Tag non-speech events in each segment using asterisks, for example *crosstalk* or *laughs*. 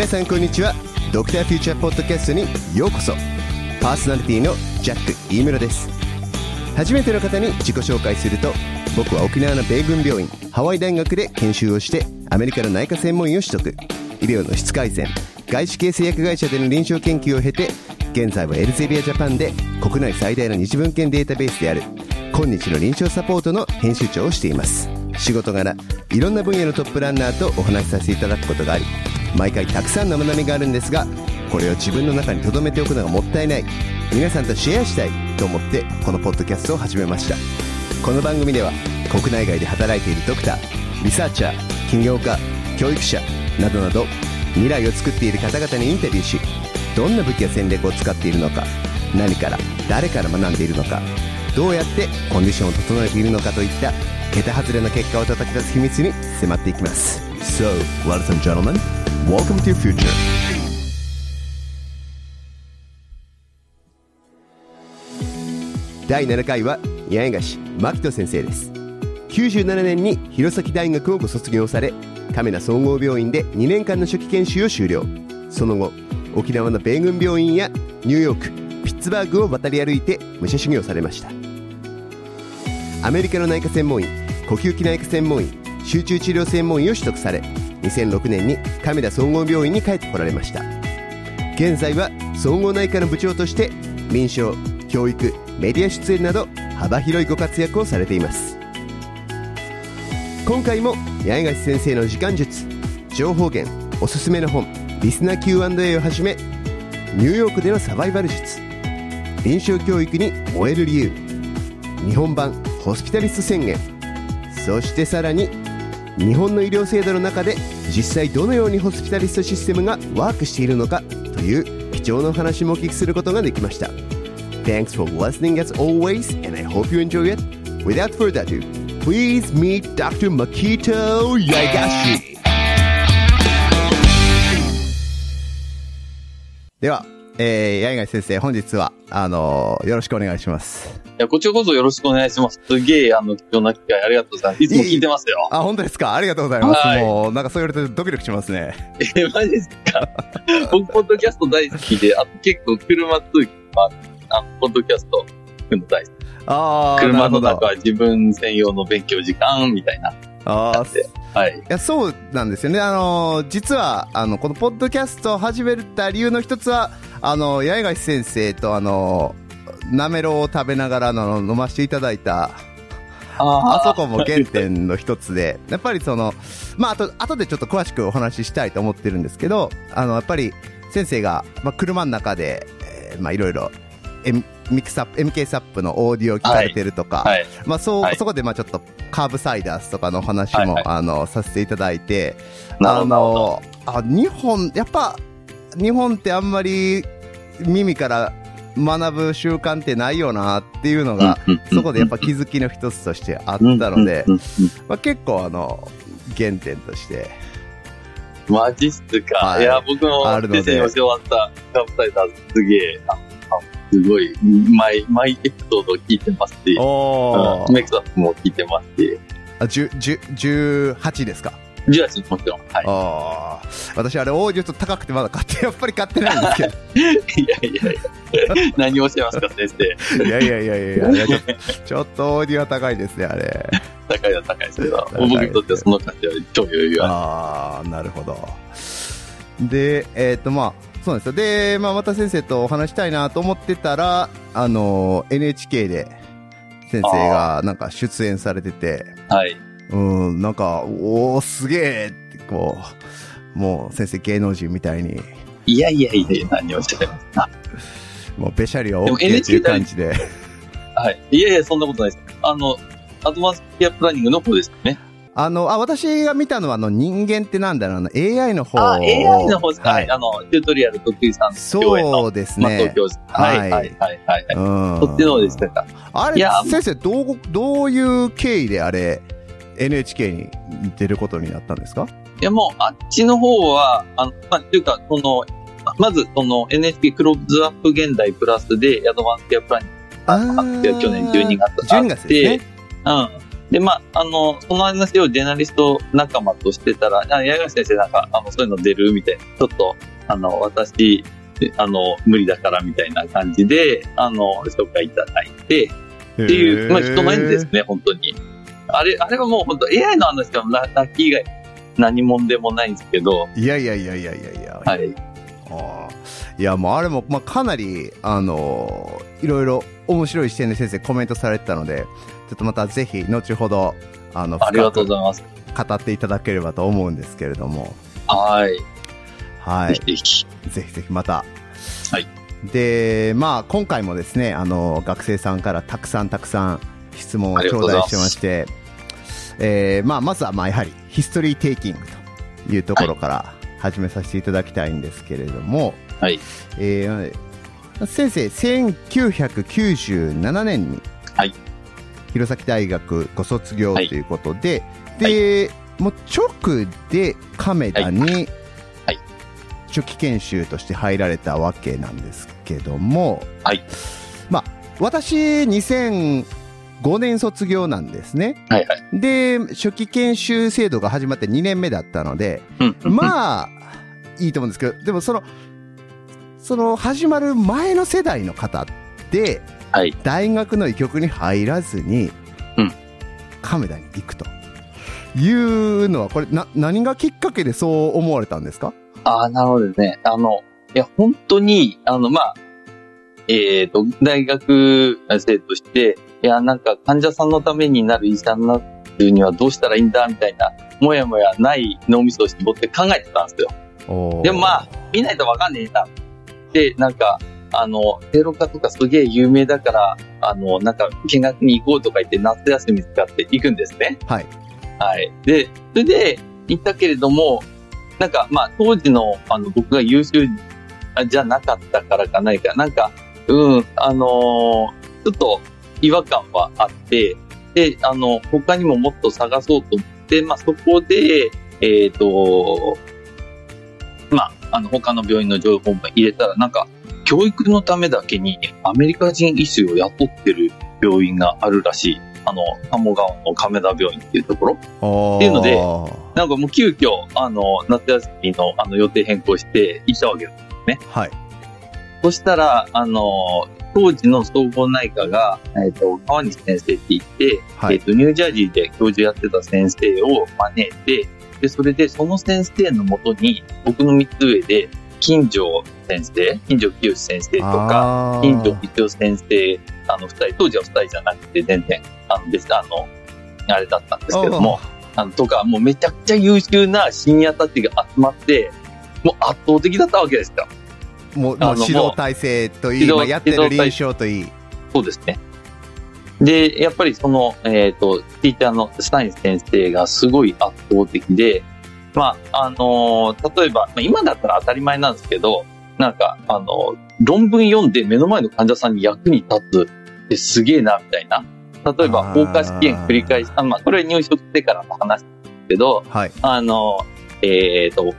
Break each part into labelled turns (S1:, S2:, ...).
S1: 皆さんこんにちは。ドクターフューチャーポッドキャストにようこそ。パーソナリティのジャック飯村です。初めての方に自己紹介すると僕は沖縄の米軍病院ハワイ大学で研修をしてアメリカの内科専門医を取得。医療の質改善外資系製薬会社での臨床研究を経て現在はエルゼビアジャパンで国内最大の日文献データベースである今日の臨床サポートの編集長をしています。仕事柄いろんな分野のトップランナーとお話しさせていただくことがあり毎回たくさんの学びがあるんですがこれを自分の中に留めておくのがもったいない。皆さんとシェアしたい。と思ってこのポッドキャストを始めました。この番組では国内外で働いているドクターリサーチャー起業家教育者などなど未来を作っている方々にインタビューしどんな武器や戦略を使っているのか何から誰から学んでいるのかどうやってコンディションを整えているのかといった桁外れの結果を叩き出す秘密に迫っていきます。So, ladies and gentlemen, welcome to future. 第7回は八重樫牧人先生です。97年に弘前大学をご卒業され亀田総合病院で2年間の初期研修を終了。その後沖縄の米軍病院やニューヨークピッツバーグを渡り歩いて武者修行されましたアメリカの内科専門医呼吸器内科専門医集中治療専門医を取得され2006年に亀田総合病院に帰ってこられました。現在は総合内科の部長として臨床教育メディア出演など幅広いご活躍をされています。今回も八重樫先生の時間術情報源おすすめの本リスナー Q&A をはじめニューヨークでのサバイバル術臨床教育に燃える理由日本版ホスピタリスト宣言そしてさらに日本の医療制度の中で実際どのようにホスピタリストシステムがワークしているのかという貴重な話もお聞きすることができました Thanks for listening as always and I hope you enjoy it Without further ado Please meet Dr. Makito Yagashi では、えー、八重樫先生、本日は、あのーよろしくお願いします。
S2: いや、こちらこそよろしくお願いします。すげえ、あの、貴重な機会ありがとうございます。いつも聞いてますよ。
S1: あ、本当ですか？ありがとうございます。
S2: はい
S1: もう、なんかそう言われてドキドキしますね。
S2: え、マジですか？*laughs* 僕、ポッドキャスト大好きで、あと結構車通勤もあの、ポッドキャストの大好き。
S1: あー、な
S2: 車。の中は自分専用の勉強時間みたいな。
S1: あー
S2: ではい。
S1: いや、そうなんですよね。あのー、実は、あの、このポッドキャストを始めた理由の一つは、あの、八重樫先生と、あの、なめろうを食べながらあの飲ませていただいた、あそこも原点の一つで、やっぱりその、まあ、あと、後でちょっと詳しくお話ししたいと思ってるんですけど、あの、やっぱり先生が、まあ、車の中で、えーまあ、いろいろ、ミクサップ、MK サップのオーディオを聞かれてるとか、
S2: はい。
S1: まあ、そう、
S2: はい。
S1: そこで、まあ、ちょっと、カーブサイダースとかの話も、
S2: はいはい。
S1: あの、させていただいて。あの、あ、日本、やっぱ、日本ってあんまり耳から学ぶ習慣ってないよなっていうのが、そこでやっぱ気づきの一つとしてあったので、まあ、結構あの、原点として、
S2: マジっすか。
S1: はい。
S2: い、や、僕も
S1: あるの
S2: に教わったカプサイダーズすげえ、すごい、毎、毎エピソード聞いてますし、
S1: お
S2: うんメイクアップも聞いてますし、
S1: あ、10、10 18ですか
S2: ？18もちろん。はい。
S1: ああ。私あれオーディオちょっと高くてまだ買って、やっぱり買ってないんですけど。*laughs*
S2: いやいやいや。*laughs* 何をしゃいますか、先生。
S1: いやいやいやいやいやちょっと、ちょっとオーディオは高いですね、あれ。
S2: 高いは高いですけど、僕にとってはその価値は超余裕があ
S1: ああ、なるほど。で、えっ、と、まあ、そうなんですよ。で、まあ、また先生とお話したいなと思ってたら、あの、NHK で先生がなんか出演されてて、
S2: る。はい。
S1: うん、なんか、おー、すげえって、こう、もう先生芸能人みたいに、
S2: いやいやいや、何をおっしゃいますか。
S1: もうべしゃりは OK っていう感じで。
S2: はい。いやいや、そんなことないです。あの、アドバンスケアプランニングの方ですね。
S1: あの、あ、私が見たのは、あの、人間ってなんだろうな、AI の方
S2: あ、AI の方ですか？
S1: は
S2: はいい。あの、チュートリアル得意さんの
S1: そうですね。
S2: 教授。はい、はい、はい、はい。
S1: うん。
S2: そっちの方でしたか？
S1: あれ先生、どう、どういう経緯であれ、NHK に出ることになったんですか？
S2: いや、もう、あっちの方は、あの、まあ、というか、その、まず、その NHK クローズアップ現代プラスで、アドバンスケアプランニング
S1: あ
S2: が去年12月あって
S1: 12月ですね。
S2: うん。で、まあ、あの、その話をジェナリスト仲間としてたら、あ八重樫先生なんか、あの、そういうの出るみたいな、ちょっと、あの、私、あの、無理だからみたいな感じで、あの、紹介いただいて、っていう、まあ、人の縁ですね、本当に。あれ、あれはもう本当 AI の話はララッキー以外何もんでもないんですけど、
S1: いやいやいやいやいやいや。
S2: はい。
S1: あーいや、もうあれも、まあ、かなり、あのーいろいろ面白い視点で先生コメントされてたので、ちょっとまたぜひ、後ほど、あの、
S2: ありがとうご
S1: 深
S2: ざいます。
S1: く語っていただければと思うんですけれども、
S2: はい。
S1: はい。
S2: ぜひぜひ。
S1: ぜひまた。
S2: はい。
S1: で、まあ、今回もですね、あの、学生さんからたくさんたくさん質問を頂戴して
S2: ま
S1: して、えーまあ、まずは、まあ、やはり、ヒストリーテイキングというところから始めさせていただきたいんですけれども、
S2: はい。
S1: えー先生、1997年に、
S2: はい
S1: 弘前大学ご卒業と
S2: はい
S1: いうことで、で、もう直で亀田に、
S2: はい
S1: 初期研修として入られたわけなんですけども、
S2: はい
S1: まあ、私、2005年卒業なんですね。
S2: はいはい。
S1: で、初期研修制度が始まって2年目だったので、
S2: うん。あ、
S1: まあ、いいと思うんですけど、でもその、その始まる前の世代の方って、
S2: はい。
S1: 大学の医局に入らずに、
S2: うん
S1: 亀田に行くというのは、これな、何がきっかけでそう思われたんですか？
S2: ああ、なるほどね。あの、いや、本当に、あの、まあ、えっ、と、大学生として、いや、なんか患者さんのためになる医者になるにはどうしたらいいんだ、みたいな、もやもやない脳みそを絞って考えてたんですよ。でもまあ、見ないとわかんねえな。で、なんか、あの、正論家とかすげえ有名だから、あの、なんか、見学に行こうとか言って夏休み使って行くんですね。
S1: はい。
S2: はい。で、それで行ったけれども、なんか、まあ、当時の、あの、僕が優秀じゃなかったからかないか、なんか、うん、あのーちょっと違和感はあって、で、あの、他にももっと探そうと思って、まあ、そこで、えっ、と、まあ、あの、他の病院の情報も入れたら、なんか、教育のためだけにアメリカ人医師を雇ってる病院があるらしい。あの、鴨川の亀田病院っていうところ。
S1: って
S2: いうのでなんかもう急遽、あの、夏休みのあの予定変更して行ったわけです。
S1: はい。
S2: そしたら、あの、当時の総合内科が、えっ、と、川西先生って言って、
S1: はい
S2: えっ、と、ニュージャージーで教授やってた先生を招いて、で、それでその先生のもとに、僕の三つ上で、金城先生、金城清先生とか、金城一夫先生、あの、二人、当時は二人じゃなくて、全然、あの、別に、あの、あれだったんですけども、あの、とか、もうめちゃくちゃ優秀なシニアたちが集まって、もう圧倒的だったわけですよ。
S1: もう、
S2: あの
S1: もう指導体制といい、やってる臨床といい。
S2: そうですね。で、やっぱりその、えっ、と、ティーチャーのスタイン先生がすごい圧倒的で、まあ、あのー例えば、まあ今だったら当たり前なんですけど、なんか、あの論文読んで目の前の患者さんに役に立つってすげえな、みたいな。例えば、放火試験繰り返し、あまあ、これは入職してからの話ですけど、
S1: はい。
S2: あの、えっ、と、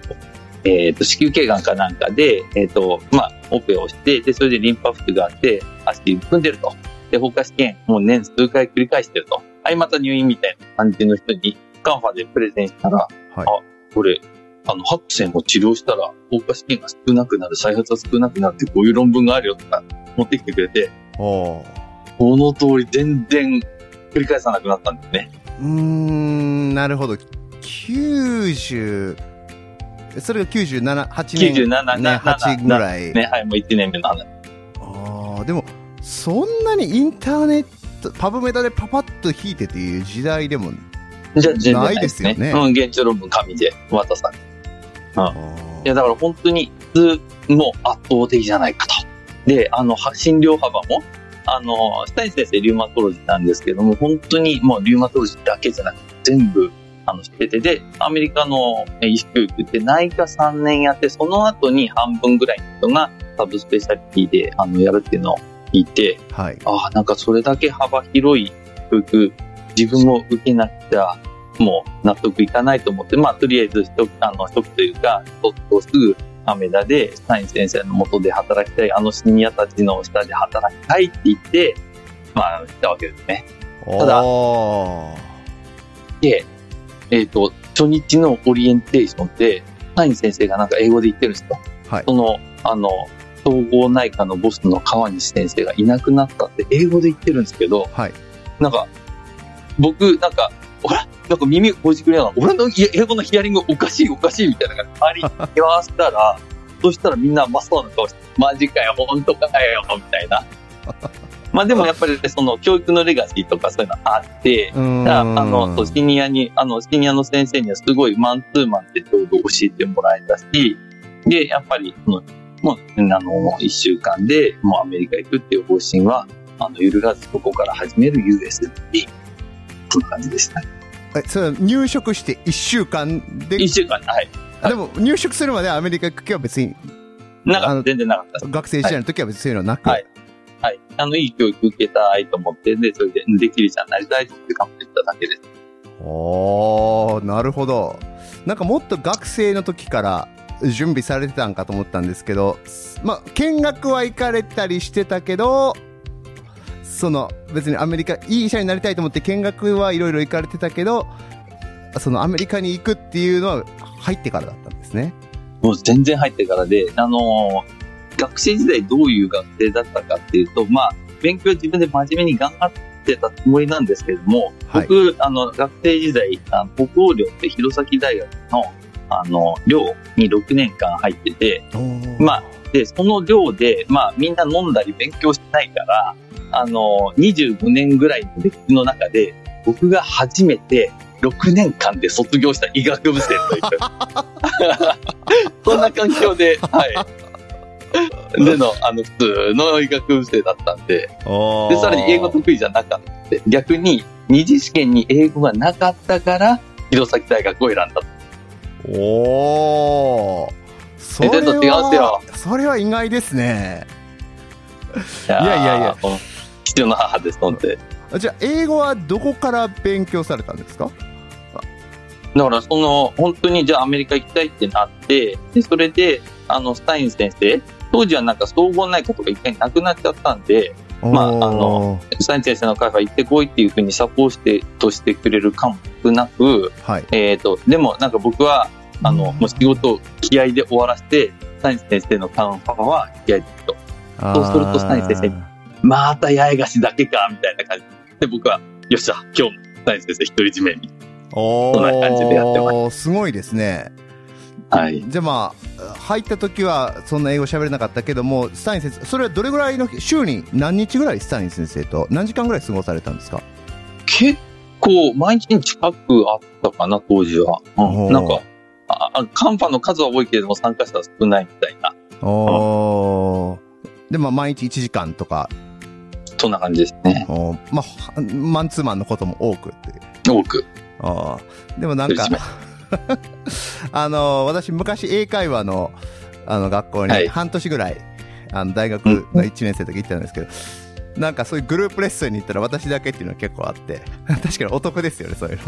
S2: えっ、と、子宮頸がんかなんかで、えっ、と、まあ、オペをして、で、それでリンパ浮があって、足組んでると。で、放火試験、もう年数回繰り返してると。はい、また入院みたいな感じの人に、カンファでプレゼンしたら、
S1: はい
S2: あ、これ、あの、ハクセンを治療したら、放火試験が少なくなる、再発が少なくなるって、こういう論文があるよとか、持ってきてくれて、この通り全然繰り返さなくなったんですね。
S1: うーん、なるほど。90、それが97、8年。
S2: 97
S1: ね、8ぐらい。
S2: ね、はい、もう1年目の話。
S1: ああ、でも、そんなにインターネット、パブメタでパパッと引いてっていう時代でも、
S2: じゃ全然
S1: ないですよね
S2: うん、現地論文紙で渡される。
S1: あ
S2: いや、だから本当に、普通も圧倒的じゃないかと。で、あの、は診療幅も、あの、下井先生、リューマトロジーなんですけども、本当にもうリューマトロジーだけじゃなくて、全部、あの、知ってて、で、アメリカのえ医師教育って内科3年やって、その後に半分ぐらいの人がサブスペシャリティで、あの、やるっていうのを聞いて、
S1: はい。
S2: ああ、なんかそれだけ幅広い教育、自分も受けなくちゃ、もう納得いかないと思って、まあ、とりあえず、取得、あの、取得というか、卒業すぐ、アメダで、スタイン先生の下で働きたい、あのシニアたちの下で働きたいって言って、まあ、来たわけですね。ただ
S1: おー
S2: け、えっ、と、初日のオリエンテーションで、サイン先生がなんか英語で言ってるんですよ。
S1: はい
S2: その、あの、総合内科のボスの川西先生がいなくなったって英語で言ってるんですけど、
S1: はい。
S2: なんか、僕、なんか、ほら、なんか耳こじくりながら、俺の英語のヒアリングおかしいおかしいみたいな感じで周りに言わせたら、*laughs* そしたらみんな真っ青な顔して、マジかよ、本当かよ、みたいな。*laughs* まあでもやっぱりその教育のレガシーとかそういうのあって、あの、シニアに、あの、シニアの先生にはすごいマンツーマンでちょうど教えてもらえたし、で、やっぱり、もう、あの、一週間でもうアメリカ行くっていう方針は、あの、揺るがずそこから始める USD。そんな感じでした。
S1: え、それは入職して1週間で、
S2: 一週間、はい。
S1: でも入職するまでアメリカ行く気は別に、
S2: なかった、全然なかった。
S1: 学生時代の時は別にそういうのなく、
S2: はいはい。あの、いい教育受けたいと思って、で、それで、できるじゃんなりたいって頑張ってただけです。
S1: おー、なるほど。なんかもっと学生の時から準備されてたんかと思ったんですけど、まあ、見学は行かれたりしてたけど、その別にアメリカ、いい医者になりたいと思って見学はいろいろ行かれてたけど、そのアメリカに行くっていうのは入ってからだったんですね。
S2: もう全然入ってからで、あのー学生時代どういう学生だったかっていうと、まあ、勉強自分で真面目に頑張ってたつもりなんですけれども、
S1: はい
S2: 僕、あの、学生時代、あの北欧寮って弘前大学の、あの、寮に6年間入ってて、まあ、で、その寮で、まあ、みんな飲んだり勉強してないから、あの、25年ぐらいの歴史の中で、僕が初めて6年間で卒業した医学部生という、*laughs* そんな環境で、はい。での、あの、普通の医学部生だったんで、で、さらに英語得意じゃなかった逆に二次試験に英語がなかったから、弘前大学を選んだ。
S1: おー。それは、それは意外ですね。
S2: いや
S1: いやいや
S2: の母ですので。
S1: じゃあ、英語はどこから勉強されたんですか？
S2: だから、その、本当にじゃあアメリカ行きたいってなって、で、それで、あの、スタイン先生、当時はなんか総合内科とか一回なくなっちゃったんで、まああのスタイン先生の会は行ってこいっていうふうにサポートしてくれるかもなく、
S1: はい。
S2: えっ、と、でもなんか僕は、あの、もう仕事を気合で終わらせて、スタイン先生のカンファは気合で行くと。そうするとスタイン先生にまた八重樫だけか、みたいな感じで、僕は、よっしゃ、今日もスタイン先生独り占めに。そんな感じでやってます
S1: ごいですね。
S2: はい。
S1: じゃあまあ、入った時はそんな英語喋れなかったけども、スタイン先生、それはどれぐらいの、週に何日ぐらいスタイン先生と、何時間ぐらい過ごされたんですか？
S2: 結構、毎日に近くあったかな、当時は。うん、なんか、ああカンファの数は多いけれども、参加者は少ないみたいな、
S1: おー。で、まあ、毎日1時間とか、
S2: そんな感じですね。
S1: おーまあ、マンツーマンのことも多くっていう。
S2: 多く。
S1: あーでもなんか *laughs* あの、私昔英会話の、あの、学校
S2: はい
S1: に半年ぐらい、あの、大学の1年生の時行ったんですけど、なんかそういうグループレッスンに行ったら私だけっていうのは結構あって、*laughs* 確かにお得ですよね、そういうの。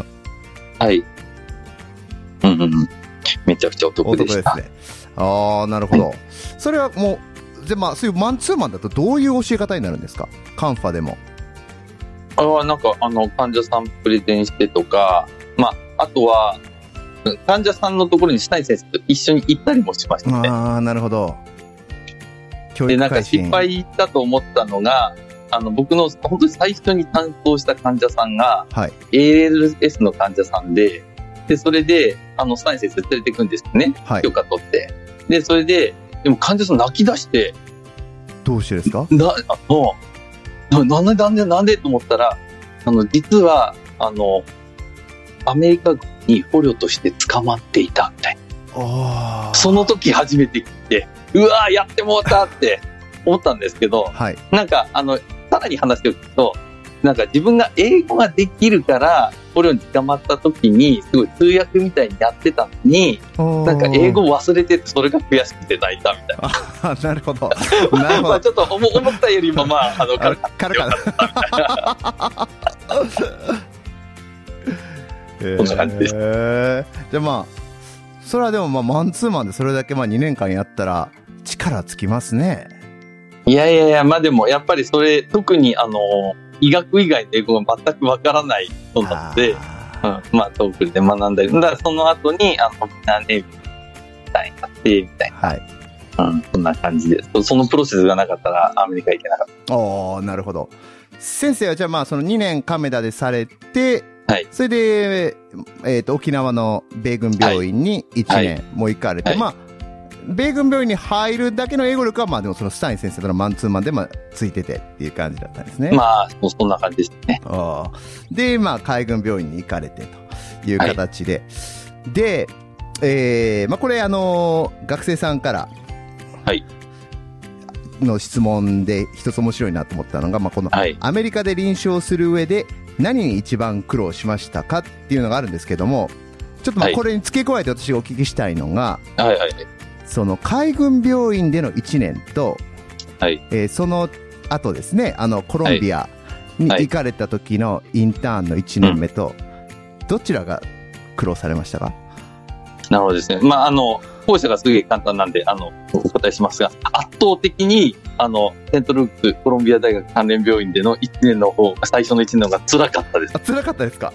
S2: はい。うんうんうん。めちゃくちゃお
S1: お
S2: 得でした。
S1: 得ですね。ああ、なるほど。それはもう、で、まあ、そういうマンツーマンだとどういう教え方になるんですか？カンファでも。
S2: あれはなんか、あの、患者さんプレゼンしてとか、まあ、あとは、うん患者さんのところに下井先生と一緒に行ったりもしましたね。
S1: ああ、なるほど。教
S2: で、なんか失敗だと思ったのが、あの、僕の本当に最初に担当した患者さんが、
S1: はい。
S2: ALS の患者さんで、で、それで、あの、スタイン先生連れてくんですね。
S1: はい
S2: 許。可取って。で、それで、でも患者さん泣き出して、
S1: どうしてですか？
S2: な、あの、ななんで、なんで、なんでと思ったら、あの、実は、あの、アメリカ軍に捕虜として捕まっていたみたいな。
S1: ああ。
S2: その時初めて聞いて、うわーやってもうたって思ったんですけど、
S1: はい。
S2: なんか、あの、さらに話を聞くと、なんか自分が英語ができるから、捕虜に捕まった時に、すごい通訳みたいにやってたのに、
S1: な
S2: なんか英語を忘れてて、それが悔しくて泣いたみたいな。
S1: あなるほど。*laughs* なるほ
S2: まあ
S1: ど。
S2: ちょっと思思ったよりも、まあ、*laughs* あの、軽
S1: かった。*laughs*
S2: こんな感じです
S1: えーじゃあまあ、それはでもまあマンツーマンでそれだけまあ2年間やったら力つきますね。
S2: いやいやいや、まあでも、やっぱりそれ、特にあの、医学以外の英語が全くわからない人なので、
S1: あ
S2: うん、まあ、トークルで学んだり、だからその後に、あの、沖縄ネイビーたいなって、みたい
S1: はい。
S2: な、うん、そんな感じです。そのプロセスがなかったらアメリカ行けなかっ
S1: おー、なるほど。先生はじゃあまあその2年亀田でされて、
S2: はい
S1: それで、えっ、と、沖縄の米軍病院に1
S2: はい
S1: 年もう行かれて、
S2: はい
S1: まあ、米軍病院に入るだけの英語力はまあでもそのスタイン先生とのマンツーマンでまあついててっていう感じだったんですね。
S2: た。まあ、そんな感じですね。
S1: で、まあ、海軍病院に行かれてという形で。で、えー、まあ、これ、あのー学生さんから、
S2: はい。
S1: の質問で一つ面白いなと思ったのが、まあ、この、
S2: はい。
S1: アメリカで臨床する上で何に一番苦労しましたかっていうのがあるんですけども、ちょっとまあ
S2: はい
S1: これに付け加えて私がお聞きしたいのが、
S2: はいはいはい。
S1: その海軍病院での1年と、
S2: はい。
S1: えーその後ですね、あの、コロンビアに
S2: はい
S1: 行かれた時のインターンの1年目と、どちらが苦労されましたか？
S2: なるほどですね。まあ、あの、後者がすげえ簡単なんで、あの、お答えしますが、圧倒的に、あの、セントルークスコロンビア大学関連病院での1年の方、最初の1年の方が辛かったです。
S1: あ、辛かったですか？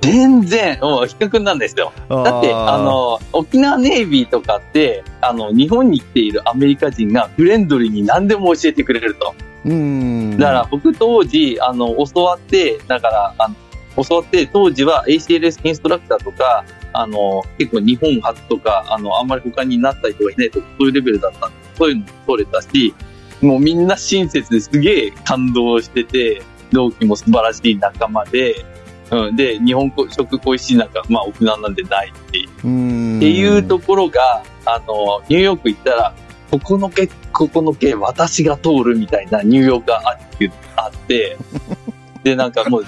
S2: 全然、もう比較なんですよ。だって、あ、の、沖縄ネイビーとかって、あの、日本に来ているアメリカ人がフレンドリーに何でも教えてくれると。
S1: うーん。
S2: だから僕当時、あの、教わって、だから、あの、教わって、当時は ACLS インストラクターとか、あの、結構日本初とか、あの、あんまり他になった人がいないとか、そういうレベルだったんで、そういうのも取れたし、もうみんな親切ですげえ感動してて、同期も素晴らしい仲間で、うん、で、日本食恋しいなんか、まあ沖縄なんでないっていう。っていうところが、あの、ニューヨーク行ったら、ここの毛、ここの毛、私が通るみたいなニューヨークがあって、あって。*laughs* で、なんかもう、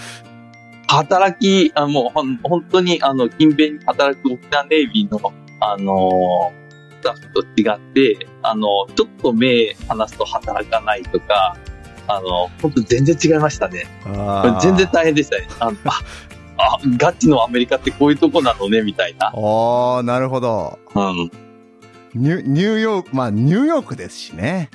S2: 働き、あもうほん本当に、あの、勤勉に働く沖縄ネイビーの、あのスタッフと違って、あの、ちょっと目離すと働かないとか、あの、本当全然違いましたね。全然大変でしたね。あのあ、あ、ガチのアメリカってこういうとこなのね、みたいな。
S1: あー、なるほど。
S2: うん。
S1: ニュニューヨーク、まあ、ニューヨークですしね。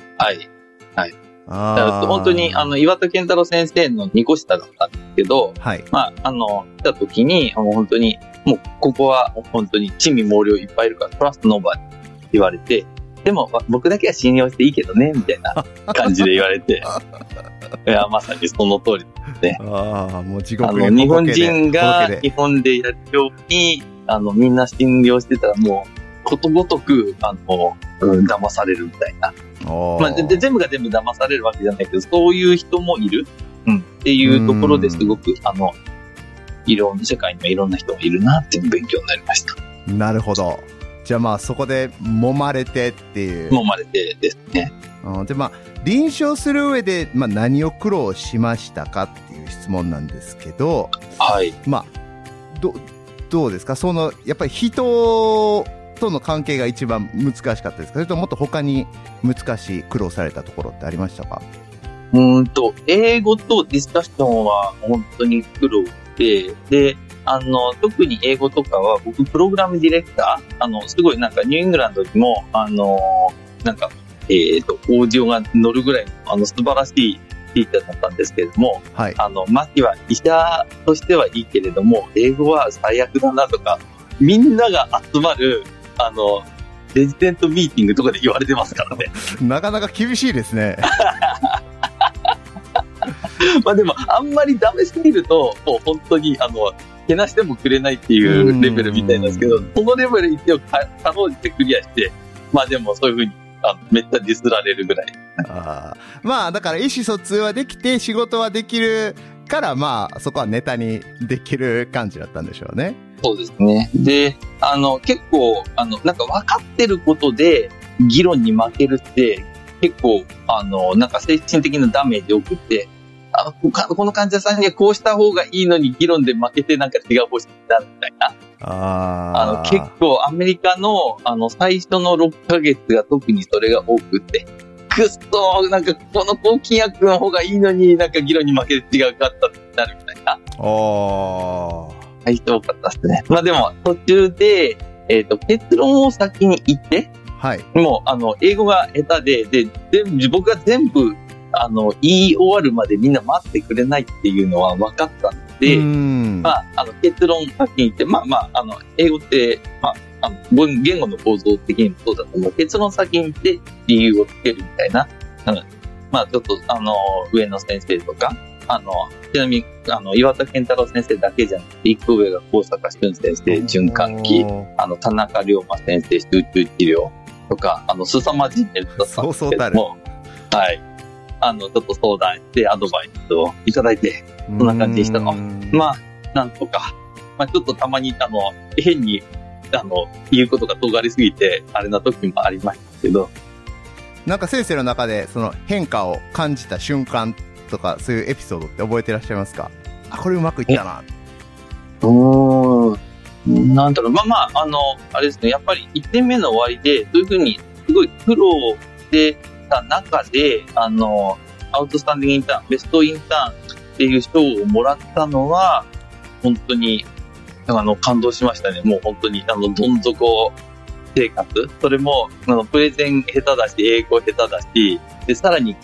S2: はい。
S1: あ
S2: だから本当に、あの、岩田健太郎先生の2個下だったんですけど、
S1: はい。
S2: まあ、あの、来た時に、もう本当に、もう、ここは本当に、地味猛量いっぱいいるから、トラストノーバーって言われて、でも、わ僕だけは信用していいけどね、みたいな *laughs* 感じで言われて、いや、まさにその通り。
S1: ああ、もう地
S2: あ
S1: 獄
S2: の、日本人が日本でやるように、あの、みんな信用してたらもう、ことごとく、あの、うん、騙されるみたいな。まあ、でで全部が全部騙されるわけじゃないけど、そういう人もいる。うん。っていうところですごく、あの、いろんな、世界にはいろんな人がいるなっていう勉強になりました。
S1: なるほど。じゃあまあそこで揉まれてっていう。
S2: もまれてですね。
S1: うん、でまあ臨床する上で、まあ、何を苦労しましたかっていう質問なんですけど、
S2: はい。
S1: まあ、どどうですか？そのやっぱり人との関係が一番難しかったですか？それとももっと他に難しい苦労されたところってありましたか？
S2: うーんと、英語とディスカッションは本当に苦労で、で、あの、特に英語とかは僕、プログラムディレクター、あの、すごいなんかニューイングランドにも、あの、なんか、えっ、と、オーディオが乗るぐらいの、あの、素晴らしいティーチャーだったんですけれども、
S1: はい。
S2: あの、マキは医者としてはいいけれども、英語は最悪だなとか、みんなが集まる、あの、レジデントミーティングとかで言われてますからね。*laughs*
S1: なかなか厳しいですね。*laughs*
S2: まあでも、あんまりダメすぎると、もう本当に、あの、けなしてもくれないっていうレベルみたいなんですけど、そのレベル一応か、かろうじてクリアして、まあでもそういうふうに、あのめっちゃディスられるぐらい。
S1: あーまあだから意思疎通はできて仕事はできるからまあそこはネタにできる感じだったんでしょうね。
S2: そうですね。で、あの、結構、あの、なんか分かってることで議論に負けるって、結構、あの、なんか精神的なダメージを送って、あここの患者さんにはこうした方がいいのに議論で負けてなんか違う方針になるみたいな。
S1: あ
S2: あの、結構アメリカの、あの、最初の6ヶ月が特にそれが多くって、くっそなんかこの抗菌薬の方がいいのになんか議論に負けて違うかったってなるみたいな。
S1: おー
S2: 最初多かったですね。まあでも、途中で、えっ、と、結論を先に言って、
S1: はい。
S2: もう、あの、英語が下手で、で、全部、僕が全部、あの、言い終わるまでみんな待ってくれないっていうのは分かったんで、
S1: うん
S2: まあ、あの、結論先に言って、まあまあ、あの、英語って、まあ、あの、言言語の構造的にもそうだと思う。結論先に言って理由をつけるみたいな。うんまあ、ちょっと、あの、上野先生とか、あの、ちなみに、あの、岩田健太郎先生だけじゃなくて、一個上が高坂俊先生、循環器、あの、田中龍馬先生、集中治療とか、あの、凄まじいネットだったんですけども、はい。あの、ちょっと相談して、アドバイスをいただいて、そんな感じでしたの
S1: うん。
S2: まあ、なんとか、まあ、ちょっとたまに、あの、変に、あの、言うことが尖りすぎて、あれな時もありましたけど、
S1: なんか先生の中でその変化を感じた瞬間とかそういうエピソードって覚えてらっしゃいますか？あこれうまくいったな。
S2: うーん、なんだろう、まあまあ、あの、あれですね、やっぱり1点目の終わりで、そういうふうに、すごい苦労してた中で、あの、アウトスタンディングインターン、ベストインターンっていう賞をもらったのは、本当に、あの、感動しましたね。もう本当に、あの、どん底生活。それも、あの、プレゼン下手だし、英語下手だし、で、さらに、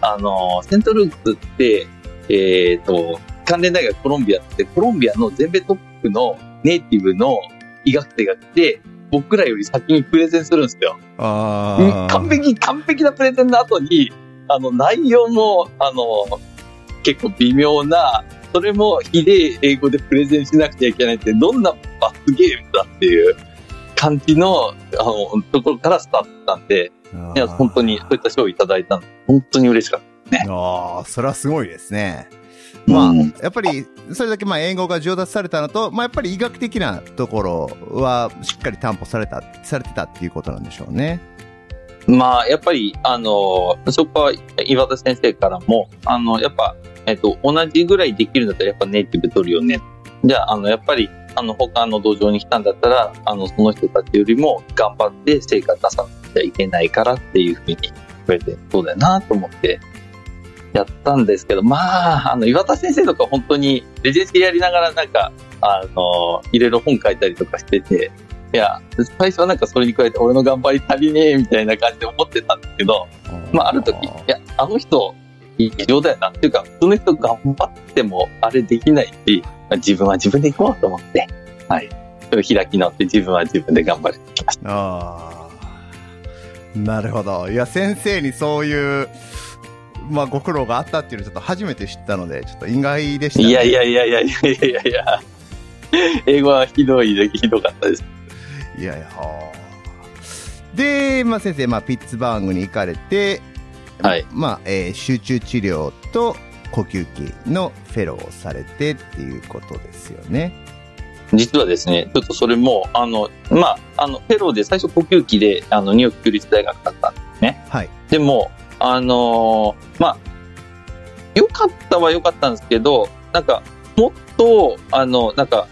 S2: あの、セントルークスって、えっ、と、関連大学コロンビアって、コロンビアの全米トップのネイティブの医学生が来て、僕らより先にプレゼンするんですよ。
S1: あ
S2: 完璧、完璧なプレゼンの後に、あの、内容も、あの、結構微妙な、それもひでえ英語でプレゼンしなくちゃいけないって、どんな罰ゲームだっていう感じの、あの、ところからスタートしたんで、いや、本当にそういった賞をいただいたの、本当に嬉しかった。
S1: ああ、それはすごいですね。まあ、
S2: うん
S1: やっぱり、それだけまあ英語が上達されたのと、まあやっぱり医学的なところはしっかり担保された、されてたっていうことなんでしょうね。
S2: まあ、やっぱり、あの、そこは岩田先生からも、あの、やっぱ、えっと、同じぐらいできるんだったらやっぱネイティブ取るよね。じゃあ、あの、やっぱり、あの、他の道場に来たんだったら、あの、その人たちよりも頑張って成果出さなきゃいけないからっていうふうに言われて、そうだよなと思って、やったんですけど、まあ、あの、岩田先生とか本当に、レジェンシーやりながらなんか、あの、いろいろ本書いたりとかしてて、いや、最初はなんかそれに加えて俺の頑張り足りねえみたいな感じで思ってたんですけど、まあある時、いや、あの人、異常だよな。っていうか、普通の人頑張ってもあれできないし、まあ自分は自分で行こうと思って、はい。それを開き直って自分は自分で頑張りきました。
S1: ああ。なるほど。いや、先生にそういう、まあ、ご苦労があったっていうのをちょっと初めて知ったので、ちょっと意外でした、ね、
S2: いやいやいやいやいやいやいや、英語はひどい、ひどかったです。
S1: いやいや、で、まあ、先生、まあ、ピッツバーグに行かれて、
S2: はい。
S1: まあ、えー、集中治療と呼吸器のフェローをされてっていうことですよね。
S2: 実はですね、ちょっとそれも、あの、まあ、あの、フェローで最初呼吸器で、あの、ニューヨーク立大学だったんですね。
S1: はい。
S2: でも、あのーまあ、良かったは良かったんですけど、なんか、もっと、あの、なんか、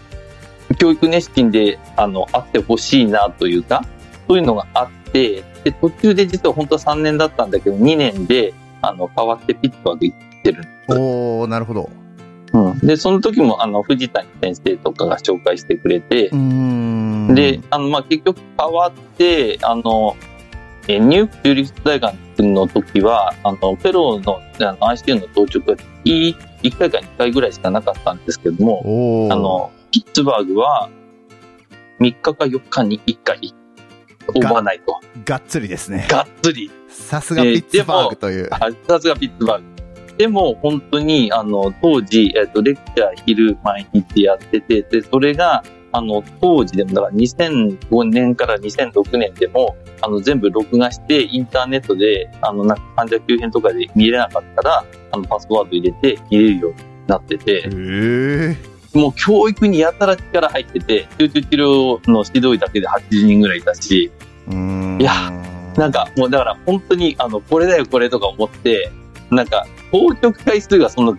S2: 教育熱心で、あの、あってほしいなというか、そういうのがあって、で、途中で実は本当は3年だったんだけど、2年で、あの、変わってピッツバーグ行ってるんです。
S1: おー、なるほど。
S2: うん。で、その時も、あの、藤谷先生とかが紹介してくれて。で、あの、まあ、結局変わって、あの、えーニューヨーク州立大学の時は、あの、フェローの、あの、ICU の当直が1回か2回ぐらいしかなかったんですけども。あの、ピッツバーグは、3日か4日に1回、オーバーナイト。
S1: がっつりですね。
S2: がっつり。
S1: さすがピッツバーグという。
S2: あさすがピッツバーグ。でも、本当に、あの、当時、えっと、レクチャー昼毎日やってて、で、それが、あの、当時でも、だから2005年から2006年でも、あの、全部録画して、インターネットで、あの、なんか患者急変とかで見れなかったら、あの、パスワード入れて見れるようになってて。もう教育にやたら力入ってて、集中治療の指導医だけで80人ぐらいいたし。いやなんか、もうだから本当に、あの、これだよこれとか思って、なんか、当直回数がその、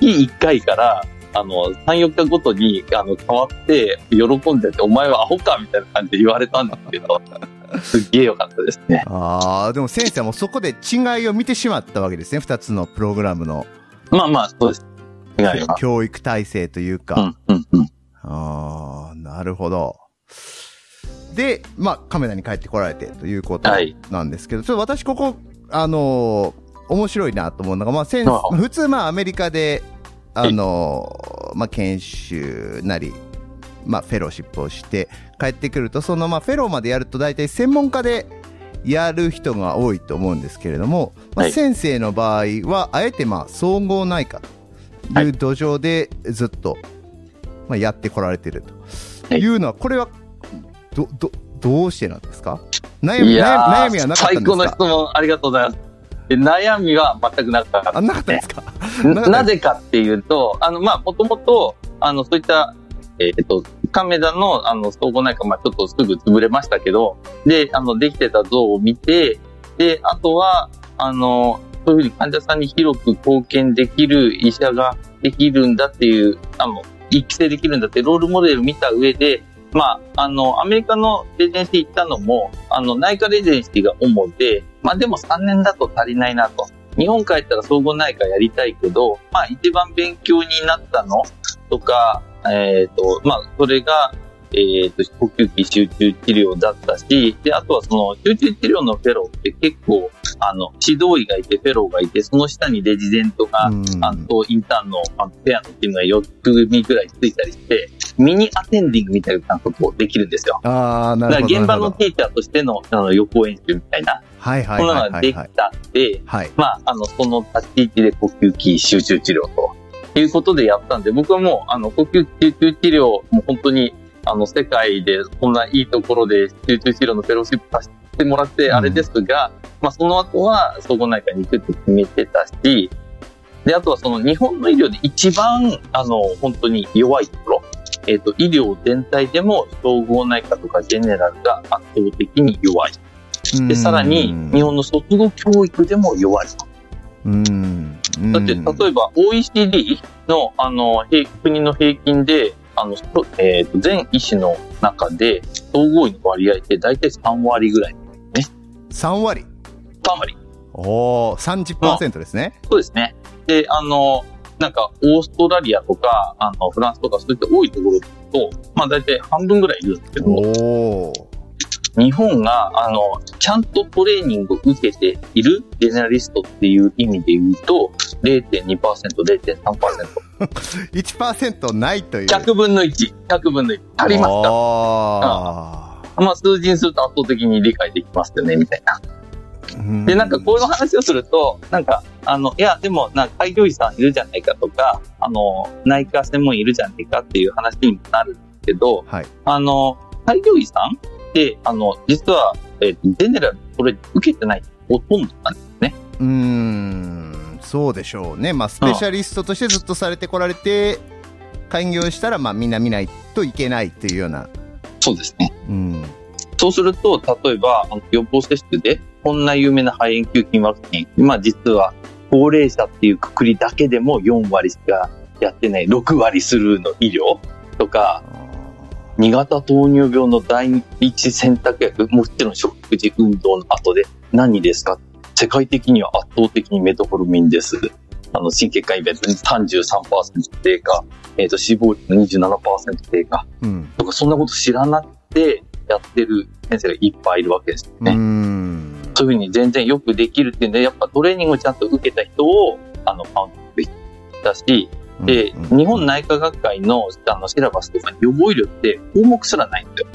S2: 日1回から、あの、3、4日ごとに、あの、変わって、喜んでて、お前はアホかみたいな感じで言われたんですけど、*laughs* すっげえ良かったですね。
S1: ああ、でも先生はもうそこで違いを見てしまったわけですね。二つのプログラムの
S2: まあまあ、そうです。
S1: 教育体制というか。
S2: うん、うん、うん。
S1: ああ、なるほど。で、まあ、カメラに帰ってこられてということ
S2: はい
S1: なんですけど、ちょっと私ここ、あのー面白いなと思うのが、まあ、先
S2: あ
S1: 普通まあアメリカで、あのと、まあ、研修なり、まあ、フェローシップをして帰ってくると、その、まあ、フェローまでやると大体専門家でやる人が多いと思うんですけれども、まあ、
S2: はい
S1: 先生の場合は、あえて、まあ、総合内科という土壌でずっと、まあ、やってこられてると。
S2: はい。
S1: いうのは、これは、ど、ど、どうしてなんですか？悩み、悩みはなかったん
S2: 最高の質
S1: ですか
S2: 問ありがとうございます。で悩みは全くなかった。
S1: あ、なかったですか？
S2: ななぜかっていうと、あの、まあ、もともと、あの、そういった、えっ、と、亀田の、あの、総合内科、まあ、ちょっとすぐ潰れましたけど、で、あの、できてた像を見て、で、あとは、あの、そういうふうに患者さんに広く貢献できる医者ができるんだっていう、あの、育成できるんだってロールモデル見た上で、まあ、あの、アメリカのレジェンシー行ったのも、あの、内科レジェンシーが主で、まあでも3年だと足りないなと。日本帰ったら総合内科やりたいけど、まあ一番勉強になったの？とか、えっ、と、まあそれが、えっ、と、呼吸器集中治療だったし、で、あとはその集中治療のフェローって結構、あの、指導医がいて、フェローがいて、その下にレジデントが、
S1: うん
S2: あと、インターンのあのペアのチームが4組ぐらいついたりして、ミニアテンディングみたいなことできるんですよ。
S1: ああ、な
S2: だ
S1: るほど。
S2: から現場のティーチャーとしてのあの予行演習みたいな、
S1: はいはいはい
S2: のができ。たんで、
S1: はい。
S2: まあ、あの、その立ち位置で呼吸器集中治療ということでやったんで、僕はもう、あの、呼吸器集中治療、もう本当に、あの、世界でこんないいところで集中治療のフェローシップさせてもらって、あれですが、まあ、その後は総合内科に行くって決めてたし、で、あとはその日本の医療で一番、あの、本当に弱いところ、えっ、と、医療全体でも総合内科とかジェネラルが圧倒的に弱い。で、さらに、日本の卒業教育でも弱い。
S1: うん。うん
S2: だって、例えば OECD の、あの、平国の平均で、あの、そえっ、と、全医師の中で、総合医の割合って大体3割ぐらい。
S1: 3割。
S2: 3割。
S1: おお、30%ですね。
S2: そうですね。で、あの、なんか、オーストラリアとか、あの、フランスとか、そういった多いところだと、まあ大体半分ぐらいいるんですけど、
S1: おお。
S2: 日本が、あの、ちゃんとトレーニングを受けているジェネラリストっていう意味で言うと、0.2%、0.3%。*laughs*
S1: 1%ないという。
S2: 100分の1、100分の1。足りますか？
S1: あ
S2: まあ、数字にすると圧倒的に理解できますよね、みたいな。
S1: ー
S2: で、なんかこういう話をすると、なんか、あの、いや、でも、なんか開業医さんいるじゃないかとか、あの、内科専門医いるじゃないかっていう話にもなるんですけど、
S1: はい。
S2: あの、開業医さんって、あの、実は、えージェネラル、これ受けてないほとんどなんですね。
S1: うーん、そうでしょうね。まあ、スペシャリストとしてずっとされてこられて、開業したら、まあ、みんな見ないといけないっていうような。
S2: そうですね。
S1: うん。
S2: そうすると、例えば、あの予防接種で、こんな有名な肺炎球菌ワクチン、まあ実は、高齢者っていうくくりだけでも4割しかやってない、6割スルーの医療とか、2型糖尿病の第一選択薬、もちろん食事運動の後で何ですか？世界的には圧倒的にメトホルミンです。あの、心血管イベントに33%低下、えっ、と、死亡率の27%低下
S1: うん。
S2: とか、そんなこと知らなくてやってる先生がいっぱいいるわけですよ
S1: う
S2: ね。
S1: ん。
S2: そういうふうに全然よくできるっていうんで、やっぱトレーニングをちゃんと受けた人を、あの、カウントできたし、で、
S1: うん
S2: 日本内科学会のあのシラバスとかに予防医療って項目すらないんですよ。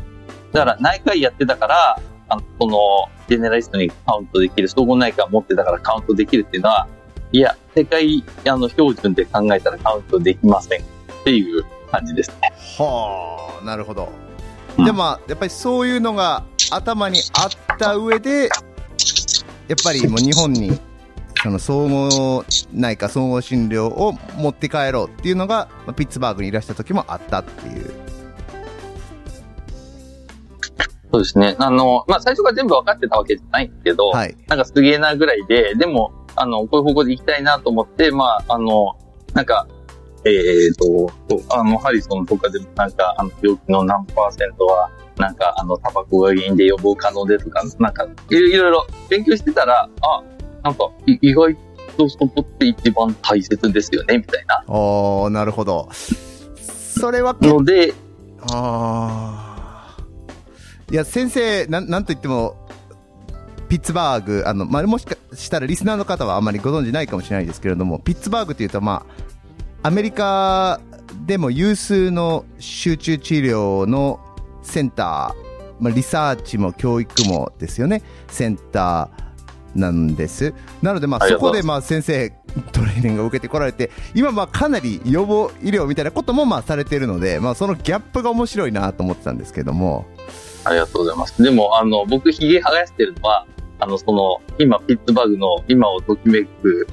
S2: だから内科医やってたから、あの、このジェネラリストにカウントできる、総合内科持ってたからカウントできるっていうのは、いや、世界あの標準で考えたらカウントできませんっていう感じですね。
S1: はあ、なるほど。
S2: うん
S1: でも、まあやっぱりそういうのが頭にあった上で、やっぱりもう日本に、その総合内科総合診療を持って帰ろうっていうのが、まあピッツバーグにいらした時もあったっていう。
S2: そうですね。あの、まあ、最初から全部分かってたわけじゃないんですけど、
S1: はい。
S2: なんかすげえなぐらいで、でも、あの、こういう方向で行きたいなと思って、まあ、あの、なんか、えー、と、あの、ハリソンとかでもなんか、あの、病気の何パーセントは、なんか、あの、タバコが原因で予防可能でとか、なんか、いろいろ勉強してたら、あ、なんか、い意外とそこって一番大切ですよね、みたいな。
S1: おー、なるほど。それは
S2: ので、
S1: あー。いや、先生、なん、なんと言っても、ピッツバーグ、あの、まあ、もしかしたらリスナーの方はあまりご存知ないかもしれないですけれども、ピッツバーグというと、まあ、アメリカでも有数の集中治療のセンター、まあ、リサーチも教育もですよね、センターなんです。なので、まあ、そこで、まあ、先生、トレーニングを受けてこられて、今、まあ、かなり予防医療みたいなことも、まあ、されているので、まあ、そのギャップが面白いなと思ってたんですけども、
S2: ありがとうございます。でも、あの、僕、髭生やしてるのは、あの、その、今、ピッツバーグの今をときめく、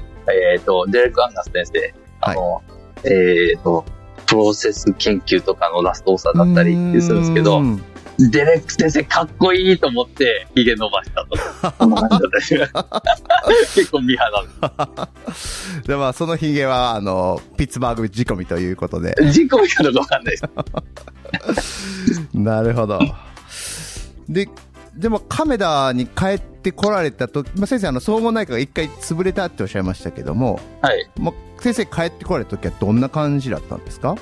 S2: えっ、と、デレック・アンガス先生、あの、えっ、と、プロセス研究とかの last author だったりするんですけど
S1: う、ん
S2: デレック先生かっこいいと思って、髭伸ばしたと。*laughs* 結構ミーハーです。*laughs*
S1: で、まあ、そのヒゲは、あの、ピッツバーグ仕込みということで。
S2: 仕込みかどうかわかんないです。*laughs*
S1: なるほど。で、でも、亀田に帰ってこられたと、まあ、先生、あの、総合内科が一回潰れたっておっしゃいましたけども、
S2: はい。
S1: まあ、先生帰ってこられた時はどんな感じだったんですか？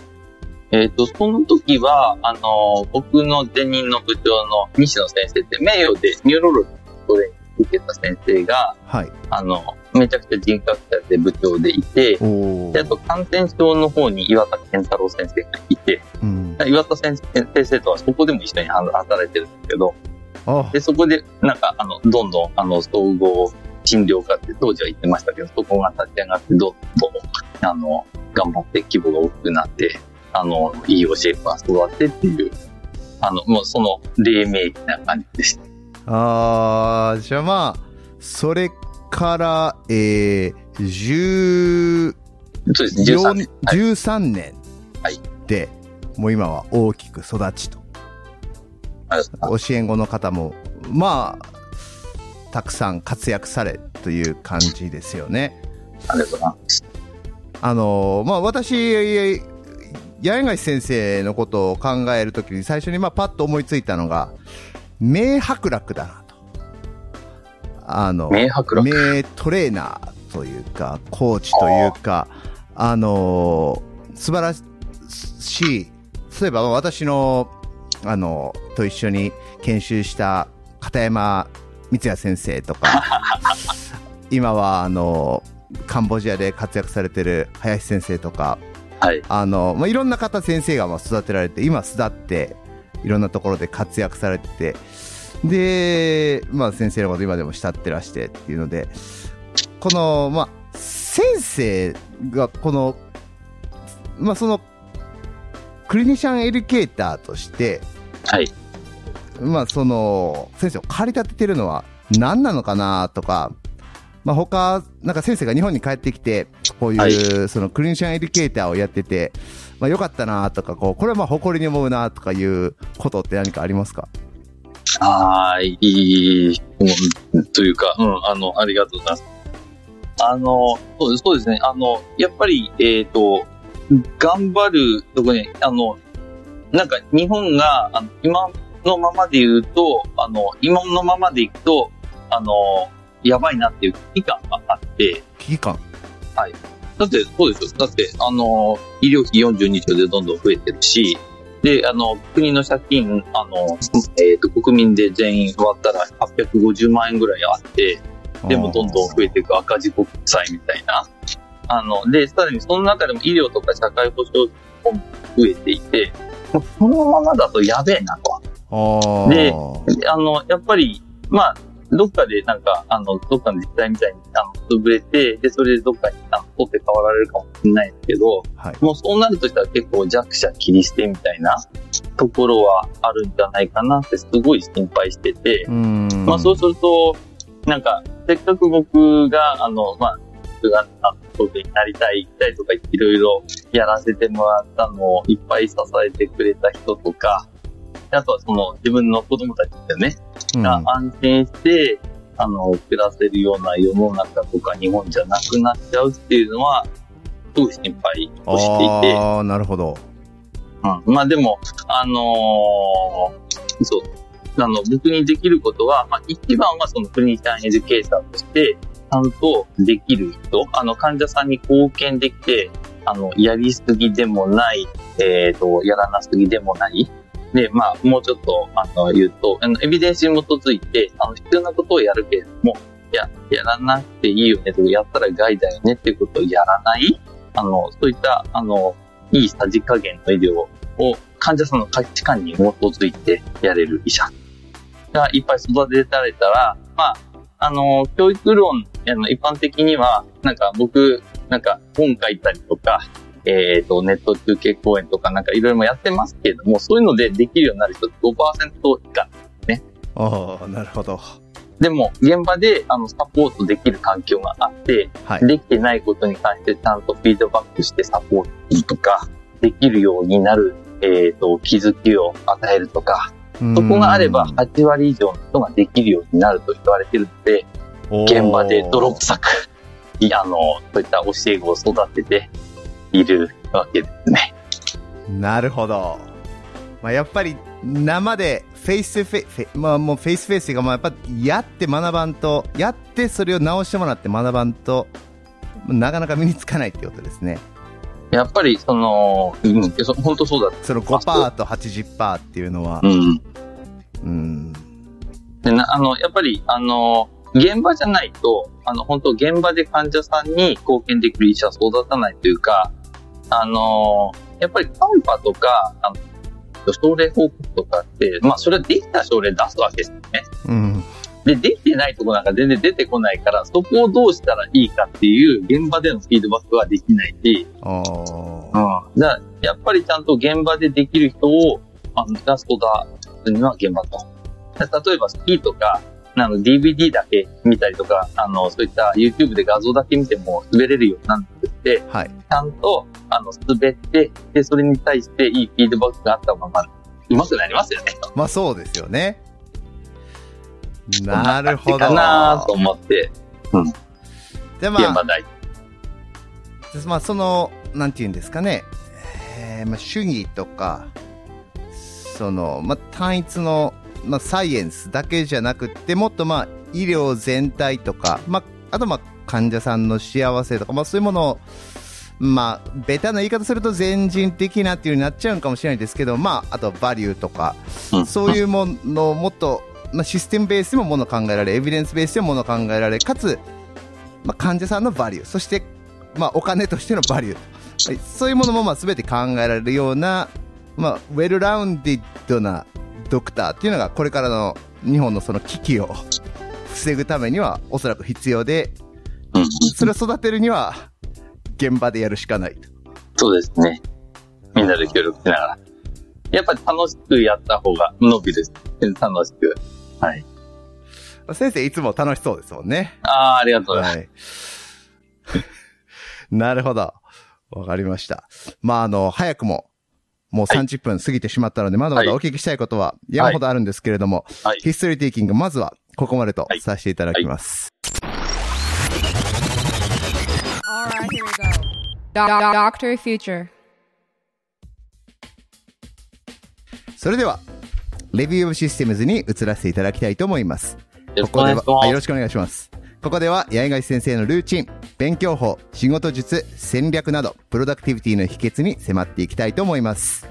S2: えっ、と、その時は、あの、僕の前任の部長の西野先生って、メイヨーで neurology のトレーニング受けた先生が、
S1: はい。
S2: あの、めちゃくちゃ人格者で部長でいて、
S1: お
S2: で、あと感染症の方に岩田健太郎先生がいて、
S1: うん。
S2: 岩田先生先生とはそこでも一緒に働いてるんですけど、
S1: あ
S2: で、そこで、なんか、あの、どんどん、あの、総合診療科って当時は言ってましたけど、そこが立ち上がって、どんどん、あの、頑張って規模が大きくなって、あの、いい教え子が育ってっていう、あの、もうその、黎明期な感じでした。
S1: あー、じゃあまあ、それから、えー、10、
S2: そうです、13年。はい
S1: 13年
S2: はい
S1: で、もう今は大きく育ちと。教え子の方も、まあ、たくさん活躍されという感じですよね。
S2: ありがとうございます。
S1: あのまあ、私、八重樫先生のことを考えるときに最初にまあパッと思いついたのが、名伯楽だなと。あの、
S2: 名伯楽？
S1: 名トレーナーというか、コーチというか、あの素晴らしい、そういえば私の、あの、と一緒に研修した片山光也先生とか、*laughs* 今はあの、カンボジアで活躍されてる林先生とか、
S2: はい。
S1: あの、まあ、いろんな方先生がまあ育てられて、今巣立って、いろんなところで活躍されてて、で、まあ先生のこと今でも慕ってらしてっていうので、この、まあ、先生がこの、まあその、クリニシャンエデュケーターとして、
S2: はい。
S1: まあその、先生を駆り立ててるのは何なのかなとか、まあ他、なんか先生が日本に帰ってきて、こういう、
S2: はい
S1: そのクリニシャンエデュケーターをやってて、まあ良かったなとか、こう、これはまあ誇りに思うなとかいうことって何かありますか？
S2: ああ、いい、うん、というか、うん、あの、ありがとうございます。あの、そうですそうですね。あの、やっぱり、えっ、と、頑張るとこに、あの、なんか日本が、あの今のままで言うと、あの、今のままでいくと、あの、やばいなっていう危機感があって、
S1: 危機感？
S2: だって、そうですよ。だって、あの、医療費42兆でどんどん増えてるし、で、あの、国の借金、あの、えっ、と、国民で全員割ったら850万円ぐらいあって、でもどんどん増えていく赤字国債みたいな。あの、で、さらにその中でも医療とか社会保障も増えていて、このままだとやべえなと。であの、やっぱり、まあ、どっかでなんか、あの、どっかの自治体みたいに、あの、潰れて、で、それでどっかに、あの、取って代わられるかもしれないですけど、
S1: はい。
S2: もうそうなるとしたら結構弱者切り捨てみたいなところはあるんじゃないかなってすごい心配してて、
S1: うーん。
S2: まあそうすると、なんか、せっかく僕が、あの、まあ、僕が、あの、当になりたい、行きたいとかいろいろやらせてもらったのをいっぱい支えてくれた人とか、あとはその自分の子供たちですよね。
S1: うん。
S2: が安心して、あの、暮らせるような世の中とか日本じゃなくなっちゃうっていうのは、すごい心配をしていて、
S1: ああ、なるほど。
S2: うん、まあでも、あのーそう、あの、僕にできることは、まあ一番はそのクリニシャンエデュケーターとして、ちゃんとできる人、あの、患者さんに貢献できて、あの、やりすぎでもない、えっ、と、やらなすぎでもない。で、まあ、もうちょっと、あの、言うと、あの、エビデンスに基づいて、あの、必要なことをやるけれども、いや、やらなくていいよねとか、やったら害だよねっていうことをやらない、あの、そういった、あの、いいさじ加減の医療を患者さんの価値観に基づいてやれる医者がいっぱい育てられたら、まあ、あの、教育論、あの、一般的には、なんか僕、なんか本書いたりとか、えっ、ー、と、ネット中継講演とかなんかいろいろやってますけれども、そういうのでできるようになる人って5%以下ね。
S1: ああ、なるほど。
S2: でも、現場で、あの、サポートできる環境があって、はい、できてないことに関してちゃんとフィードバックしてサポートとか、できるようになる、えっ、ー、と、気づきを与えるとか、そこがあれば8割以上の人ができるようになると言われてるので、現場で泥臭く、あの、そういった教え子を育てているわけですね。
S1: なるほど。まあ、やっぱり生でフェイスフェイス、まあもうフェイスフェイスが、まあやっぱやって学ばんと、やってそれを直してもらって学ばんと、なかなか身につかないってことですね。
S2: やっぱり、その、うん、本当そうだ。
S1: その5%と80%っていうのは。う
S2: ん。うん。でな、あの、やっぱり、あの、現場じゃないと、あの、本当現場で患者さんに貢献できる医者は育たないというか、あの、やっぱりカンパとか、あの症例報告とかって、まあ、それはできた症例出すわけですよね。
S1: うん。
S2: で、できてないとこなんか全然出てこないから、そこをどうしたらいいかっていう現場でのフィードバックはできないし、
S1: あ
S2: うん。だやっぱりちゃんと現場でできる人を、あの、出すとだ、には現場と。例えばスキーとか、あの DVD だけ見たりとか、あの、そういった YouTube で画像だけ見ても滑れるようになるんですて、はい、ちゃんと、あの、滑って、で、それに対していいフィードバックがあった方が、上手くなりますよね。
S1: まあそうですよね。なるほど。
S2: かなと思って。うん。
S1: で、まあ、現場大まあ、その、なんて言うんですかね。えー、まあ、主義とか、その、まあ、単一の、まあ、サイエンスだけじゃなくて、もっとまあ、医療全体とか、まあ、あとまあ、患者さんの幸せとか、まあ、そういうものを、まあ、ベタな言い方すると全人的なっていうになっちゃうかもしれないですけど、まあ、あとバリューとか、そういうものをもっと、まあ、システムベースでももの考えられ、エビデンスベースでももの考えられ、かつ、まあ、患者さんのバリュー、そして、まあ、お金としてのバリュー、そういうものもまあ全て考えられるような、まあ、ウェルラウンディッドなドクターっていうのがこれからの日本のその危機を防ぐためにはおそらく必要で、それを育てるには、現場でやるしかないと。
S2: そうですね。みんなで協力しながら。やっぱり楽しくやった方が伸びるす。楽しく。はい。
S1: 先生いつも楽しそうですもんね。
S2: ああ、ありがとうございます。
S1: はい、*laughs* なるほど。わかりました。まあ、あの、早くも、もう30分過ぎてしまったので、まだまだお聞きしたいことは山ほどあるんですけれども、はい、ヒストリーテイキング、まずはここまでとさせていただきます。それでは、レビューオブシステムズに移らせていただきたいと思います。
S2: ここでは、
S1: よろしくお願いします。ここでは、八重貝先生のルーチン、勉強法、仕事術、戦略など、プロダクティビティの秘訣に迫っていきたいと思います。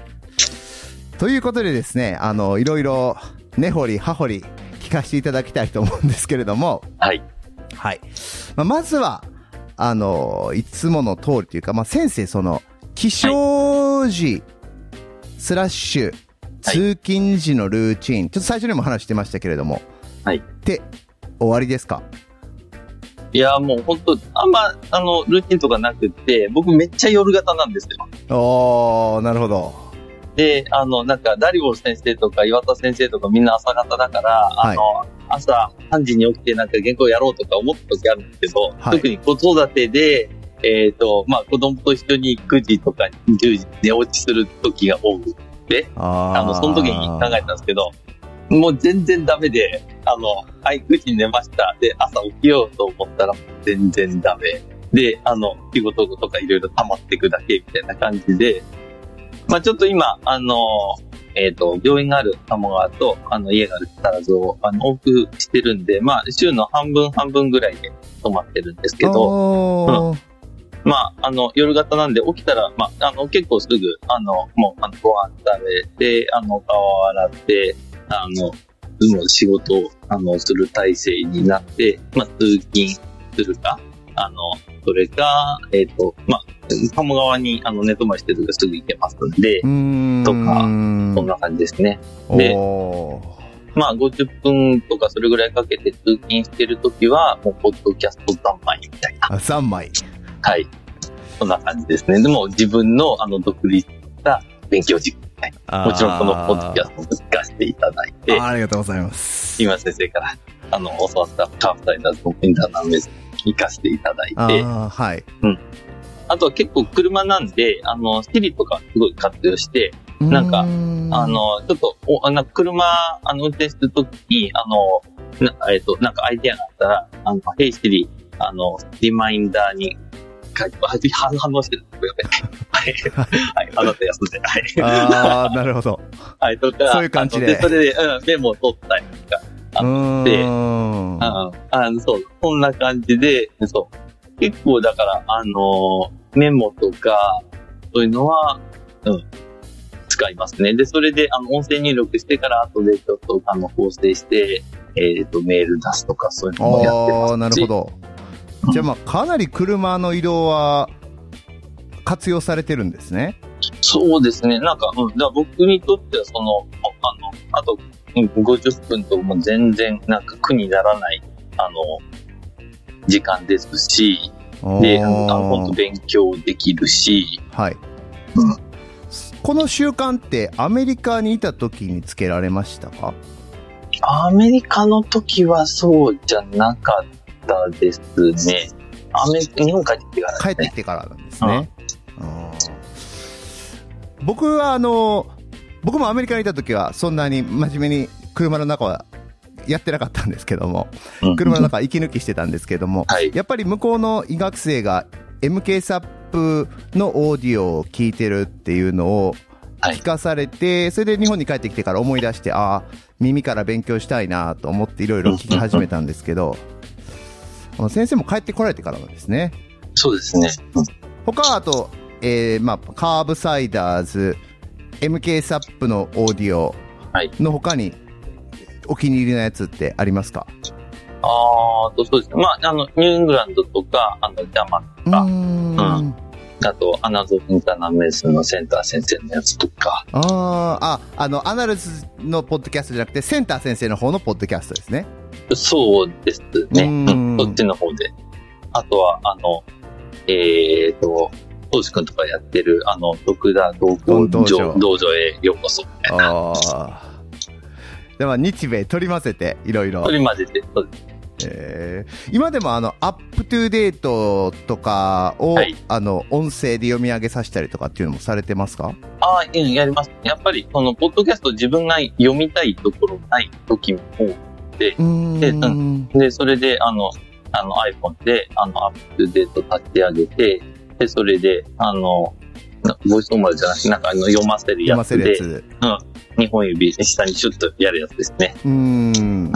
S1: ということでですね、あの、いろいろ、根掘り葉掘り聞かせていただきたいと思うんですけれども、
S2: はい。
S1: はい。まあ、まずは、あの、いつもの通りというか、まあ、先生、その、起床時、スラッシュ、通勤時のルーチン、ちょっと最初にも話してましたけれども、
S2: はい。
S1: で、終わりですか？
S2: いや、もう本当あんま、あの、ルーティンとかなくて、僕めっちゃ夜型なんですよ。
S1: ああ、なるほど。
S2: で、あの、なんか、ダリオル先生とか岩田先生とかみんな朝方だから、あの、はい、朝3時に起きてなんか原稿やろうとか思った時あるんですけど、はい、特に子育てで、えっ、ー、と、まあ、子供と一緒に9時とか10時寝落ちする時が多くて、あの、その時に考えたんですけど、もう全然ダメで、あの、はい、9時に寝ました。で、朝起きようと思ったら全然ダメ。で、あの、仕事とかいろいろ溜まっていくだけみたいな感じで、まあちょっと今、あの、えっ、ー、と、病院がある鴨川と、あの、家がある木更津を、あの、往復してるんで、まあ、週の半分半分ぐらいで泊まってるんですけど、うん、まあ、あの、夜型なんで起きたら、まあ、あの、結構すぐ、あの、もう、あの、ご飯食べて、あの、顔洗って、あの、もう仕事を、あの、する体制になって、まあ、通勤するか、あの、それか、えっ、ー、と、まあ、鴨川にあの寝泊まりしてるとすぐ行けますんで、
S1: ん。
S2: とかそんな感じですね。でまあ、50分とかそれぐらいかけて通勤してるときは、もう、ポッドキャスト三昧みたいな。
S1: あ、3枚。
S2: はい。そんな感じですね。でも、自分の、あの、独立した勉強軸みたいな。もちろん、このポッドキャストも聞かせていただいて、
S1: あありがとうございます。
S2: 今先生から、あの、教わったカーフタイダーズのインターナルメス聞かせていただい
S1: あ
S2: て、
S1: あ、はい。
S2: あとは結構車なんで、あの、シリとかすごい活用して、なんかあ、の、ちょっと、おあの車、あの、運転するときに、あの、なえっ、と、なんかアイデアがあったら、あの、ヘイシリ、あの、リマインダーに書いて、あ反応してる。ごめんなさいはい。はい。あなた休ん。で。はい。
S1: ああ、なるほど。
S2: はい。とか、
S1: そういう感じで
S2: それで、うん、メモを取ったりとか、あ
S1: うん。
S2: あの、そう、そん。な感じで、そう。結構だから、あのメモとか、そういうのは、うん、使いますね。で、それで、あの、音声入力してから、後でちょっと、あの、構成して、えっ、と、メール出すとか、そういうのもやってますし。
S1: ああ、なるほど。じゃあまあ、かなり車の移動は活用されてるんですね。
S2: そうですね。なんか、うん。だ僕にとっては、その、あの、あと、うん50分とも全然、なんか苦にならない、あの、時間ですし、で、あの、本当勉強できるし、
S1: はい
S2: うん。
S1: この習慣ってアメリカにいた時につけられましたか？
S2: アメリカの時はそうじゃなかったですね。アメリカ、日本帰ってきてから
S1: 帰ってき。てからなんですね。うん僕はあの、僕もアメリカにいた時はそんなに真面目に車の中はやってなかったんですけども、
S2: うん
S1: 車の中息抜きしてたんですけども、
S2: はい。
S1: やっぱり向こうの医学生が MK サップのオーディオを聞いてるっていうのを
S2: はい
S1: 聞かされて、それで日本に帰ってきてから思い出して、ああ、耳から勉強したいなと思っていろいろ聞き始めたんですけど、先生も帰ってこられてからなんですね。
S2: そうですね。うん
S1: 他はあと、えーまあ、カーブサイダーズ、MK サップのオーディオ
S2: はい
S1: の他にお気に入りのやつってありますか？
S2: あーと、そうですね。まあ、あの、ニューイングランドとか、あの、ジャマ
S1: うー
S2: か
S1: ん。
S2: あと、アナゾインターナメースのセンター先生のやつとか、
S1: あーあ、あの、アナルズのポッドキャストじゃなくて、センター先生の方のポッドキャストですね。
S2: そうですね。
S1: う
S2: うんん、そっちの方で。あとは、あの、えーと、トシ君とかやってる、あの、徳田道
S1: 道
S2: 場
S1: 場
S2: 道場へようこそ。みたいな。
S1: では、日米取り混ぜて、いろいろ
S2: そ。れまでで、そうです
S1: えー今でもあの、アップトゥーデートとかを、
S2: はい
S1: あの、音声で読み上げさせたりとかっていうのもされてますか？
S2: ああ、うんやります。やっぱり、その、ポッドキャスト自分が読みたいところない時も多くて。でうんで、それで、あの、あの iPhone で、あの、アップデート立ち上げて、で、それで、あの、なボイスオーバーじゃなくて、なんかあの読ませるやつで、
S1: せるやつ。
S2: 2本指下にシュッとやるやつですね。
S1: うーん。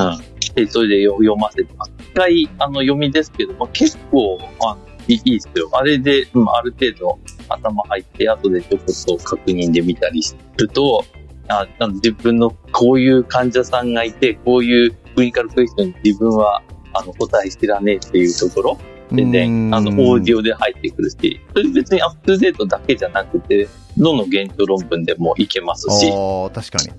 S2: で、それでよ読ませてます。一回、あの、読みですけども、結構、あいいですよ。あれで、うん、ある程度頭入って、後でちょこっと確認で見たりすると、あ自分のこういう患者さんがいて、こういうクリニカルクエスチョンに自分は、あの、答え知らねえっていうところ、全然、あの、オーディオで入ってくるし、それ別にアップデートだけじゃなくて、どの現状論文でもいけますし、
S1: ああ、確かに。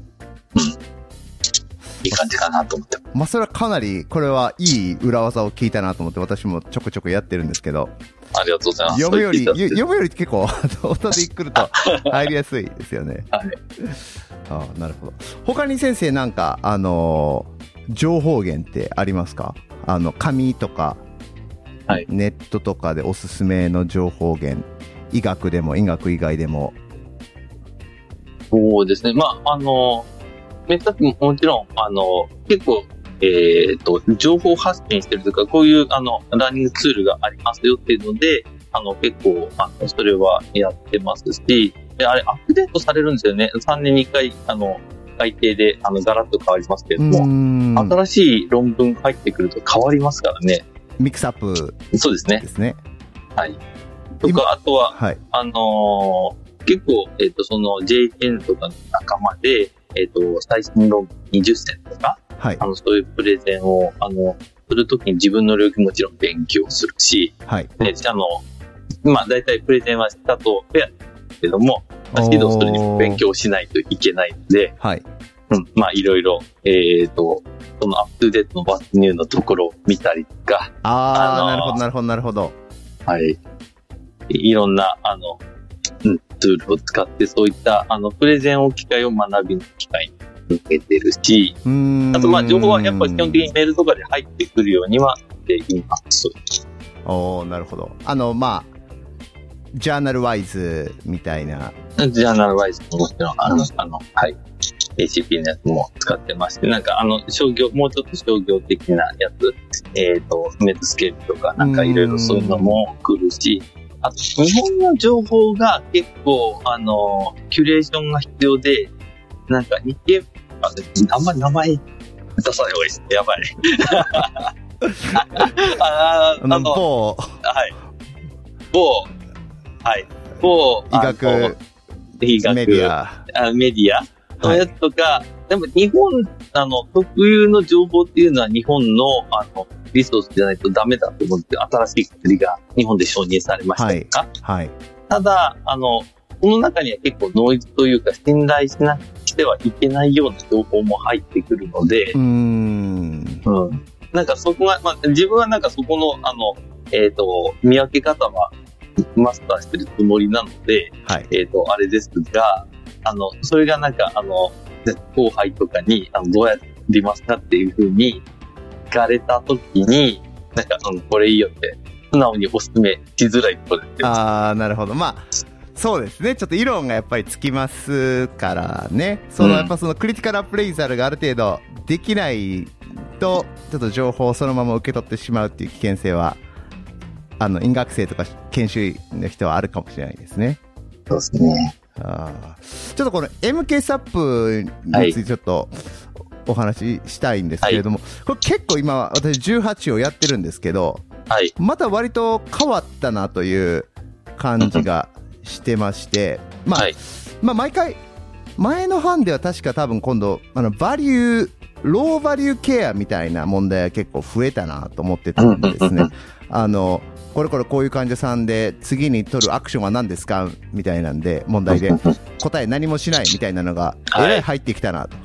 S2: いい感じかなと思ってま
S1: あ、それはかなり、これはいい裏技を聞いたなと思って、私もちょくちょくやってるんですけど、
S2: ありがとうございます。
S1: 読むより、読むより結構、音で来ると入りやすいですよね。*laughs*
S2: はい。
S1: ああ、なるほど。他に先生なんか、あのー情報源ってありますか？あの、紙とか、
S2: はい
S1: ネットとかでおすすめの情報源、医学でも医学以外でも。
S2: そうですね。まあ、あの、めったくももちろん、あの、結構、えっ、と、情報発信してるというか、こういう、あの、ラーニングツールがありますよっていうので、あの、結構、あの、それはやってますし、で、あれ、アップデートされるんですよね。3年に1回、あの、改定で、あの、ガラッと変わりますけれども、
S1: ん
S2: 新しい論文入ってくると変わりますからね。
S1: ミックスアップ
S2: そうですね
S1: で。すね。
S2: と
S1: 今
S2: か、あとは、
S1: はい。
S2: あのー結構、えっ、と、その JN とかの仲間で、えっ、と、最新論文20選とか、
S1: はい
S2: あ。の、そういうプレゼンを、あの、するときに自分の領域もちろん勉強するし、
S1: はい。
S2: ね、あの、まあ大体プレゼンはしたとフェアですけども、まあ、指導するに勉強しないといけないので、
S1: はい。
S2: うん、まあいろいろ、えっ、と、そのアップデートのバスニューのところを見たりとか、
S1: あ、
S2: あ
S1: なるほど、なるほど、なるほど。
S2: はい。いろんな、あの、うん、ツールを使って、そういった、あの、プレゼンを機会を学びの機会に向けてるし、
S1: うん。
S2: あと、まあ、情報はやっぱり基本的にメールとかで入ってくるようにはしています。
S1: おー、なるほど。あの、まあ、ジャーナルワイズみたいな。
S2: ジャーナルワイズももちろん、あの、あの、はい。ACP のやつも使ってまして、なんかあの、商業、もうちょっと商業的なやつ、えっ、と、メッスケールとか、なんかいろいろそういうのも来るし、あと、日本の情報が結構、あの、キュレーションが必要で、なんか日経、あ、あんまり名前出さない方がいいですね。やばい。*laughs* ああ
S1: あの、
S2: の、
S1: 某
S2: はい。某、はい。某、
S1: 医学
S2: 医学
S1: メディア。
S2: あメディアのやつとか、でも日本、あの、特有の情報っていうのは日本の、あの、リソースじゃないとダメだと思って、新しい薬が日本で承認されましたとか、
S1: はい。
S2: ただ、あの、この中には結構ノイズというか信頼しなくしてはいけないような情報も入ってくるので
S1: うー、ん。
S2: うん。なんかそこが、まあ、自分はなんかそこの、あの、えっ、と、見分け方はマスターしてるつもりなので、
S1: はい。
S2: えっ、と、あれですが、あの、それがなんか、あの、後輩とかに、あの、どうやってりますかっていうふうに聞かれたときに、なんか、うん、これいいよって、素直にお勧めしづらいところですよ。
S1: あー、なるほど。まあ、そうですね。ちょっと議論がやっぱりつきますからね。その、
S2: うん
S1: やっぱそのクリティカルアプレイザルがある程度できないと、ちょっと情報をそのまま受け取ってしまうっていう危険性は、あの、院学生とか研修医の人はあるかもしれないですね。
S2: そうですね。
S1: あーちょっとこの MK サップについてちょっとお話ししたいんですけれども、これ結構今私18をやってるんですけど、
S2: はい。
S1: また割と変わったなという感じがしてまして、まあ、
S2: はい。
S1: まあ毎回、前の班では確か多分今度、あの、バリュー、ローバリューケアみたいな問題が結構増えたなと思ってたんですね。あの、これこれこういう患者さんで次に取るアクションは何ですか？みたいなんで、問題で *laughs* 答え何もしないみたいなのが、え入ってきたなと。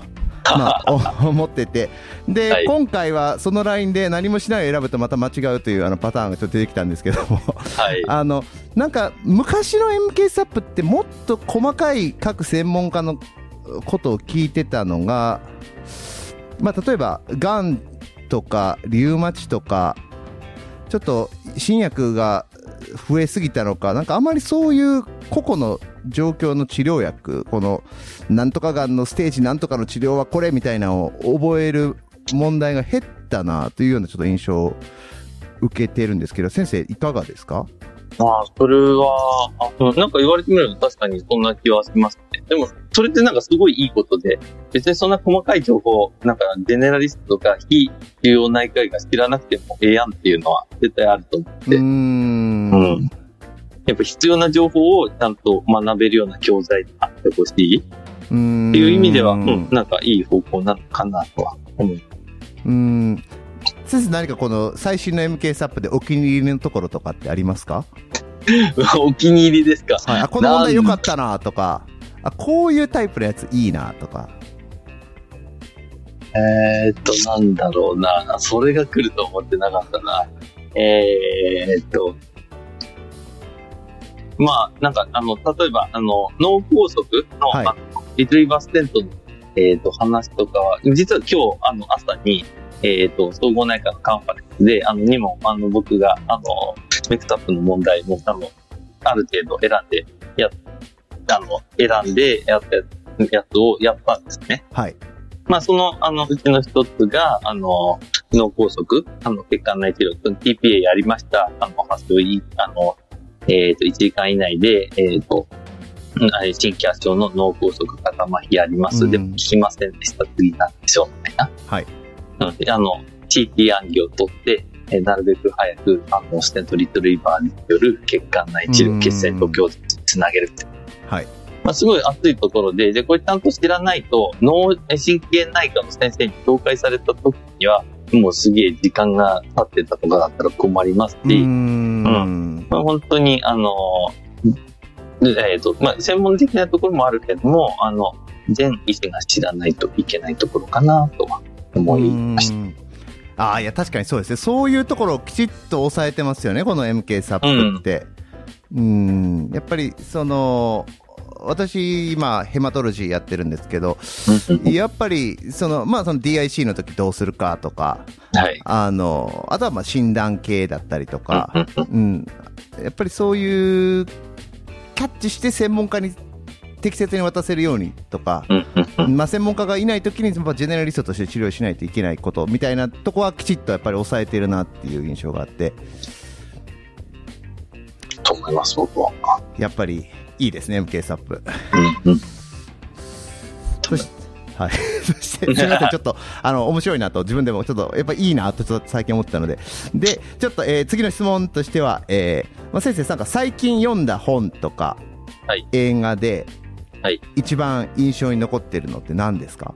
S1: まあ、*laughs* お思ってて。で、
S2: はい
S1: 今回はそのラインで何もしないを選ぶとまた間違うというあのパターンがちょっと出てきたんですけども、
S2: はい。*laughs*
S1: あの、なんか、昔の MK サップってもっと細かい各専門家のことを聞いてたのが、まあ、例えば、がんとか、リウマチとか、ちょっと新薬が増えすぎたのか、なんかあまりそういう個々の状況の治療薬、この、なんとかがんのステージなんとかの治療はこれみたいなのを覚える問題が減ったなというようなちょっと印象を受けているんですけど、先生いかがですか？
S2: まあ、それは、あうんなんか言われてみると確かにそんな気はしますね。でも、それってなんかすごいいいことで、別にそんな細かい情報、なんかジェネラリストとか非重要内科医が知らなくてもええやんっていうのは絶対あると思って、
S1: うーん。
S2: うんやっぱ必要な情報をちゃんと学べるような教材であってほしいっ。ていう意味では、う、
S1: うん
S2: なんかいい方向なのかなとは思う。
S1: ーん。先生何かこの最新の MK サップでお気に入りのところとかってありますか？*laughs*
S2: お気に入りですか？
S1: はい。あ、この問題良かったなとか、あ、こういうタイプのやついいなとか。
S2: えーっと、なんだろうな。それが来ると思ってなかったな。えーっと、まあ、なんか、あの、例えば、あの、脳梗塞の、
S1: はい
S2: リトリバーステントの、えーっと、話とかは、実は今日、あの、朝に、えーっと、総合内科のカンファレンスで、あの、にも、あの、僕が、あの、メクタップの問題も、あの、ある程度選んで、や、あの、選んでやったやつをやったんですね。
S1: はい。
S2: まあ、その、あの、うちの一つが、あの、脳梗塞、あの、血管内治療、TPA やりました。あの、発症い、あの、えっ、と、1時間以内で、えっ、と、うんあれ心筋圧症の脳梗塞肩麻痺やります。
S1: うん
S2: でも、効きませんでした。次なんでしょう、みたいな。
S1: はい。
S2: なので、あの、CT 暗記を取って、えーなるべく早く、あの、ステントリトリバーによる血管内治
S1: うん
S2: 療、血栓と強につなげるって
S1: はい。
S2: まあ、すごい熱いところで、で、これちゃんと知らないと、脳神経内科の先生に紹介された時には、もうすげえ時間が経ってたとかだったら困りますし、
S1: うーん。
S2: まあ、本当に、あの、でえっ、と、まあ、専門的なところもあるけども、あの、全医師が知らないといけないところかなとは思いました。
S1: うんああ、いや、確かにそうですね。そういうところをきちっと抑えてますよね、この MK サップって。うん、やっぱり、その、私、今、ヘマトロジーやってるんですけど、やっぱり、その、まあ、その DIC の時どうするかとか、
S2: はい。
S1: あの、あとはまあ診断系だったりとか、
S2: うん
S1: うん、やっぱりそういう、キャッチして専門家に適切に渡せるようにとか、まあ、専門家がいないときにやっぱジェネラリストとして治療しないといけないことみたいなとこはきちっとやっぱり抑えてるなっていう印象があって、
S2: と思います、僕は。
S1: やっぱりいいですね、MK サップ。
S2: うんうん
S1: そしはい。*laughs* そして、すみません、ちょっと、あの、面白いなと、自分でもちょっと、やっぱいいなと、ちょっと最近思ってたので。で、ちょっと、えー次の質問としては、えーまあ、先生、なんか最近読んだ本とか、
S2: はい
S1: 映画で、
S2: はい
S1: 一番印象に残ってるのって何ですか？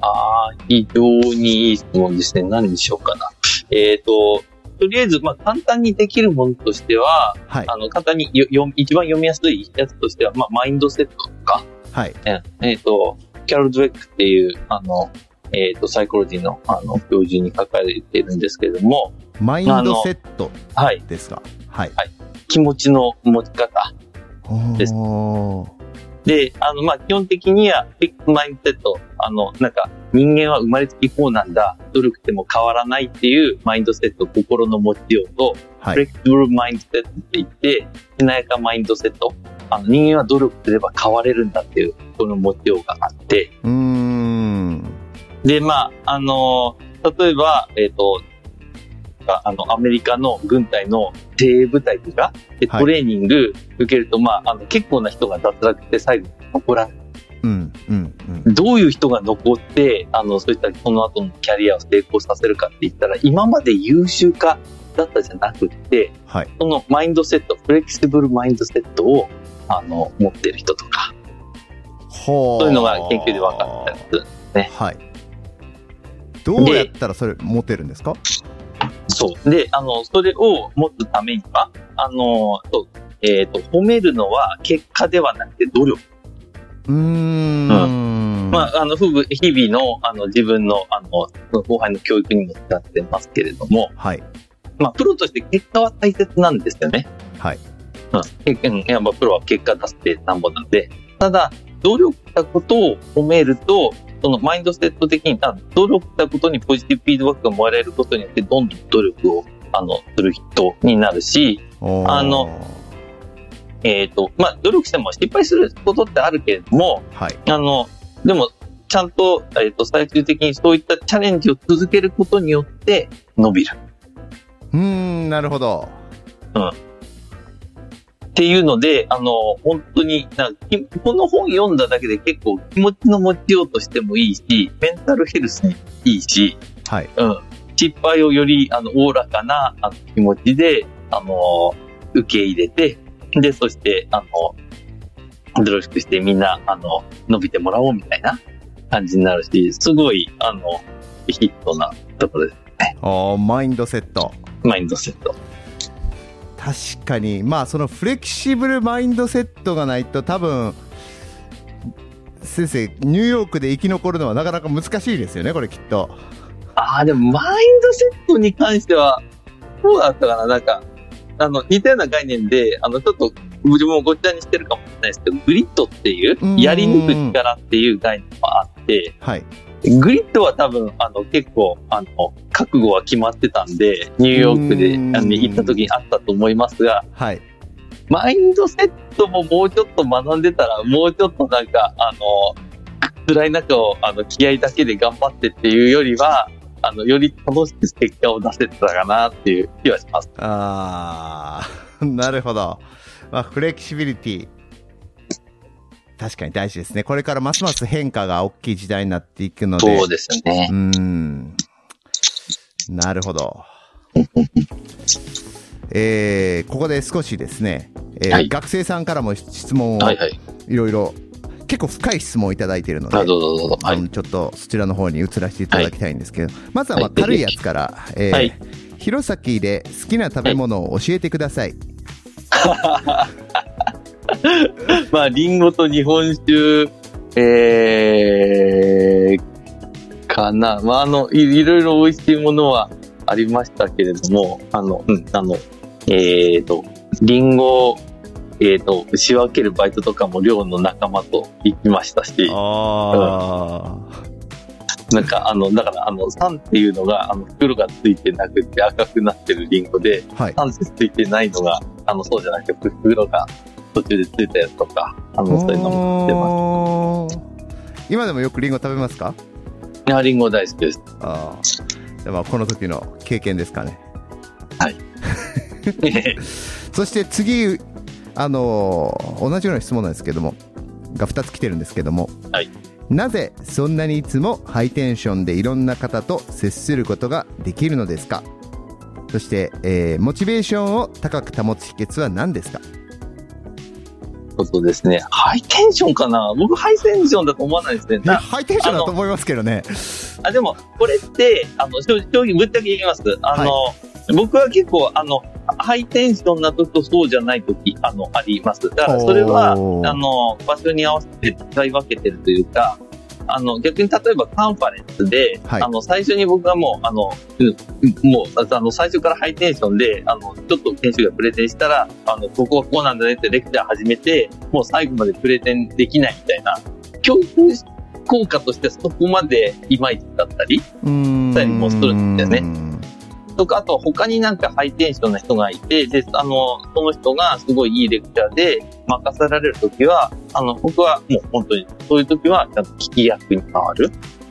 S2: ああ、非常にいい質問ですね。何にしようかな。えっ、と、とりあえず、まあ、簡単にできるものとしては、
S1: はい。
S2: あの、簡単によ一番読みやすいやつとしては、まあ、マインドセットとか、
S1: はい。
S2: ええっ、と、キャロル・ドウェックっていう、あの、えっ、と、サイコロジーの、あの、教授に書かれてるんですけれども、
S1: マインドセット
S2: はい、
S1: ですか？はい。
S2: 気持ちの持ち方。です
S1: おー
S2: で、あの、まあ、基本的には、マインドセット、あの、なんか、人間は生まれつきこうなんだ、努力しても変わらないっていうマインドセット、心の持ちようと、
S1: はい。
S2: フレキシブルマインドセットって言って、しなやかマインドセット。あの、人間は努力すれば変われるんだっていう、この持ちようがあって、
S1: うーん。
S2: で、まあ、あの例えば、えっ、と、あの、アメリカの軍隊の精鋭部隊とか、で
S1: はい
S2: トレーニング受けると、まあ、あの、結構な人が脱落して最後残らない。
S1: うん、うん、うん。
S2: どういう人が残って、あの、そういったその後のキャリアを成功させるかって言ったら、今まで優秀化だったじゃなくって、
S1: はい。
S2: そのマインドセット、フレキシブルマインドセットを、あの、持ってる人とか、
S1: ほ
S2: そういうのが研究で分かったりする。
S1: はい。どうやったらそれ持てるんですか？
S2: そう。で、あの、それを持つためには、あの、そうえっ、と、褒めるのは結果ではなくて努力。
S1: うーん。
S2: まあ、あの、ふぶ日々の、あの、自分の、あの、後輩の教育にも使ってますけれども、
S1: はい。
S2: まあ、プロとして結果は大切なんですよね。
S1: はい。
S2: うん。や、まあ、プロは結果出してなんぼなんで。ただ、努力したことを褒めると、そのマインドセット的に、あ努力したことにポジティブフィードバックがもらえることによって、どんどん努力を、あの、する人になるし、あの、えっ、と、まあ、努力しても失敗することってあるけれども、
S1: はい。
S2: あの、でも、ちゃんと、えっ、と、最終的にそういったチャレンジを続けることによって伸びる。
S1: うーん、なるほど。
S2: っていうので、あの、本当になんかきこの本読んだだけで結構気持ちの持ちようとしてもいいし、メンタルヘルスにいいし、
S1: はい。
S2: うん。失敗をより、あの、おおらかなあの気持ちで、あの、受け入れて、で、そして、あの、努力してみんな、あの、伸びてもらおうみたいな感じになるし、すごい、あの、ヒットなところです。
S1: おーマインドセット。
S2: マインドセット。
S1: 確かに、まあ、そのフレキシブルマインドセットがないと、多分先生、ニューヨークで生き残るのはなかなか難しいですよね、これきっと。
S2: ああ、でもマインドセットに関しては、どうだったかななんか、あの、似たような概念で、あの、ちょっと、自分もごっちゃにしてるかもしれないですけど、グリッドっていう
S1: うん、
S2: やり抜く力っていう概念もあって、
S1: はい。
S2: グリッドは多分、あの、結構、あの、覚悟は決まってたんで、ニューヨークで
S1: うん
S2: あの行った時にあったと思いますが、
S1: はい。
S2: マインドセットももうちょっと学んでたら、もうちょっとなんか、あの、辛い中を、あの、気合だけで頑張ってっていうよりは、あの、より楽しく結果を出せてたかなっていう気はします。
S1: あー、*laughs* なるほど。まあ、フレキシビリティ。確かに大事ですね。これからますます変化が大きい時代になっていくので。
S2: そうですね
S1: う。ーん。なるほど。えー、ここで少しですね、えー
S2: はい
S1: 学生さんからも質問を
S2: はいはい。
S1: いろいろ結構深い質問をいただいているので、
S2: あ、どうぞどうぞ。はい。
S1: ちょっとそちらの方に移らせていただきたいんですけど、まずは軽いやつから、えー
S2: はい
S1: 弘前で好きな食べ物を教えてください。*laughs* *laughs*
S2: まあ、リンゴと日本酒、えー、かな。まあ、あの、いいろいろ美味しいものはありましたけれども、あの、うん、あの、えーと、リンゴ、えーと、仕分けるバイトとかも寮の仲間と行きましたし、
S1: あ
S2: なんか、あの、だから、あの、酸っていうのが、あの、袋がついてなくて赤くなってるリンゴで、
S1: あ、はい。
S2: 酸ってついてないのが、あの、そうじゃなくて、袋が途中でついたやつとか、あの、そういうのも売ってます。
S1: 今でもよくリンゴ食べますか？
S2: いや、リンゴ大好きです。
S1: ああ。でまあこの時の経験ですかね。*laughs* そして次、あのー同じような質問なんですけども、が2つ来てるんですけども、
S2: はい
S1: なぜそんなにいつもハイテンションでいろんな方と接することができるのですか？そして、えーモチベーションを高く保つ秘訣は何ですか？
S2: そうですね。ハイテンションかな？僕、ハイテンションだと思わないですね。
S1: ハイテンションだと思いますけどね。
S2: あでも、これって、あの、正正直、ぶっちゃけ言います。あの、僕は結構、あの、ハイテンションな時とそうじゃない時、あの、あります。だから、それは、あの、場所に合わせて使い分けてるというか、あの、逆に例えばカンファレンスで、
S1: はい。
S2: あの、最初に僕がもう、あの、うんもう、あの、最初からハイテンションで、あの、ちょっと研修がプレゼンしたら、あの、ここはこうなんだねってレクチャー始めて、もう最後までプレゼンできないみたいな、教育効果としてそこまでいまいちだったり、
S1: うーん。
S2: たりもするんだよねとか、あと他になんかハイテンションな人がいて、で、あの、その人がすごいいいレクチャーで任せられるときは、あの、僕はもう本当に、そういうときはちゃんと聞き役に変わる。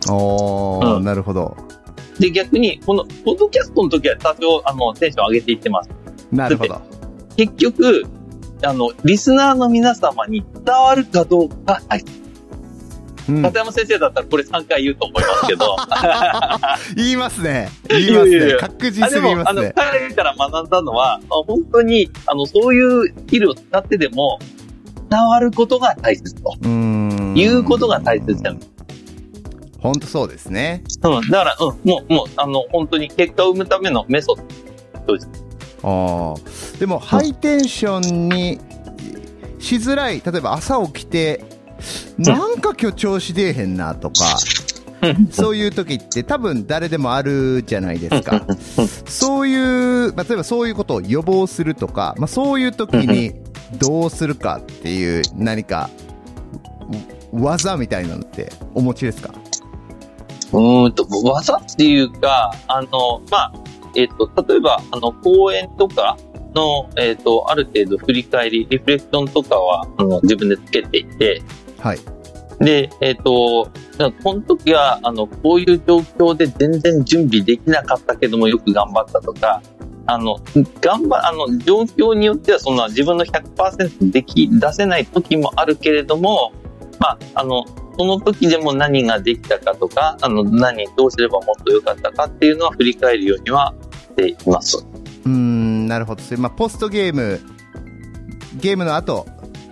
S1: おー、
S2: うん
S1: なるほど。
S2: で、逆に、この、ポッドキャストの時は多少、あの、テンション上げていってます。
S1: なるほど。
S2: 結局、あの、リスナーの皆様に伝わるかどうか、はい、
S1: うん
S2: 片山先生だったらこれ3回言うと思いますけど、*laughs*
S1: 言いますね。言いますね。
S2: いやいやいや
S1: 確実
S2: あでも、あの、
S1: に言いますね。
S2: 彼から学んだのは、あ本当に、あの、そういうスキルを使ってでも、伝わることが大切と。
S1: うーん
S2: 言うことが大切だよ。
S1: 本当そうですね。
S2: うん。だから、うん、もう、もう、あの、本当に結果を生むためのメソッド。
S1: ああ。でも、ハイテンションにしづらい、例えば朝起きて、なんか今日調子出えへんなとか、*laughs* そういう時って多分誰でもあるじゃないですか。*laughs* そういう、まあ例えばそういうことを予防するとか、まあそういう時にどうするかっていう何かう技みたいなのってお持ちですか？
S2: うーんと、技っていうか、あの、まあ、えっ、と、例えば、あの、講演とかの、えっ、と、ある程度振り返り、リフレクションとかは、あの、自分でつけていて、
S1: はい。
S2: で、えっ、と、この時は、あの、こういう状況で全然準備できなかったけどもよく頑張ったとか、あの、頑張、あの、状況によってはそんな自分の100%でき、出せない時もあるけれども、まあ、あの、その時でも何ができたかとか、あの、何、どうすればもっと良かったかっていうのは振り返るようにはしています。
S1: うーん、なるほど。まあ、ポストゲーム、ゲームの後、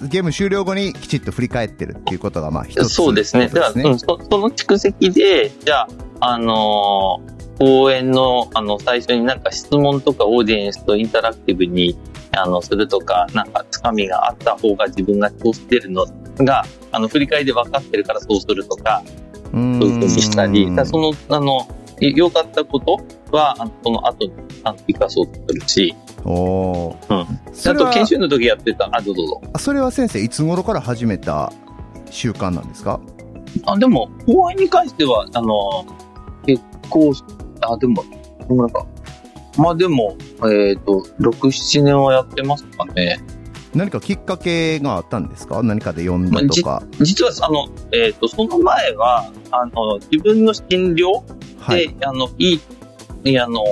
S1: ゲーム終了後にきちっと振り返ってるっていうことが、まあ、一つ
S2: そうですね。だから、うん、そその蓄積で、じゃあ、あのー講演の、あの、最初になんか質問とかオーディエンスとインタラクティブに、あの、するとか、なんか、つかみがあった方が自分が通してるのが、あの、振り返りで分かってるからそうするとか、そういうふうにしたり、その、あの、良かったことは、あのその後に、あの、生かそうとするし、
S1: おー
S2: うん。あと研修の時やってた、あ、どうぞどうぞ。
S1: あそれは先生、いつ頃から始めた習慣なんですか？
S2: あ、でも、講演に関しては、あの、結構、あ、でも、どんか。まあでも、えっ、と、6、7年はやってますかね。
S1: 何かきっかけがあったんですか？何かで読んだとか。
S2: 実は、あの、えっ、と、その前は、あの、自分の診療で、
S1: はい。
S2: あの、いい、あの、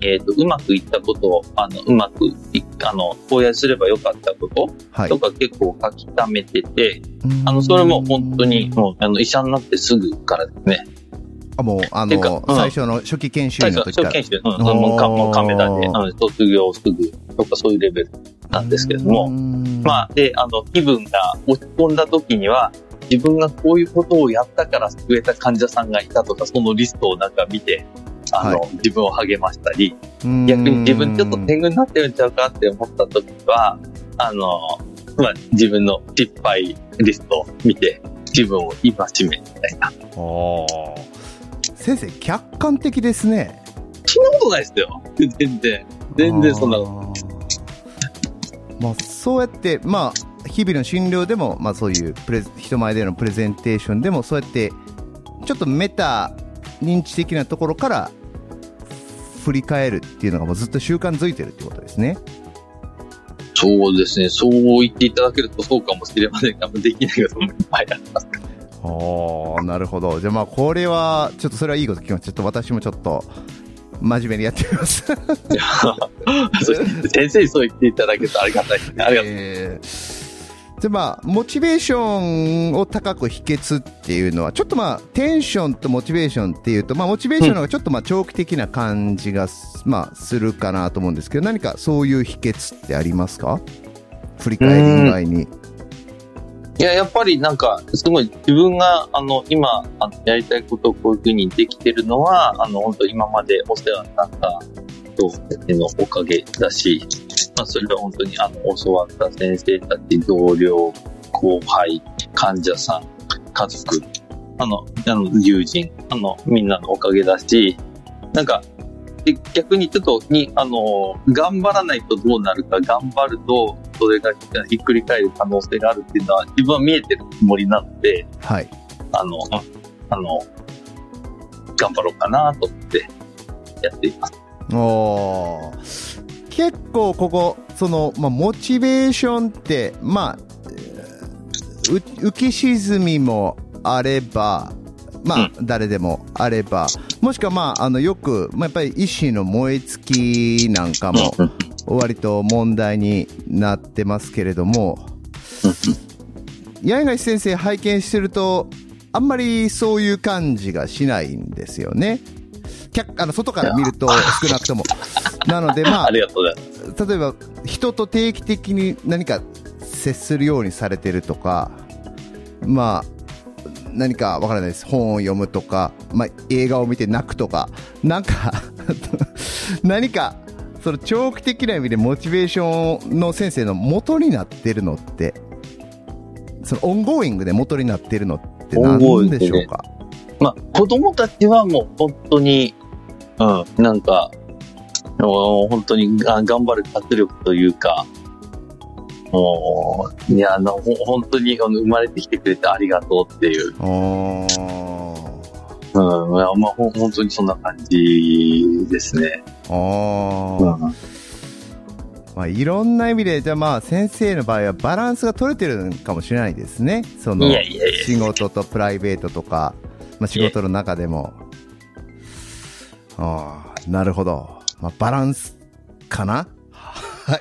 S2: えっ、と、うまくいったことを、あの、うまくい、あの、講演すればよかったこと
S1: はい
S2: と。か結構書き溜めてて、あの、それも本当に、もう、あの、医者になってすぐからですね。
S1: あ、もう、あの、
S2: うん
S1: 最初の初期研修
S2: 最初、
S1: 医の時から。
S2: 初研修、うん、もうかもうカメラで、あの卒業すぐとかそういうレベルなんですけれども、ま
S1: あ、
S2: あ、で、あの、気分が落ち込んだ時には、自分がこういうことをやったから救えた患者さんがいたとか、そのリストをなんか見て、あの、
S1: は
S2: 自分を励ましたり、
S1: 逆
S2: 逆に自分ちょっと天狗になってるんちゃうかって思った時は、あの、まあ、自分の失敗リストを見て、自分を戒めみたいな。
S1: 先生、客観的ですね。
S2: そんなことないですよ。全然。全然そんなこと。
S1: あーまあ、そうやって、まあ、日々の診療でも、まあ、そういうプレゼ人前でのプレゼンテーションでもそうやってちょっとメタ認知的なところから振り返るっていうのがもうずっと習慣づいてるってことですね。
S2: そうですね。そう言っていただけるとそうかもしれませんが、できないこともいっぱいあります。
S1: おーなるほど。じゃあまあこれはちょっとそれはいいこと聞きました。ちょっと私もちょっと真面目にやってみます。*laughs*
S2: 先生にそう言っていただけるとありがたいですね。ありがとう。
S1: えーでまあ、モチベーションを高く秘訣っていうのは、ちょっとまあ、テンションとモチベーションっていうと、まあ、モチベーションの方がちょっとまあ、長期的な感じがす、まあ、するかなと思うんですけど、何かそういう秘訣ってありますか？振り返り以外に。
S2: いや、やっぱりなんか、すごい自分が、あの、今、あのやりたいことをこういうふうにできてるのは、あの、本当今までお世話になった人たちのおかげだし、まあ、それは本当に、あの、教わった先生たち、同僚、後輩、患者さん、家族、あの、あの、友人、あの、みんなのおかげだし、なんか、で逆にちょっとに、あの、頑張らないとどうなるか、頑張ると、それがひっくり返る可能性があるっていうのは、自分は見えてるつもりなので、
S1: はい。
S2: あの、あの、頑張ろうかなと思ってやっています。
S1: おー結構ここ、その、まあ、モチベーションって、まあ、う浮き沈みもあれば、まあ、誰でもあれば、もしくはまあ、あの、よく、まあ、やっぱり医師の燃え尽きなんかも、割と問題になってますけれども、八重樫先生拝見してると、あんまりそういう感じがしないんですよね。客あの外から見ると少なくとも。なので、まあ
S2: あ。
S1: 例えば人と定期的に何か接するようにされてるとか、まあ、何かわからないです。本を読むとか、まあ、映画を見て泣くとか、なんか、*laughs* 何か、その長期的な意味でモチベーションの先生の元になってるのって、そのオンゴーイングで元になってるのって何でしょうか、
S2: まあ、子供たちはもう本当に、うん、なんか、も本当にが頑張る活力というか、もう、いや、あの、ほ本当にあの生まれてきてくれてありがとうっていう、
S1: おー
S2: うん、まあ、本当にそんな感じですね。
S1: おー
S2: うん、
S1: まあ、いろんな意味で、じゃあまあ先生の場合はバランスが取れてるのかもしれないですね。その仕事とプライベートとか、まあ、仕事の中でも。ああ、なるほど。まあ、バランスかな？はい。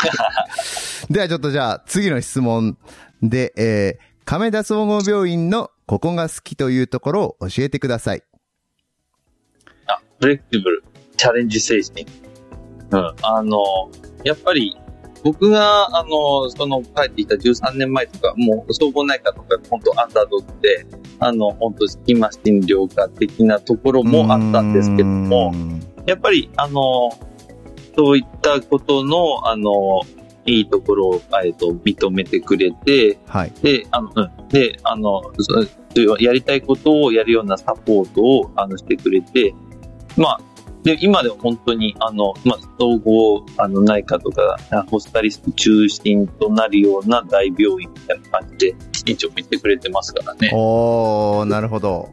S1: ではちょっとじゃあ次の質問で、えー、亀田総合病院のここが好きというところを教えてください。
S2: あ、フレキシブル、チャレンジ精神。うん、あの、やっぱり、僕が、あの、その、帰っていた13年前とか、もう、総合内科とか、本当アンダードッグで、あの、本当隙間診療科的なところもあったんですけども
S1: う、ん
S2: やっぱり、あの、そういったことの、あの、いいところを、えっと、認めてくれて、
S1: はい。
S2: で、あの、うん。で、あの、やりたいことをやるようなサポートを、あの、してくれて、まあ、で、今では本当に、あの、まあ、総合、あの、内科とか、あホスタリスト中心となるような大病院みたいな感じで、院長見てくれてますからね。
S1: おー、なるほど。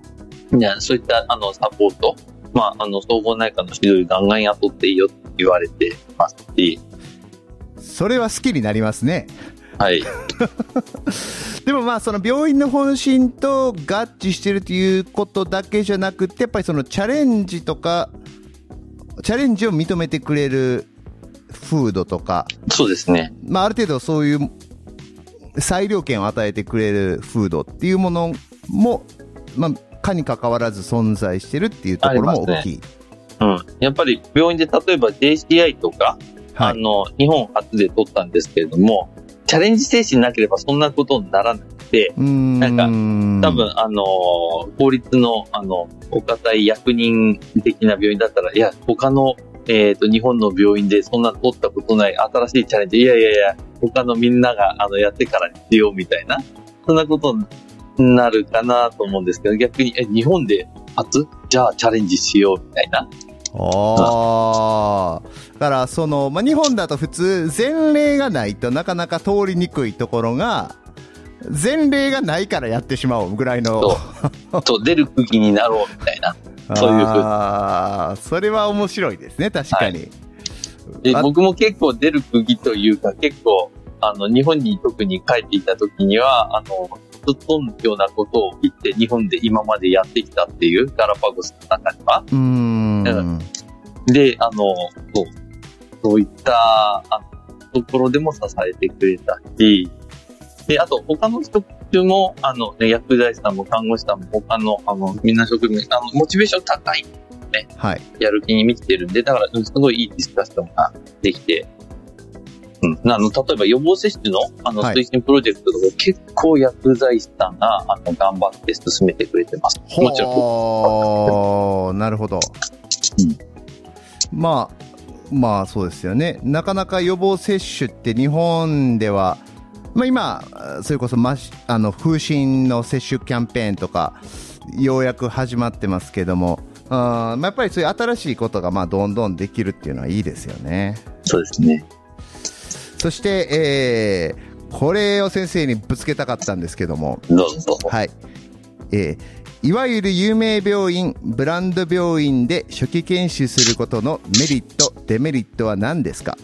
S2: そういった、あの、サポート、まあ、あの、総合内科の指導医ガンガン雇っていいよって言われてますし、
S1: それは好きになりますね。
S2: はい。*laughs*
S1: でもまあその病院の方針と合致してるということだけじゃなくてやっぱりそのチャレンジとかチャレンジを認めてくれるフードとか、
S2: そうですね。
S1: まあ、ある程度そういう裁量権を与えてくれるフードっていうものも、まあ、かに関わらず存在してるっていうところも大きい。
S2: うん。やっぱり病院で例えば JCI とか、
S1: はい。
S2: あの、日本初で取ったんですけれども、チャレンジ精神なければそんなことにならない。て、
S1: なん
S2: か多分、あのー、法律の、あの、お堅い役人的な病院だったら、いや、他の、えっ、ー、と、日本の病院でそんな取ったことない新しいチャレンジ、いやいやいや、他のみんなが、あの、やってからにしようみたいな、そんなことになるかなと思うんですけど、逆に、え、日本で初？じゃあチャレンジしようみたいな。
S1: ああ。だから、その、まあ、日本だと普通、前例がないとなかなか通りにくいところが、前例がないからやってしまおうぐらいの。
S2: そう。出る釘になろうみたいな。*laughs* そういうふう
S1: ああ、それは面白いですね、確かに。はい、
S2: で僕も結構出る釘というか、結構、あの、日本に特に帰っていた時には、あの、ずっとのようなことを言って、日本で今までやってきたっていうガラパゴスの中には。
S1: うん。
S2: で、あの、そう、そういったあのところでも支えてくれたし、で、あと他の職種も、あの、ね、薬剤師さんも看護師さんも他の、あの、みんな職務、あの、モチベーション高い、ね、
S1: はい。
S2: やる気に満ちてるんで、だから、すごいいいディスカッションができて、うん。あの、例えば予防接種の、あの、推進プロジェクトとか、結構薬剤師さんが、あの、頑張って進めてくれてます。もち
S1: ろん。*laughs* なるほど。うん。まあ、まあそうですよね。なかなか予防接種って日本では、まあ、今、それこそマシあの風疹の接種キャンペーンとか、ようやく始まってますけども、あまあ、やっぱりそういう新しいことがまあどんどんできるっていうのはいいですよね。
S2: そうですね。
S1: そして、えー、これを先生にぶつけたかったんですけども、
S2: どうぞ。
S1: はい。えー、いわゆる有名病院、ブランド病院で初期研修することのメリット、デメリットは何ですか？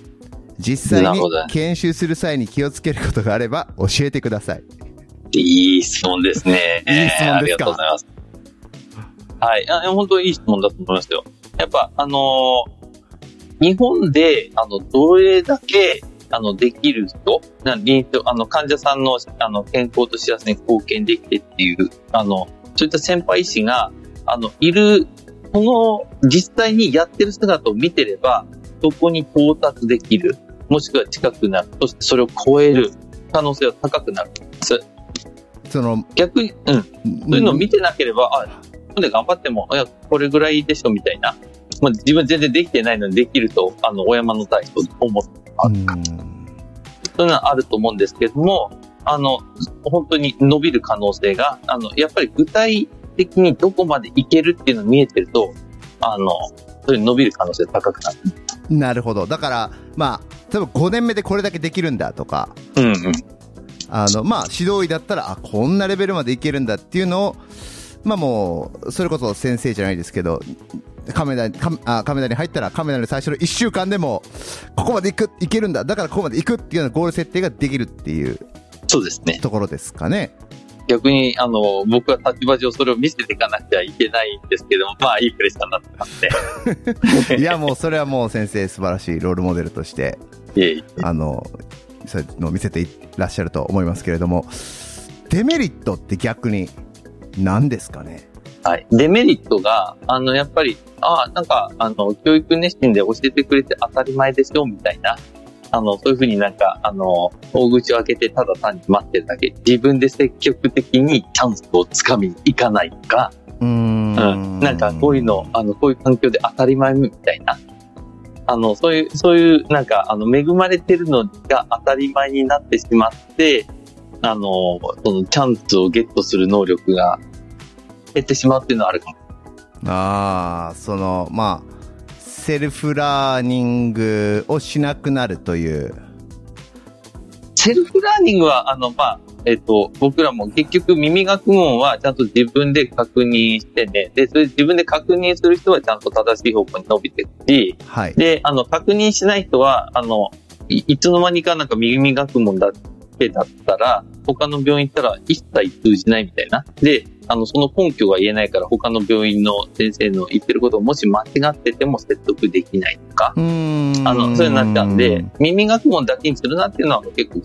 S1: 実際に研修する際に気をつけることがあれば教えてください。
S2: いい質問ですね。
S1: いい質問ですか、あ
S2: りがとうございます。はい。あ本当にいい質問だと思いますよ。やっぱ、あのー、日本で、あの、どれだけ、あの、できる人、な臨床、あの、患者さんの、あの、健康と幸せに貢献できてっていう、あの、そういった先輩医師が、あの、いる、その、実際にやってる姿を見てれば、そこに到達できる。もしくは近くなる。そしてそれを超える可能性は高くなるんです。
S1: その、
S2: 逆に、うん。そういうのを見てなければ、あ、今で頑張っても、いや、これぐらいでしょ、みたいな。まあ、自分全然できてないのにできると、あの、お山の大と思ってあるか。そういうのはあると思うんですけども、あの、本当に伸びる可能性が、あの、やっぱり具体的にどこまでいけるっていうのが見えてると、あの、そういう伸びる可能性高くなる。
S1: なるほど。だから、まあ、例えば5年目でこれだけできるんだとか、
S2: うんうん。
S1: あの、まあ、指導医だったら、あ、こんなレベルまでいけるんだっていうのを、まあもう、それこそ先生じゃないですけど、カメラに、あカメラに入ったらカメラの最初の1週間でも、ここまで行く、いけるんだ、だからここまで行くっていうようなゴール設定ができるっていう。
S2: そうですね。
S1: ところですかね。
S2: 逆に、あの、僕は立場上それを見せていかなきゃいけないんですけども、まあ、いいプレッシャーになってます
S1: ね。*laughs* いや、もう、それはもう先生素晴らしいロールモデルとして、あの、そういうのを見せていらっしゃると思いますけれども、デメリットって逆に何ですかね？
S2: はい。デメリットが、あの、やっぱり、ああ、なんか、あの、教育熱心で教えてくれて当たり前ですよ、みたいな。あの、そういうふうになんか、あの、大口を開けてただ単に待ってるだけ。自分で積極的にチャンスをつかみに行かないとか、
S1: うん,、
S2: うん。なんか、こういうの、あの、こういう環境で当たり前みたいな。あの、そういう、そういう、なんか、あの、恵まれてるのが当たり前になってしまって、あの、そのチャンスをゲットする能力が減ってしまうっていうのはあるかも。
S1: ああ、その、まあ、 self-learning をしなくなるという。
S2: self-learning は、あの、まあ、えっ、と、僕らも結局耳学問はちゃんと自分で確認してね、で、それ自分で確認する人はちゃんと正しい方向に伸びていくし、
S1: はい。
S2: で、あの、確認しない人は、あの、いいつの間にかなんか耳学問だけだったら、他の病院行ったら一切通じないみたいな。で、あの、その根拠が言えないから他の病院の先生の言ってることをもし間違ってても説得できないとか、あの、そういうなっちゃうんで、耳学問だけにするなっていうのは結構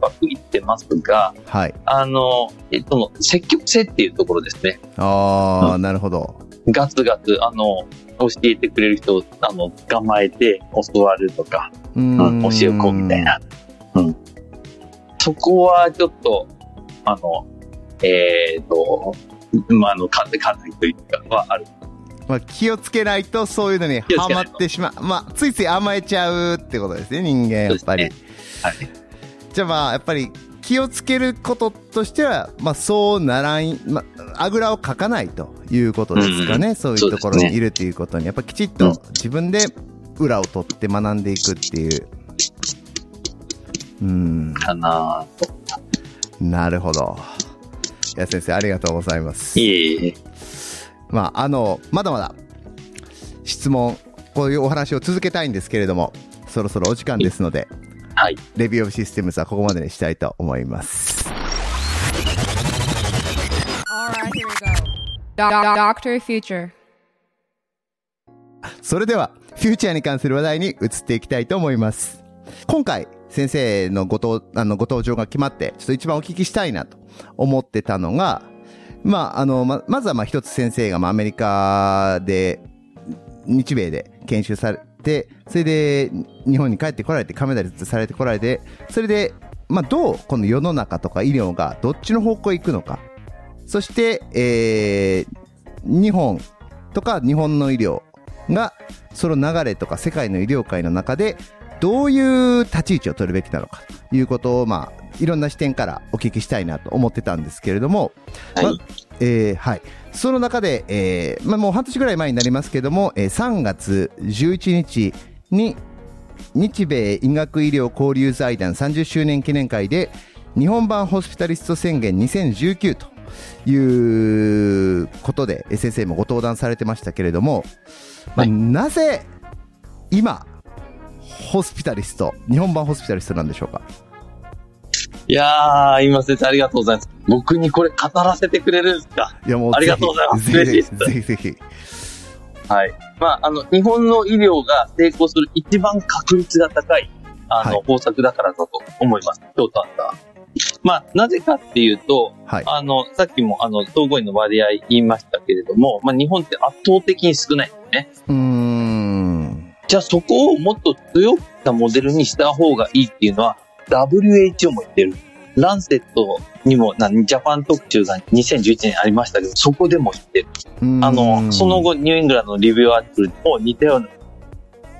S2: ばっくりってますが、
S1: はい。
S2: あの、えっと、積極性っていうところですね。
S1: ああ、うん、なるほど。
S2: ガツガツ、あの、教えてくれる人を、あの、捕まえて教わるとか、うん、教えこうみたいな。うん。そこはちょっと、あの、えっ、と、まあ、あの、かかないというかはある。
S1: まあ、気をつけないとそういうのにハマってしまう。まあ、ついつい甘えちゃうってことですね、人間、やっぱり。
S2: はい。
S1: じゃあまあ、やっぱり気をつけることとしては、まあそうならん、まあ、あぐらをかかないということですかね。
S2: うん
S1: そういうところにいるということに、やっぱきちっと
S2: うん
S1: 自分で裏を取って学んでいくっていう。うん、
S2: かなと。
S1: なるほど。いや、先生、ありがとうございます。
S2: いえいえ。
S1: まあ、あの、まだまだ質問、こういうお話を続けたいんですけれども、そろそろお時間ですので、
S2: はい。
S1: レビューオブシステムズはここまでにしたいと思います。
S3: Alright, here we go. Doc- Doctor Future.
S1: それでは、フューチャーに関する話題に移っていきたいと思います。今回、先生のご登あのご登場が決まって、ちょっと一番お聞きしたいなと思ってたのが、まあ、あの、ま、まずはま一つ先生がまアメリカで、日米で研修されて、それで日本に帰ってこられて、カメラでされてこられて、それで、まあ、どうこの世の中とか医療がどっちの方向へ行くのか。そして、えー、日本とか日本の医療が、その流れとか世界の医療界の中で、どういう立ち位置を取るべきなのかということを、まあ、いろんな視点からお聞きしたいなと思ってたんですけれども、
S2: はい。
S1: まえーはい。その中で、えーまあ、もう半年ぐらい前になりますけども、えー3月11日に、日米医学医療交流財団30周年記念会で、日本版ホスピタリスト宣言2019ということで、えー先生もご登壇されてましたけれども、まあ
S2: はい
S1: なぜ、今、ホスピタリスト、日本版ホスピタリストなんでしょうか？
S2: いやー、今先生ありがとうございます。僕にこれ語らせてくれるんですか？
S1: いやもう
S2: ありがとうございます
S1: ぜひぜひ、
S2: 嬉しいです
S1: ぜひぜひ。
S2: はい。まあ、あの、日本の医療が成功する一番確率が高い、あの、
S1: はい
S2: 方策だからだと思います。今日とあった。まあ、なぜかっていうと、
S1: はい。
S2: あの、さっきも、あの、統合医の割合言いましたけれども、まあ、日本って圧倒的に少ないんですね。
S1: うーん。
S2: じゃあそこをもっと強くしたモデルにした方がいいっていうのは WHO も言ってる。ランセットにも、なジャパン特集が2011年ありましたけど、そこでも言ってる。あの、その後ニューイングランドのリビューアーティクルも似たような、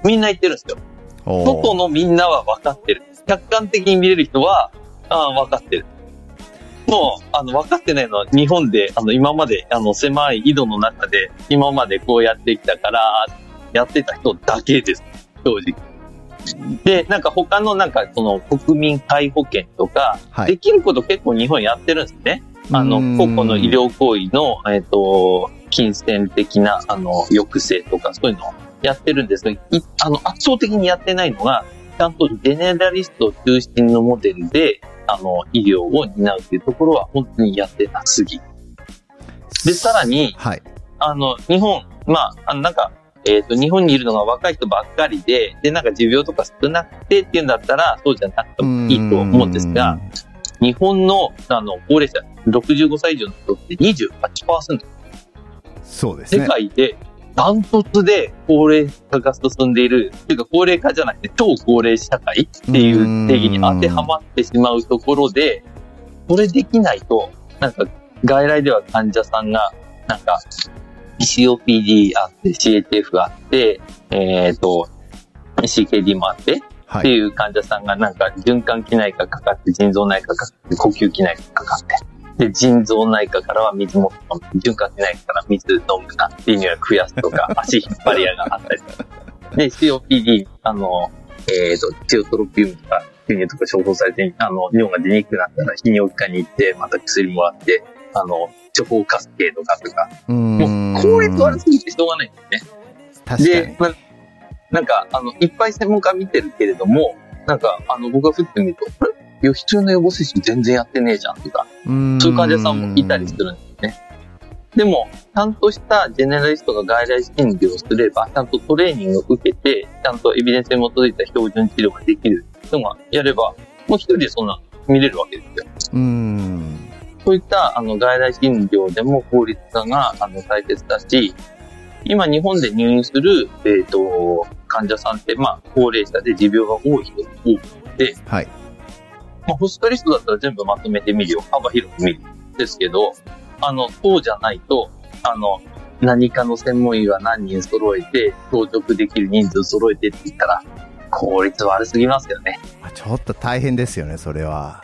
S2: みんな言ってるんですよ。
S1: 後
S2: 外のみんなは分かってる。客観的に見れる人は、ああ、分かってる。もう、あの、分かってないのは日本で、あの、今まで、あの、狭い井戸の中で、今までこうやってきたから、やってた人だけです。正直。で、なんか他のなんかその国民皆保険とか、
S1: はい
S2: できること結構日本やってるんですね。あの、
S1: うん
S2: 個々の医療行為の、えっ、と、金銭的な、あの、抑制とか、そういうのをやってるんですが、いあの、圧倒的にやってないのが、ちゃんとジェネラリスト中心のモデルで、あの、医療を担うっていうところは本当にやってなすぎ。で、さらに、
S1: はい。
S2: あの、日本、まあ、あの、なんか、えっ、と、日本にいるのが若い人ばっかりで、で、なんか持病とか少なくてっていうんだったら、そうじゃなくてもいいと思うんですが、日本の、あの、高齢者、65歳以上の人って28%、世
S1: そうですね。
S2: 界でダントツで高齢化が進んでいる、っていうか高齢化じゃなくて超高齢社会っていう定義に当てはまってしまうところで、それできないと、なんか外来では患者さんが、なんか COPD あって、CHF あって、えっ、と、CKD もあって、って
S1: はい。
S2: いう患者さんがなんか循環器内科かかって、腎臓内科かかって、呼吸器内科かかって、で、腎臓内科からは水も、循環器内科から水飲むなっていうには増やすとか、*laughs* 足引っ張り屋があったりとか。で、COPD、あの、えっ、と、チオトロピウムとか、吸入とか処方されて、あの、尿が出にくくなったら、泌尿器科に行って、また薬もらって、あの、処方カスケードかとか、もう効率悪すぎてしょうがないんですね。
S1: 確かに、。
S2: でまなんか、あの、いっぱい専門家見てるけれども、なんか、あの、僕が振ってみると、あれ？予期中の予防接種全然やってねえじゃんとか、
S1: う
S2: そういう患者さんもいたりするんですね。でも、ちゃんとしたジェネラリストが外来診療をすれば、ちゃんとトレーニングを受けて、ちゃんとエビデンスに基づいた標準治療ができる人がやれば、もう一人でそんな見れるわけですよ。
S1: うーん。
S2: そういったあの外来診療でも効率化があの大切だし、今日本で入院する、えっ、と、患者さんって、まあ、高齢者で持病が多い人が多くて、
S1: はい。
S2: まあ、ホスピタリストだったら全部まとめてみるよ。幅広く見る。ですけど、あの、そうじゃないと、あの、何かの専門医が何人揃えて、当直できる人数揃えてって言ったら、効率悪すぎますよね。
S1: まあちょっと大変ですよね、それは。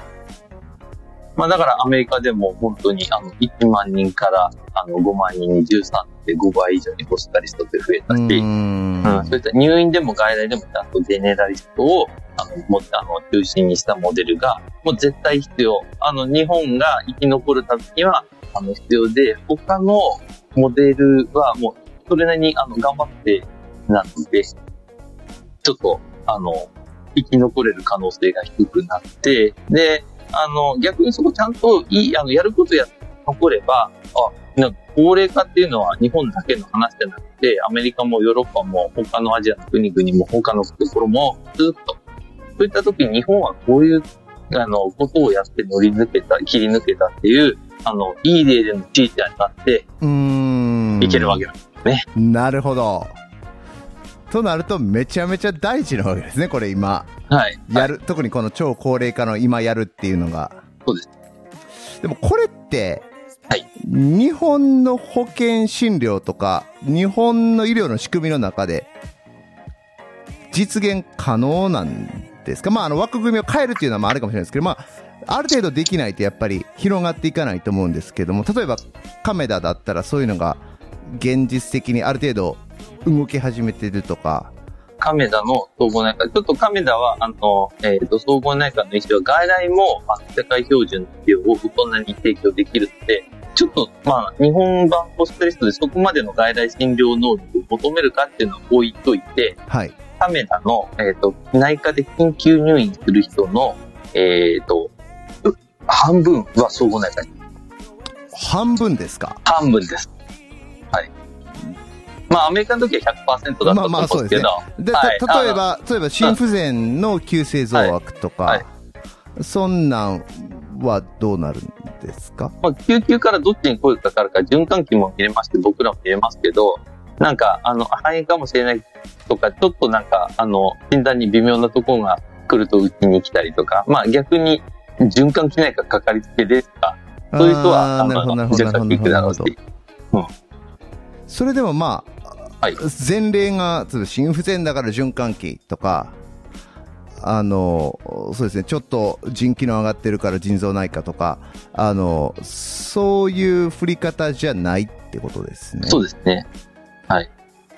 S2: まあだからアメリカでも本当にあの1万人からあの5万人に13って5倍以上にホスピタリストって増えたし、
S1: うー
S2: うん
S1: ん。
S2: そういった入院でも外来でもちゃんとゼネラリストをあのもあの中心にしたモデルがもう絶対必要。あの日本が生き残るためにはあの必要で、他のモデルはもうそれなりにあの頑張ってなので、ちょっとあの生き残れる可能性が低くなって、で、あの逆にそこちゃんといい、あのやることや残れば、あ、なんか高齢化っていうのは日本だけの話じゃなくて、アメリカもヨーロッパも他のアジアの国々も他のところもずっと。そういった時に日本はこういう、あの、ことをやって乗り抜けた、切り抜けたっていう、あの、いい例でのチーチャーになって
S1: うーん。
S2: いけるわけなんですね。
S1: なるほど。となると、めちゃめちゃ大事なわけですね、これ今。
S2: はい。
S1: やる、特にこの超高齢化の今やるっていうのが。
S2: そうです。
S1: でもこれって、
S2: はい
S1: 日本の保険診療とか、日本の医療の仕組みの中で、実現可能なんですか？まあ、あの枠組みを変えるっていうのはまああるかもしれないですけど、まあ、ある程度できないとやっぱり広がっていかないと思うんですけども、例えば亀田だったらそういうのが現実的にある程度動き始めてるとか、
S2: 亀田の総合内科、ちょっと亀田は、あの、えっ、と、総合内科の医師は外来も、世界標準の医療を大人に提供できるので、ちょっと、まあ、日本版ホスピタリストでそこまでの外来診療能力を求めるかっていうのは置いといて、
S1: はい。
S2: 亀田の、えっ、と、内科で緊急入院する人の、えっ、と、う半分は総合内科に。
S1: 半分ですか？
S2: 半分です。はい。まあ、アメリカの時は100%だったと思
S1: まあまあ
S2: うんですけど、
S1: で、
S2: はい
S1: た例えば、例えば心不全の急性増悪とか、
S2: はい。
S1: そんなんはどうなるんですか？
S2: まあ、救急からどっちに声がかかるか、循環器も見れますし、僕らも見れますけど、なんか、あの、肺炎かもしれないとか、ちょっとなんか、あの、診断に微妙なところが来るとうちに来たりとか、まあ逆に、循環器内科かかりつけですとか、そういう人は、
S1: あーなるほど、なるほど、なるほど、
S2: 循環器行くだろう。し
S1: ど。。それでもまあ、
S2: はい
S1: 前例が、心不全だから循環器とか、あの、そうですね、ちょっと腎機能上がってるから腎臓内科とか、あの、そういう振り方じゃないってことですね。
S2: そうですね。はい。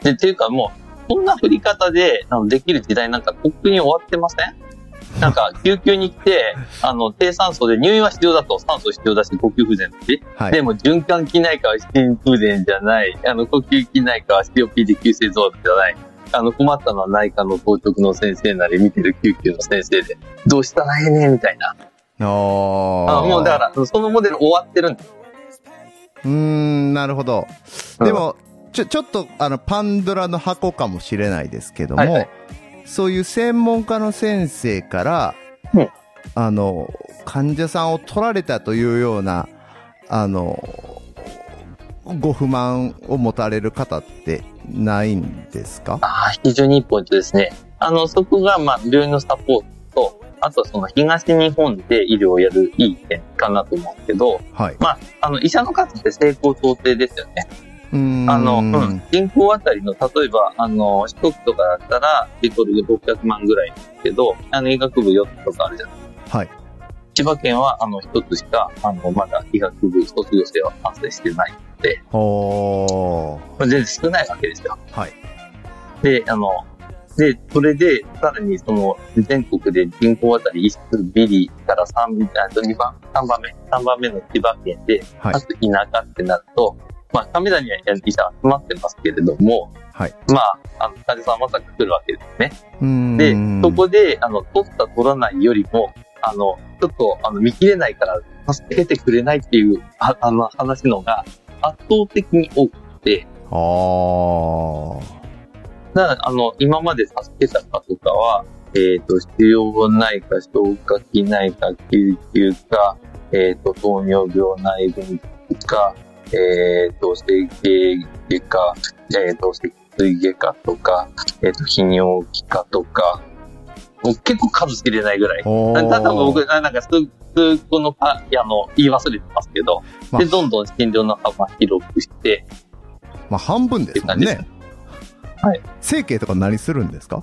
S2: で、っていうかもう、そんな振り方で、できる時代なんか、とっくに終わってません？なんか、救急に来て、*laughs* あの、低酸素で入院は必要だと、酸素必要だし、呼吸不全だし、
S1: はい。
S2: でも循環器内科は心不全じゃない、あの、呼吸器内科は COPD 急性増悪じゃない、あの、困ったのは内科の当直の先生なり、見てる救急の先生で、どうしたらええねんみたいな。
S1: あ
S2: あ
S1: ー
S2: もうだから、そのモデル終わってるんです。
S1: うーん、なるほど。でも、ちょ、ちょっと、あの、パンドラの箱かもしれないですけども、
S2: はいはい
S1: そういう専門家の先生から、
S2: うん
S1: あの、患者さんを取られたというような、あの、ご不満を持たれる方ってないんですか？
S2: ああ、非常にいいポイントですね。あの、そこが、まあ、病院のサポートと、あとはその東日本で医療をやるいい点かなと思うんですけど、
S1: はい。
S2: まあ、あの、医者の数って成功想定ですよね。あの、うん、人口あたりの、例えば、あの、四国とかだったら、リトル600万ぐらいですけど、あの、医学部4つとかあるじゃない
S1: はい。
S2: 千葉県は、あの、一つしか、あの、まだ医学部卒業生は完成してないので、
S1: ほー。
S2: これ全然少ないわけですよ。
S1: はい。
S2: で、あの、で、それで、さらにその、全国で人口あたり1数ビリから3、あと2番、3番目、3番目の千葉県で、
S1: はい
S2: かつ田舎ってなると、まあ、亀田には医者集まってますけれども、
S1: はい。
S2: まあ、あの、患者さんはまさか来るわけですね。で、そこで、あの、取った取らないよりも、あの、ちょっと、あの、見切れないから助けてくれないっていう、ああの、話のが圧倒的に多くて、
S1: あー。
S2: だあの、今まで助けたかとかは、えっ、と、腫瘍内科、消化器内科、救急科、えっ、と、糖尿病内分科、えっ、と、整形外科、えっ、と、脊椎外科とか、えっ、と、泌尿器科とか、もう結構数知れないぐらい。
S1: お
S2: た多分
S1: ー
S2: 僕、あなんか数、数個のパ、あの、言い忘れてますけど、
S1: まあ
S2: で、どんどん診療の幅広くして、
S1: まあ、半分ですもんね。
S2: はい。
S1: 整形とか何するんですか？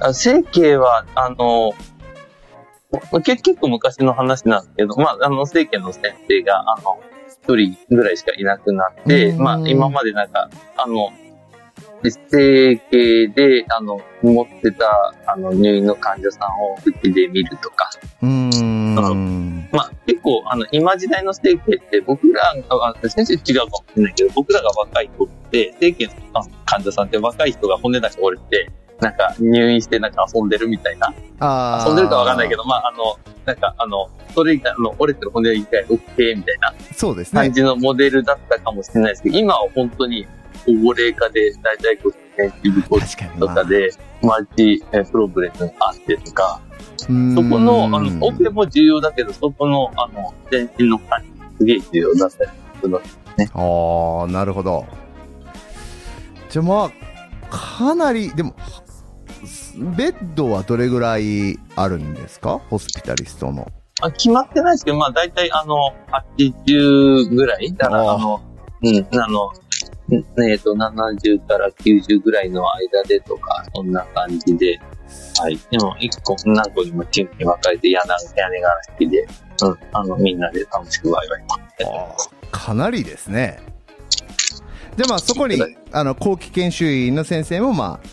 S2: あ整形は、あの、結結構昔の話なんですけど、まあ、あの、整形の先生が、あの、一人ぐらいしかいなくなって、
S1: うん
S2: まあ、今までなんか、あの、整形で、あの、持ってた、あの、入院の患者さんをうちで見るとか、
S1: うーん。
S2: まあ、結構、あの、今時代の整形って、僕らが、あ先生違うかもしれないけど、僕らが若い子って、整形の患者さんって若い人が骨だけ折れて、なんか入院してなんか遊んでるみたいな。
S1: あ
S2: 遊んでるかわかんないけど、まあ、あの、なんか、あの、それ以外、あの、折れてる骨以外 OK みたいな
S1: ど。そうですね
S2: 感。じのモデルだったかもしれないですけど、今は本当に高齢化で、大体こう、センシティブコーとかで、マルチえプロブレムがあってとか、
S1: そ
S2: そこの、あの、オペも重要だけど、そこの、あの、全身の管理、すげえ重要だったりするので。
S1: ああ、なるほど。じゃあまあ、かなり、でも、ベッドはどれぐらいあるんですか？ホスピタリストの。
S2: あ決まってないですけど、まあ大体あの、80ぐらいだから
S1: あ
S2: の、うん、あの、んえっ、と、70から90ぐらいの間でとか、そんな感じで、はい。でも、一個、何個にもチームに分かれて、屋根、屋根がら式で、うん、あの、みんなで楽しくワイワイ。
S1: かなりですね。じゃあまあそこに、あの、後期研修医の先生もまあ、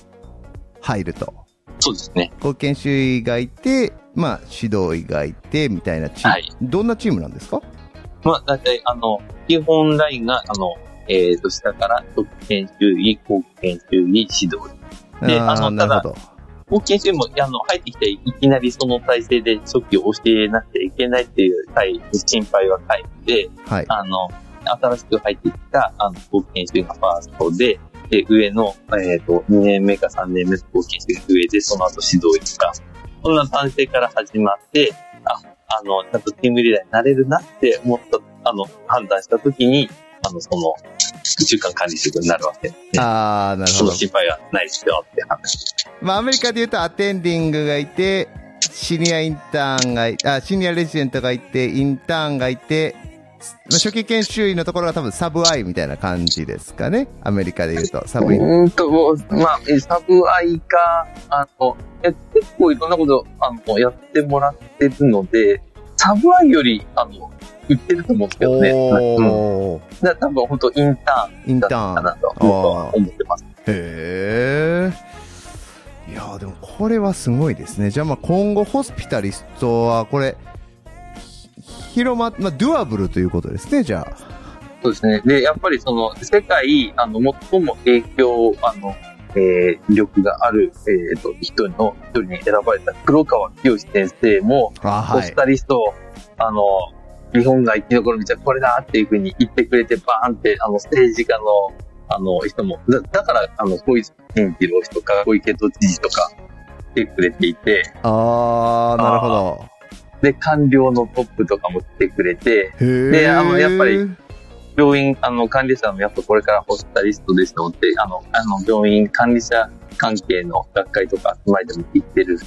S1: 入ると。
S2: そうですね。
S1: 研修医がいて、まあ、指導医がいて、みたいなチーム。
S2: はい
S1: どんなチームなんですか？
S2: まあ、だいたい、あの、基本ラインが、あの、えっ、と、下から、特研修医、後期研修医、指導医。で
S1: あー
S2: あの
S1: なるほど。
S2: 後期研修医も、あの、入ってきて、いきなりその体制で初期を教えなきゃいけないっていう際、心配はないので、
S1: はい。
S2: あの、新しく入ってきた、あの、後期研修医がファーストで、で、上の、えっ、と、2年目か3年目の後期研修医が上で、その後指導医とか、そんな体制から始まって、あ、あの、ちゃんとチームリーダーになれるなって思った、あの、判断したときに、あの、その、中間管理職になるわけね。
S1: ああ、なるほど
S2: その。心配はないですよって話。
S1: まあ、アメリカで言うとアテンディングがいて、シニアインターンがいあ、シニアレジデントがいて、インターンがいて、まあ初期研修医のところが多分サブアイみたいな感じですかね。アメリカで言うと、サブイン。
S2: うーんと、もうまあ、えサブアイか、あの、え結構いろんなこと、あの、やってもらってるので、サブアイより、あの、売ってると思うんですけどね。うん。
S1: おー、
S2: だから多分本当インターン
S1: インタ
S2: だったか
S1: ーン。
S2: なと思ってます。
S1: へえ。いやーでもこれはすごいですね。じゃあまあ今後ホスピタリストはこれ、ひ広ま、まあ、ドゥアブルということですね、じゃあ。
S2: そうですね。で、やっぱりその、世界、あの、最も影響、あの、えー、力がある、えー、と、人の、一人に選ばれた黒川清先生も、
S1: あはい
S2: ポス。タリストを、あの、日本が生き残る道はこれだっていうふうに言ってくれて、バーンって、あの、政治家の、あの、人も、だだから、あの、小泉進次郎氏とか、小池都知事とか、来てくれていて、
S1: あー、なるほど。
S2: で、官僚のトップとかも来てくれて、であのやっぱり病院、あの、管理者もやっぱこれからホスピタリストですので、あの、あの、病院管理者関係の学会とか集まりでも行ってる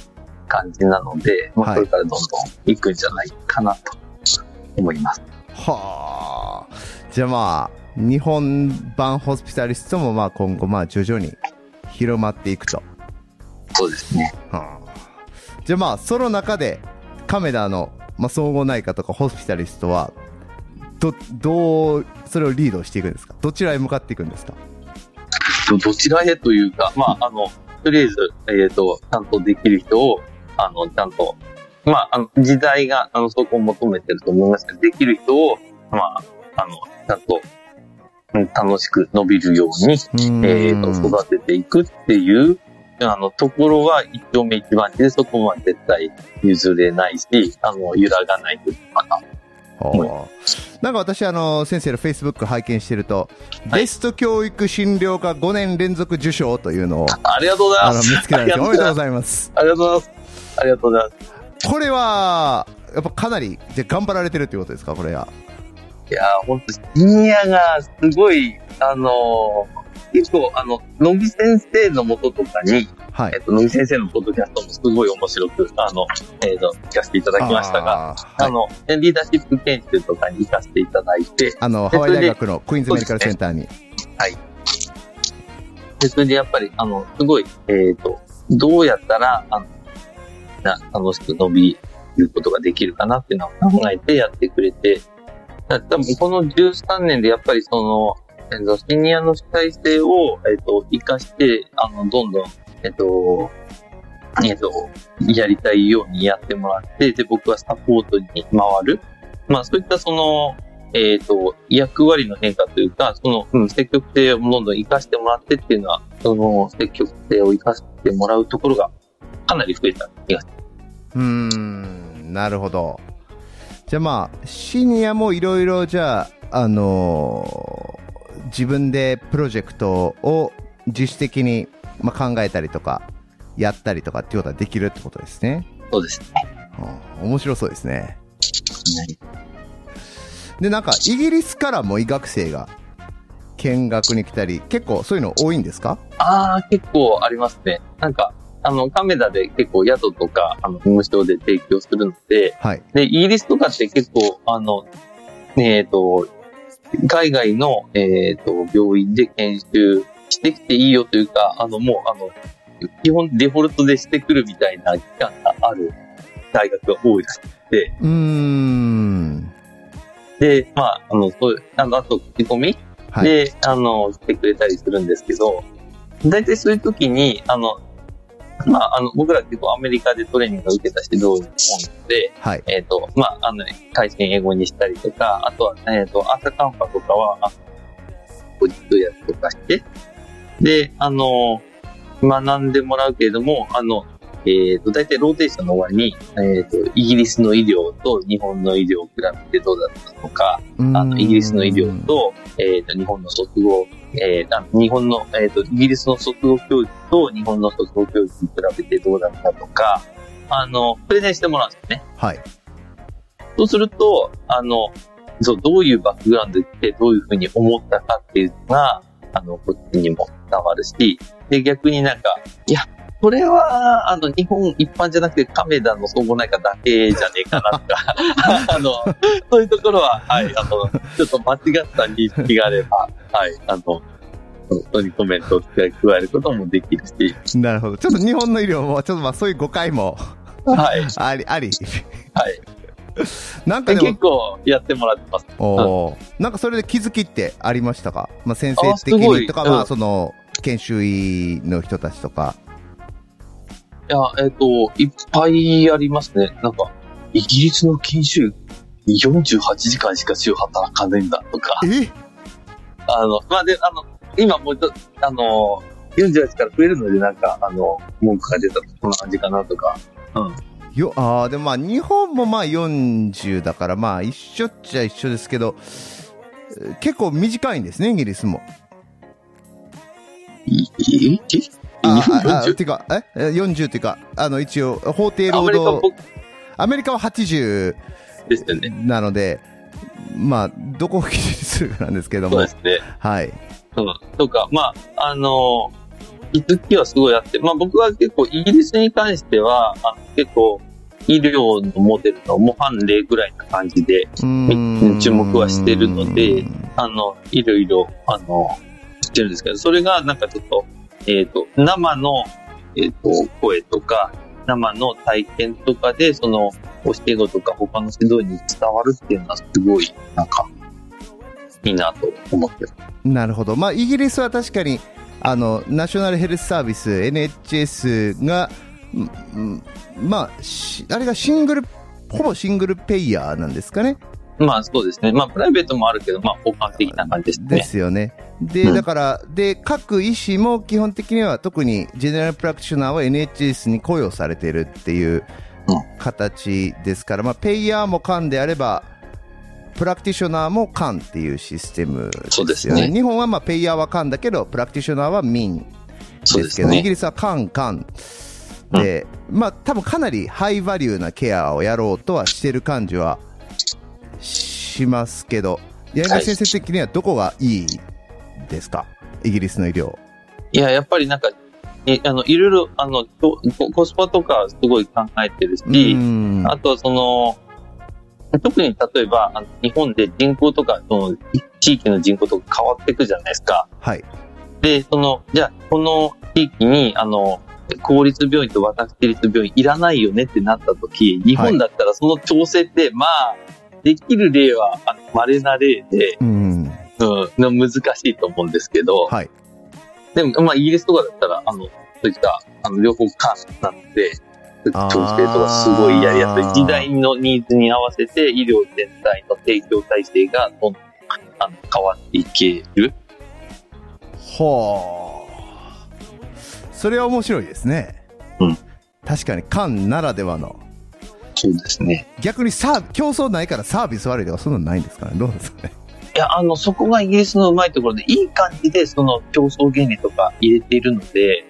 S2: 感じなので、まあ、
S1: はい
S2: これからどんどん行くんじゃないかなと思います。
S1: はあ。じゃあまあ、日本版ホスピタリストもまあ今後まあ徐々に広まっていくと。
S2: そうですね。
S1: はあ、じゃあまあ、その中で、亀田の、まあ、総合内科とかホスピタリストは、ど、どう、それをリードしていくんですか？どちらへ向かっていくんですか？
S2: どどちらへというか、まあ、あの、とりあえず、えっ、と、ちゃんとできる人を、あの、ちゃんと、まあ、あの、時代が、あの、そこを求めてると思いますけど、できる人を、まあ、あの、ちゃんと、うん楽しく伸びるように、えっ、と、育てていくっていう、あの、ところは一丁目一番地で、そこは絶対譲れないし、あの、揺らがないというかな。
S1: なんか私、あの、先生の Facebook 拝見してると、
S2: はい
S1: ベスト教育診療科5年連続受賞というのを、
S2: ありがとうございます。
S1: 見つけられておめでとうご
S2: い
S1: ざいます。
S2: ありがとうございます。ありがとうございます。
S1: これは、やっぱかなり、じゃあ頑張られてるっていうことですか？これは。
S2: いやー、ほんと、シニアがすごい、あのー結構、あの、野木先生のもととかに、
S1: はい
S2: えっ。と、野木先生のポッドキャストもすごい面白く、あの、えっと、聞かせていただきましたが、
S1: あ
S2: の、リーダーシップ研修とかに行かせていただいて、
S1: あの、ハワイ大学のクイーンズメディカルセンターに。
S2: で、それでやっぱり、あの、すごい、えっ、と、どうやったら、あの、な楽しく伸びることができるかなっていうのを考えてやってくれて、だ多分この13年でやっぱりその、えっと、シニアの主体性を、えっ、と、活かして、あの、どんどん、えっ、と、えっ、と、やりたいようにやってもらって、で、僕はサポートに回る。まあ、そういったその、えっ、と、役割の変化というか、その、うん、積極性をどんどん活かしてもらってっていうのは、その、積極性を活かしてもらうところが、かなり増えた気がし
S1: ますうん、なるほど。じゃあまあ、シニアもいろいろじゃあ、あの自分でプロジェクトを自主的に、まあ、考えたりとか、やったりとかっていうことができるってことですね。
S2: そうですね。
S1: うん面白そうですね。で、なんか、イギリスからも医学生が見学に来たり、結構そういうの多いんですか？
S2: ああ、結構ありますね。なんか、あの、カメラで結構宿とか、あの、無償で提供するので、
S1: はい。
S2: で、イギリスとかって結構、あの、えっ、と、海外の、えっ、と、病院で研修してきていいよというか、あの、もう、あの、基本デフォルトでしてくるみたいな期間がある大学が多いらしくて、
S1: うーん。
S2: で、まあ、あの、そういう、あの、あと、口コミ
S1: はい。
S2: で、あの、してくれたりするんですけど、大体そういう時に、あの、まあ、あの、僕ら結構アメリカでトレーニングを受けた指導員ので、
S1: はい。
S2: えっ、と、まあ、あの、対戦英語にしたりとか、あとは、えっ、と、朝カンパとかは、あの、ポジットやつとかして、で、あの、学んでもらうけれども、あの、えっ、と、大体ローテーションの終わりに、えっ、と、イギリスの医療と日本の医療を比べてどうだったのか、あの、イギリスの医療と、えっ、と、日本の卒業、えー、日本の、えっ、と、イギリスの卒業教育と日本の卒業教育に比べてどうだったとか、あの、プレゼンしてもらうんですよね。
S1: はい。
S2: そうすると、あの、そう、どういうバックグラウンドでどういうふうに思ったかっていうのが、あの、こっちにも伝わるし、で、逆になんか、いや、これは、あの、日本一般じゃなくて、亀田の総合内科だけじゃねえかなとか、*laughs* あの、そういうところは、はい、あの、ちょっと間違った認識があれば、はい、あの、本当にコメントを加えることもできるし、
S1: なるほど。ちょっと日本の医療も、ちょっとまあそういう誤解も
S2: はい、*laughs*
S1: あり、あり。
S2: はい。
S1: なんか
S2: 結構やってもらってます。
S1: おーなんかそれで気づきってありましたか？まあ先生的にとか、
S2: うん
S1: まあその、研修医の人たちとか。
S2: いや、えっ、と、いっぱいありますね。なんか、イギリスの研修48時間しか週働かねえんだとか、
S1: え？
S2: あの、まあ、で、あの、今もうちょっと、あの、48から増えるので、なんか、あの、文句が出たとこんな感じかなとか、うん。
S1: よ、ああ、でもまあ日本もまあ40だからまあ一緒っちゃ一緒ですけど、えー結構短いんですね、イギリスも。
S2: い、い、い、
S1: あああ
S2: 40
S1: てか、え？え ?40 っていうか、あの一応、法定労働、
S2: 僕
S1: アメリカは80
S2: ですよね。
S1: なので、まあ、どこを基準にするかなんですけども
S2: そうで、すね。
S1: はい。
S2: うん。とか、まあ、あの、気づきはすごいあって、まあ僕は結構イギリスに関しては、あの結構医療のモデルの模範例ぐらいな感じで、注目はしてるのであの、いろいろ、あの、してるんですけど、それがなんかちょっと、えっ、と、生の、えっ、と、声とか、生の体験とかで、その、教え子とか他の指導に伝わるっていうのはすごい、なんか、いいなと思って。
S1: なるほど。まあ、イギリスは確かに、あの、ナショナルヘルスサービス、NHS が、まあ、あれがシングル、ほぼ single payer なんですかね。
S2: まあそうですね。まあプライベートもあるけど、まあ的な感じです
S1: で
S2: ね。
S1: すよね。で、
S2: うん
S1: だから、で、各医師も基本的には、特に general practitioner は NHS に雇用されているっていう
S2: うん
S1: 形ですから、まあ、 payer も官であれば、 practitioner も官っていうシステム
S2: そう
S1: でよね。
S2: ですすね。
S1: 日本はまあ payer は官だけど、 practitioner は民でけど、イギ
S2: ですすね。
S1: リスは官官で、まあ多分かなりハイバリューなケアをやろうとはしてる感じはしますけど、先生的にはどこがいいですか、イギリスの医療。
S2: いや、やっぱりなんか、えあの、いろいろ、あの、ココスパとかすごい考えてるし、
S1: うん
S2: あとはその、特に例えば、あの日本で人口とか、その、地域の人口とか変わっていくじゃないですか。
S1: はい。
S2: で、その、じゃあ、この地域に、あの、公立病院と私立病院いらないよねってなった時、日本だったらその調整って、まあ、できる例は、あの、稀な例で、
S1: うん。
S2: うん、難しいと思うんですけど、
S1: はい。
S2: でも、まあ、イギリスとかだったら、あの、そういった、あの、両方間なので、調整とかすごいやりやすい。時代のニーズに合わせて、医療全体の提供体制がどんどんあの変わっていける。
S1: ほう。それは面白いですね。
S2: うん。
S1: 確かに、缶ならではの。
S2: そうですね。
S1: 逆にサー、競争ないからサービス悪いとかそんなのないんですかね？どうですかね？
S2: いや、あの、そこがイギリスのうまいところで、いい感じで、その競争原理とか入れているので、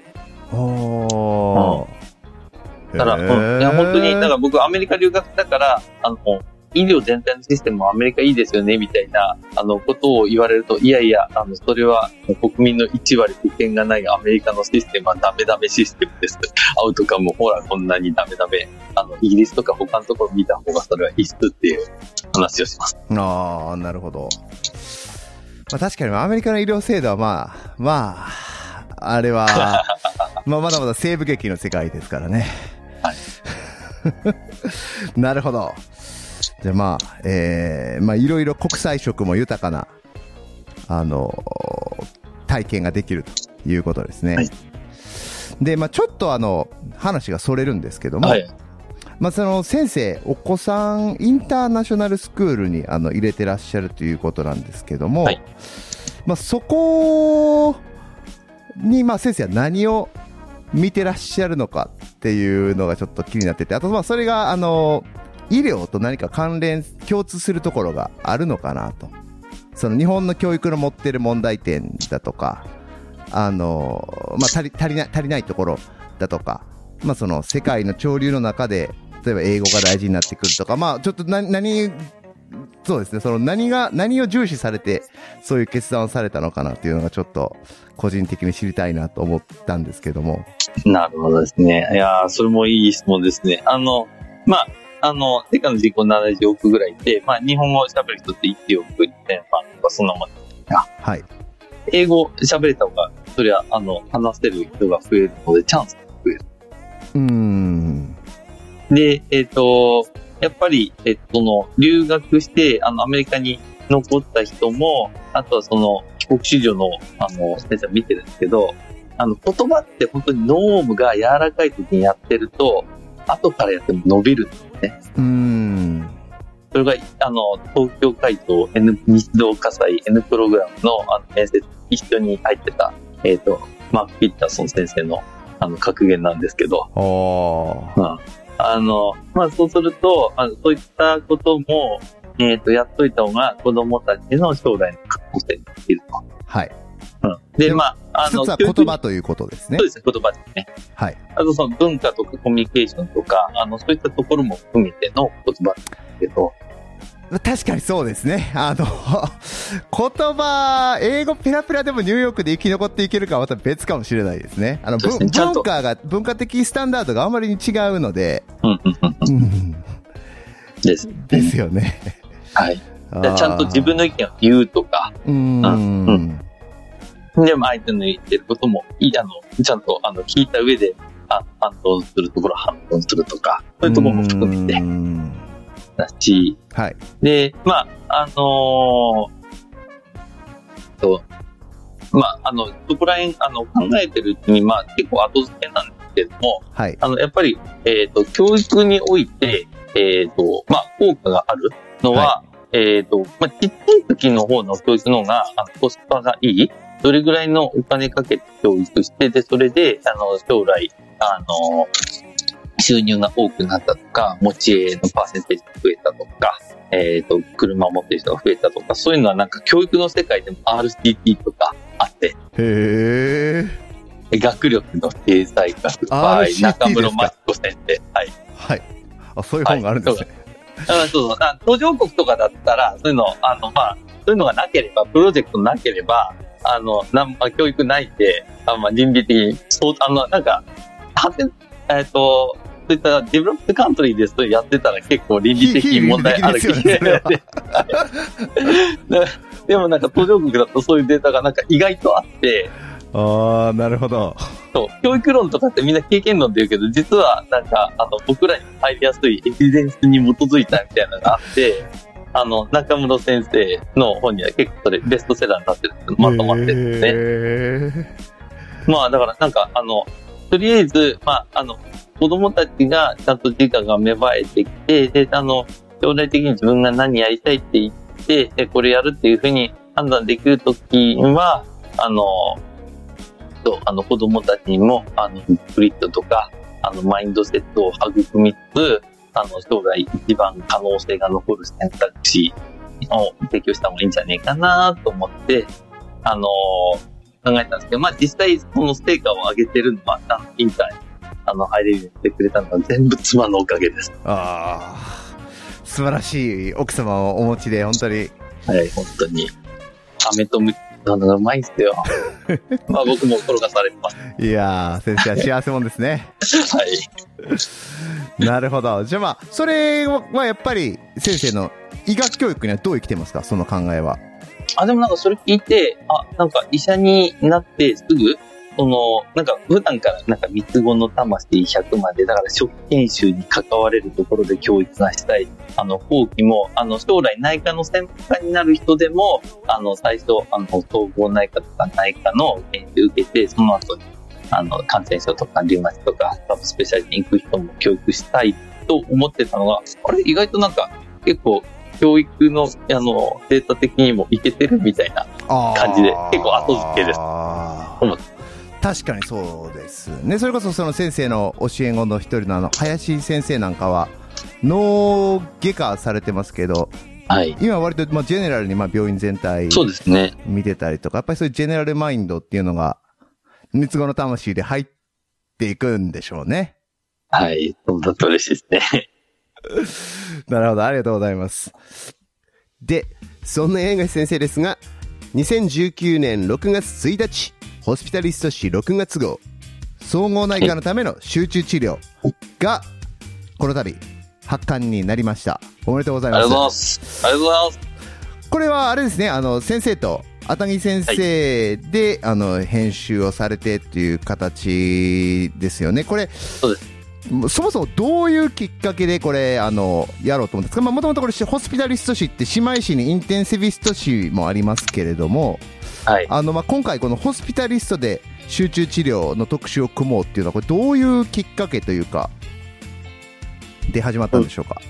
S1: おー。
S2: だから、うん。いや、本当に、だから僕、アメリカ留学だから、あの、医療全体のシステムはアメリカいいですよね、みたいな、あの、ことを言われると、いやいや、あの、それは国民の1割保険がないアメリカのシステムはダメダメシステムです。アウトカム、ほら、こんなにダメダメ。あの、イギリスとか他のところ見た方がそれは必須っていう話をします。
S1: ああ、なるほど。まあ確かにアメリカの医療制度はまあ、まあ、あれは、*laughs* まあまだまだ西部劇の世界ですからね。
S2: はい *laughs*
S1: なるほど。じゃあまあ、えー、まあいろいろ国際色も豊かな、あの体験ができるということですね。
S2: はい
S1: で、まあちょっとあの、話がそれるんですけども、
S2: はい。
S1: まあ、その先生、お子さん、インターナショナルスクールにあの入れてらっしゃるということなんですけども、
S2: はい
S1: まあ、そこに、まあ、先生は何を見てらっしゃるのかっていうのがちょっと気になってて、あと、まあ、それが、あの、医療と何か関連、共通するところがあるのかなと。その日本の教育の持ってる問題点だとか、あの、まあ、足り、足りない、足りないところだとか、まあ、その世界の潮流の中で、例えば英語が大事になってくるとか、まあ、ちょっとな、何、そうですね、その何が、何を重視されて、そういう決断をされたのかなっていうのがちょっと、個人的に知りたいなと思ったんですけども。
S2: なるほどですね。いやそれもいい質問ですね。あの、まあ、あの、世界の人口70億ぐらいで、まあ、日本語を喋る人って1億2000万とか、そんなもん。
S1: はい。
S2: 英語喋れた方が、そりゃ、あの、話せる人が増えるので、チャンスが増える。
S1: うーん。
S2: で、えっ、と、やっぱり、えっ、と、その、留学して、あの、アメリカに残った人も、あとはその、帰国子女の、あの、先生は見てるんですけど、あの、言葉って本当にノームが柔らかい時にやってると、後からやっても伸びるんですね。
S1: うーん。
S2: それが、あの、東京会長 N、日動火災 N プログラムの、あの、面接、一緒に入ってた、えっ、と、マーク・ピッターソン先生の、あの、格言なんですけど。うんあの、まあ、そうすると、あのそういったことも、えっ、と、やっといた方が子供たちの将来の可能性にできると。
S1: はい。
S2: うん。で、
S1: で
S2: まあ、あ
S1: 一つは
S2: 教育
S1: 言葉ということですね
S2: そう。ですね、言葉ですね。
S1: はい。
S2: あと、その文化とかコミュニケーションとか、あの、そういったところも含めての言葉ですけど、
S1: 確かにそうですね。あの、*laughs* 言葉、英語ペラペラでもニューヨークで生き残っていけるかはまた別かもしれないですね。あの、
S2: ね
S1: 文化が、文化的スタンダードがあまりに違うので、
S2: うん、うん、うん。
S1: うん、
S2: です。
S1: ですよね。
S2: はい。でちゃんと自分の意見を言うとか、
S1: うーん。
S2: で、まあ、相手の言ってることも、いい、あの、ちゃんと、あの、聞いた上で、あ反応するところは反応するとか、そういうところも含めて
S1: ん *laughs*
S2: だし、
S1: はい。
S2: で、まあ、あのーと、まあ、あの、そこら辺、あの、考えてるうちに、まあ、結構後付けなんですけども、
S1: はい。
S2: あの、やっぱり、えっ、と、教育において、えっ、と、まあ、効果があるのは、えっ、と、まあ、ちっちゃい時の方の教育の方が、あの、コスパがいい。どれぐらいのお金かけて教育して、で、それで、あの、将来、あの、収入が多くなったとか、持ち家のパーセンテージが増えたとか、えっ、と、車を持ってる人が増えたとか、そういうのはなんか教育の世界でも RCT とかあって、
S1: へー。
S2: 学力の経済学バ
S1: RCT
S2: イ中室真彦先生。はい。
S1: はい。あ、そういう本があるんですね。
S2: あそうそう。あ途上国とかだったら、そういうの、あの、まあ、そういうのがなければ、プロジェクトなければ、あの、なんまあ、教育ないって、あまあ、倫理的に、そう、あの、なんか、はて、えっ、と、そういったデベロップカントリーですとやってたら結構倫理的に問題ある
S1: 非倫理的で
S2: もなんか途上国だとそういうデータがなんか意外とあって、
S1: ああ、なるほど。
S2: そう、教育論とかってみんな経験論で言うけど、実はなんか、あの、僕らに入りやすいエビデンスに基づいたみたいなのがあって、あの、中室先生の本には結構それベストセラーになってるんですまとまってるんですね。
S1: ね。
S2: まあだからなんか、あの、とりあえず、まあ、あの、子供たちがちゃんと自我が芽生えてきて、で、あの、将来的に自分が何やりたいって言って、で、これやるっていうふうに判断できるときは、あの、と、あの、子供たちにも、あの、グリッドとか、あの、マインドセットを育みつつ、あの、将来一番可能性が残る選択肢を提供した方がいいんじゃねえかなと思って、あの考えたんですけど、まあ実際その成果を上げてるのは、あのインターにあの入れるようにしてくれたのは全部妻のおかげです。
S1: ああ、素晴らしい奥様をお持ちで、本当に。
S2: はい、本当に。飴とムチのがうまいんですよ。*laughs* まあ僕も転がされてます。
S1: いやー、先生は幸せもんですね。
S2: はい。
S1: なるほど。じゃあまあ、それはやっぱり先生の医学教育にはどう生きてますか？その考えは。
S2: あ、でもなんかそれ聞いて、あ、なんか医者になってすぐ、その、なんか普段からなんか三つ子の魂100まで、だから初期研修に関われるところで教育がしたい。あの、後期も、あの、将来内科の専門家になる人でも、あの、最初、あの、総合内科とか内科の研修受けて、その後に、あの、感染症とかリウマチとか、サブスペシャリティに行く人も教育したいと思ってたのが、あれ意外となんか、結構、教育の、あの、データ的にもいけてるみたいな。感じで結構後付けです
S1: 思確かにそうですね。それこそその先生の教え子の一人のあの、林先生なんかは、脳外科されてますけど、
S2: はい。
S1: 今割と、まあ、ジェネラルにまあ病院全体
S2: そうですね。
S1: 見てたりとか、やっぱりそういうジェネラルマインドっていうのが、三つ子の魂で入っていくんでしょうね。
S2: はい。そうだと嬉しいですね。*laughs*
S1: なるほど、ありがとうございます。
S4: で、そんな映画先生ですが、2019年6月1日、ホスピタリスト誌6月号、
S1: 総合内科のための集中治療が、この度、発刊になりました。おめでとうござい
S2: ありが
S1: ます
S2: とうござい。ます。ありがとうございます。
S1: これはあれですね、あの、先生と、熱木先生で、あの、編集をされてっていう形ですよね。これ、
S2: そうです。
S1: そもそもどういうきっかけでこれ、あの、やろうと思うんですか？まあ、もともとこれ、ホスピタリスト誌って姉妹誌にインテンシビスト誌もありますけれども、
S2: はい。
S1: あの、まあ、今回このホスピタリストで集中治療の特集を組もうっていうのは、これどういうきっかけというか、で始まったんでしょうか、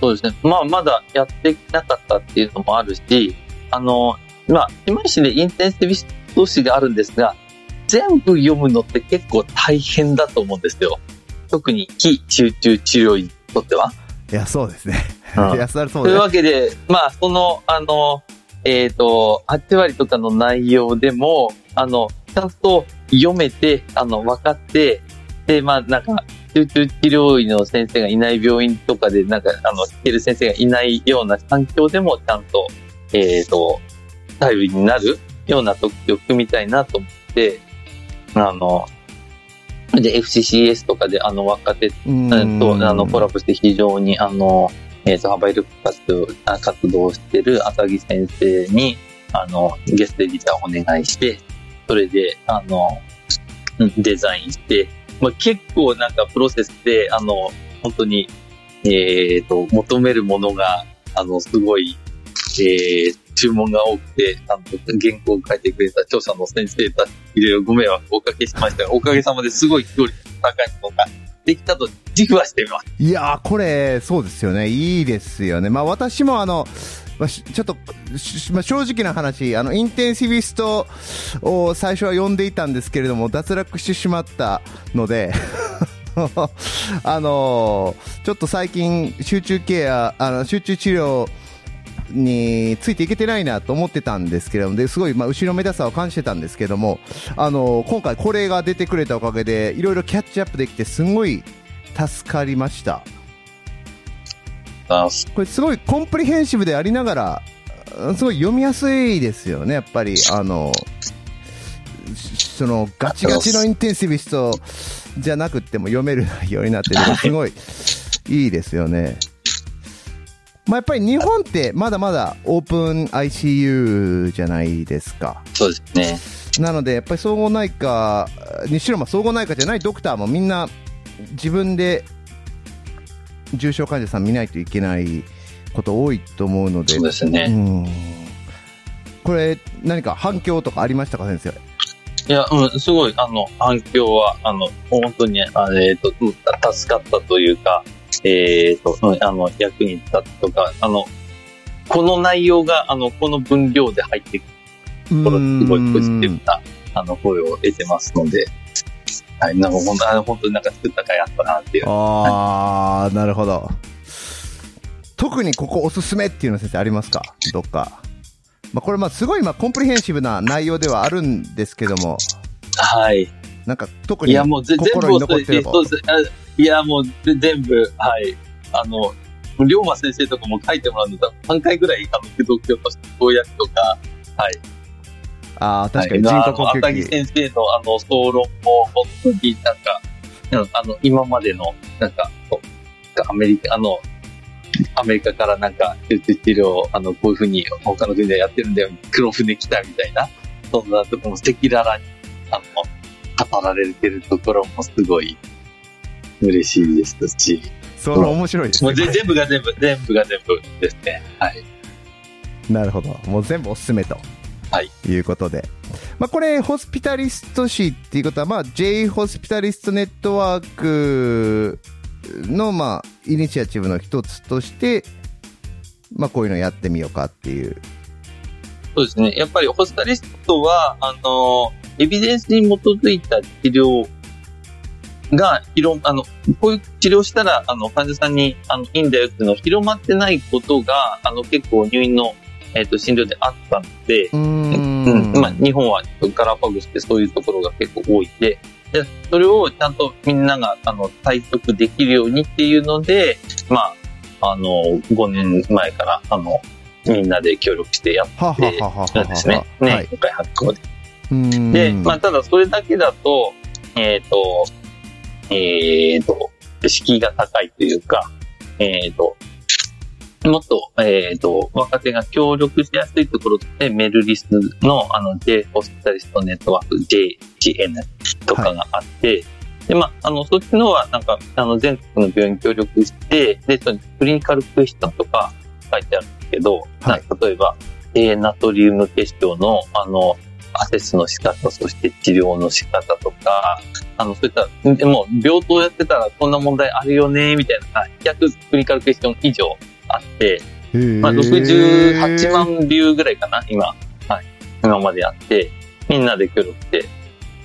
S2: そうですね。まあ、まだやってなかったっていうのもあるし、あの、まあ、今市でインテンシビスト誌があるんですが、全部読むのって結構大変だと思うんですよ。特に非集中治療にとっては。
S1: いや、そうですね。
S2: うん
S1: いや、それはそう
S2: という
S1: です。
S2: わけで、まあ、その、あの、えっ、と、8割とかの内容でも、あの、ちゃんと読めて、あの、分かって、で、まあ、なんか、集中治療医の先生がいない病院とかで、なんか、あの、知ってる先生がいないような環境でも、ちゃんと、えっ、と、頼りになるような特組みたいなと思って、あの、で、FCCS とかで、あの、若手
S1: うん
S2: と、あの、コラボして非常に、あの、えっ、と、幅広く活動、活動してる浅木先生に、あの、ゲストエディターをお願いして、それで、あの、デザインして、まあ、結構なんかプロセスで、あの、本当に、えっ、と、求めるものが、あの、すごい、えっー注文が多くて、あの、原稿を書いてくれた著者の先生たち、いろいろご迷惑をおかけしましたが、おかげさまですごいクオリティの高いものができたと自負はしています。
S1: いやー、これ、そうですよね。いいですよね。まあ、私もあの、まあ、ちょっと、まあ、正直な話、あの、インテンシビストを最初は呼んでいたんですけれども、脱落してしまったので、*laughs* あのーちょっと最近、集中ケア、あの、集中治療についていけてないなと思ってたんですけれども、ですごい、まあ、後ろめたさを感じてたんですけども、あの今回これが出てくれたおかげで、いろいろキャッチアップできて、すごい助かりました。これすごいコンプリヘンシブでありながら、すごい読みやすいですよね、やっぱり。あの、そのガチガチのインテンシビストじゃなくても読める内容になってるすごいいいですよね。まあ、やっぱり日本ってまだまだオープン ICU じゃないですか。
S2: そうですね。
S1: なので、やっぱり総合内科にしろ、まあ総合内科じゃないドクターもみんな自分で重症患者さん見ないといけないこと多いと思うので、
S2: そうですね。
S1: うんこれ、何か反響とかありましたか、先生？
S2: いや、うん、すごい、あの、反響は、あの、本当に、あえっ、と、うん助かったというか、えっ、と、うんあの、役に立ったとか、あの、この内容が、あの、この分量で入ってくるところ、すごいポジティブな、あの、声を得てますので、はい、なんか本当、本当になんか作った甲斐あったなっていう。
S1: あー、なるほど。特にここおすすめっていうの先生ありますか？どっか。まあ、これまあすごいまあコンプリヘンシブな内容ではあるんですけども、
S2: はい。
S1: なんか特に
S2: いや、もうぜ全部
S1: 心に残ってる
S2: そうです。あいや、もうぜ全部、はい。あの、龍馬先生とかも書いてもらうの多分3回ぐらい、あの、駆動教として公約とか、はい。
S1: ああ、確かに
S2: はい
S1: 人工呼吸器。
S2: 先生のあの、総論も、本当になんか、うんあの、今までの、なんか、アメリカ、あの、アメリカからなんか、手術治療、あの、こういうふうに他の国でやってるんだよ、黒船来たみたいな、そんなとこも赤裸々に、あの、語られてるところもすごい嬉しいですし、
S1: それ面白いですね。
S2: もうぜ全部が全部、全部が全部ですね。はい。
S1: なるほど。もう全部おすすめと。
S2: はい。
S1: いうことで。まあ、これ、ホスピタリスト誌っていうことは、まあ、J ホスピタリストネットワークの、まあ、イニシアチブの一つとして、まあ、こういうのやってみようかっていう。
S2: そうですね。やっぱりホスタリストは、あの、エビデンスに基づいた治療が広、あの、こういう治療したら、あの、患者さんに、あの、いいんだよっていうの広まってないことが、あの、結構入院の、えっ、と、診療であったので、
S1: うー
S2: うん
S1: ん。
S2: まあ、日本はガラパゴスってそういうところが結構多いで、で、それをちゃんとみんなが、あの、体得できるようにっていうので、まあ、あの、5年前から、あの、みんなで協力してやっ
S1: ははははは
S2: てですね。ね、
S1: はい。
S2: 今回発行で。で、まあ、ただそれだけだと、えっ、と、えっ、と、敷居が高いというか、えっ、と、もっと、えっ、と、若手が協力しやすいところで、メルリスの、あの、J ホスピタリストネットワーク、JGN とかがあって、で、まあ、あの、そっちのは、なんか、あの、全国の病院協力して、で、そのクリニカルクエスチョンとか書いてあるんですけど、
S1: はい。
S2: な例えば、低ナトリウム結晶の、あの、アセスの仕方、そして治療の仕方とか、あの、そういった、でも、病棟やってたらこんな問題あるよね、みたいな、100クリニカルクエスチョン以上あって、まあ、68万ビューぐらいかな、今。はい。今までやって、みんなで協力して。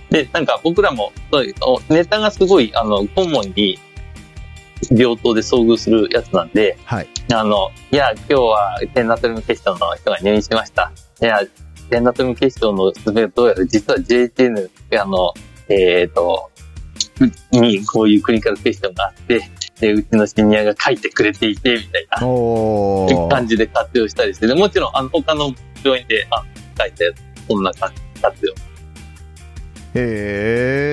S2: で、なんか僕らも、そういうおネタがすごい、あの、顧問に、病棟で遭遇するやつなんで、
S1: はい。
S2: あの、いや、今日は、テンナトリウム結晶の人が入院しました。いや、テンナトム結晶のすべどうやら実は JTN、あの、えっ、と、にこういうクリニカルクエスチョンがあって、で、うちのシニアが書いてくれていて、みたいな。感じで活用したりして、でもちろん、あの、他の病院で、あ、書いたやつ、こんな感じで活用。
S1: へ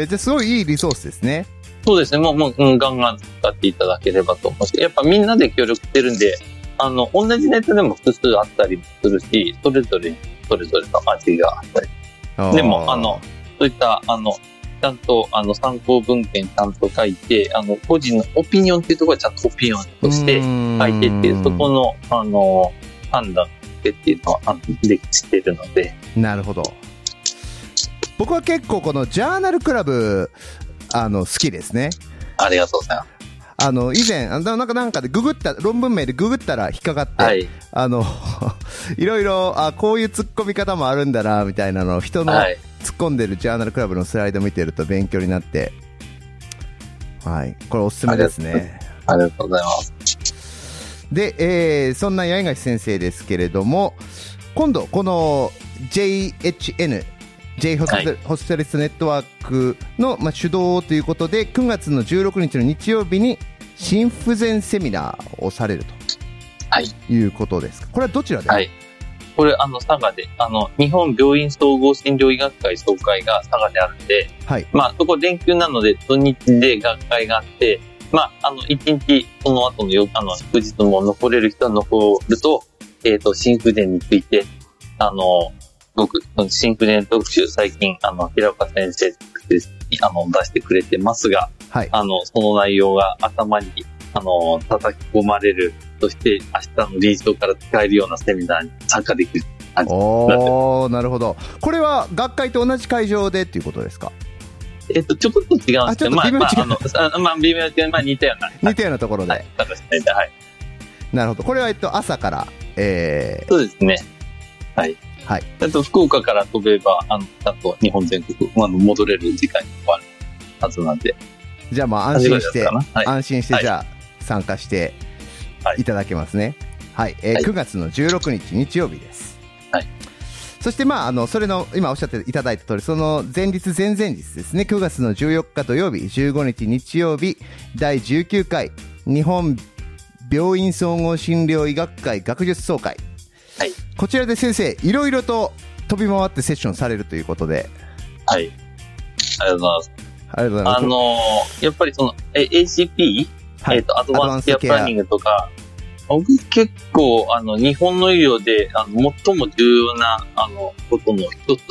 S1: え、じゃあすごいいいリソースですね。
S2: そうですね、もう、もう、うん、ガンガン使っていただければと思うし、やっぱみんなで協力してるんで、あの、同じネタでも複数あったりもするし、それぞれに、それぞれの味があったり、でもあの、そういった、あの、ちゃんと、あの、参考文献ちゃんと書いて、あの、個人のオピニオンっていうところはちゃんとオピニオンとして書いてっていう、そこの、あの、判断ってっていうのは、あのできてるので、
S1: なるほど。僕は結構このジャーナルクラブ、あの、好きですね。
S2: ありがとうございま
S1: あの、以前、あのなんかなんかでググった、論文名でググったら引っかかって、
S2: す。はい。
S1: あの、*laughs* いろいろ、あ、こういう突っ込み方もあるんだな、みたいなのを人の
S2: はい。
S1: 突っ込んでるジャーナルクラブのスライド見てると勉強になって、はい。これおすすめですね。
S2: ありがとう *laughs* ございます。
S1: で、えーそんな八重樫先生ですけれども、今度、この JHN、J ホスピタ,、ホスピタリストネットワークの、まあ、主導ということで、9月の16日の日曜日に心不全セミナーをされると、
S2: はい
S1: いうことですか。これはどちらで、
S2: はい。これ、あの、佐賀で、あの、日本病院総合診療医学会総会が佐賀であるんで、
S1: はい。
S2: まあ、そこ連休なので、土日で学会があって、まあ、あの、一日、その後のよ、あの、祝日も残れる人は残ると、えっ、と、心不全について、あの、僕、心不全特集、最近、あの、平岡先生です、あの、出してくれてますが、
S1: はい。
S2: あの、その内容が頭に、あの、叩き込まれる、そして明日の臨床から使えるようなセミナーに参加できる。
S1: おー、なるほど。これは学会と同じ会場でっていうことですか？
S2: えっ、と、ちょこっと違うんですけど、まあ、
S1: あちょっと微妙に違う
S2: まあ、あの、あまあ、微妙に違う、まあ、似たような。
S1: 似たようなところで。
S2: はい、はい。
S1: なるほど。これは、えっと、朝から、え
S2: そうですね。はい。
S1: はい。
S2: あと、福岡から飛べば、あの、ちゃんと日本全国、あの、戻れる時間にもあるはずなんで。
S1: ー、じゃあまあ安心して、
S2: はい。
S1: 安心して
S2: はい
S1: じゃあ参加して
S2: はい
S1: いただけますね。はい。えー
S2: はい
S1: 9月の16日日曜日です。
S2: はい。
S1: そしてまあ、あの、それの、今おっしゃっていただいた通り、その前日、前々日ですね、9月の14日土曜日、15日日曜日、第19回日本病院総合診療医学会学術総会。
S2: はい。
S1: こちらで先生、いろいろと飛び回ってセッションされるということで、
S2: はい。ありがとうございます。
S1: ありがとうございます。
S2: あのーやっぱりその、え、ACP?
S1: はい
S2: えっ、と、アドバンスケアプランニングとか、僕結構、あの、日本の医療で、あの、最も重要な、あの、ことの一つ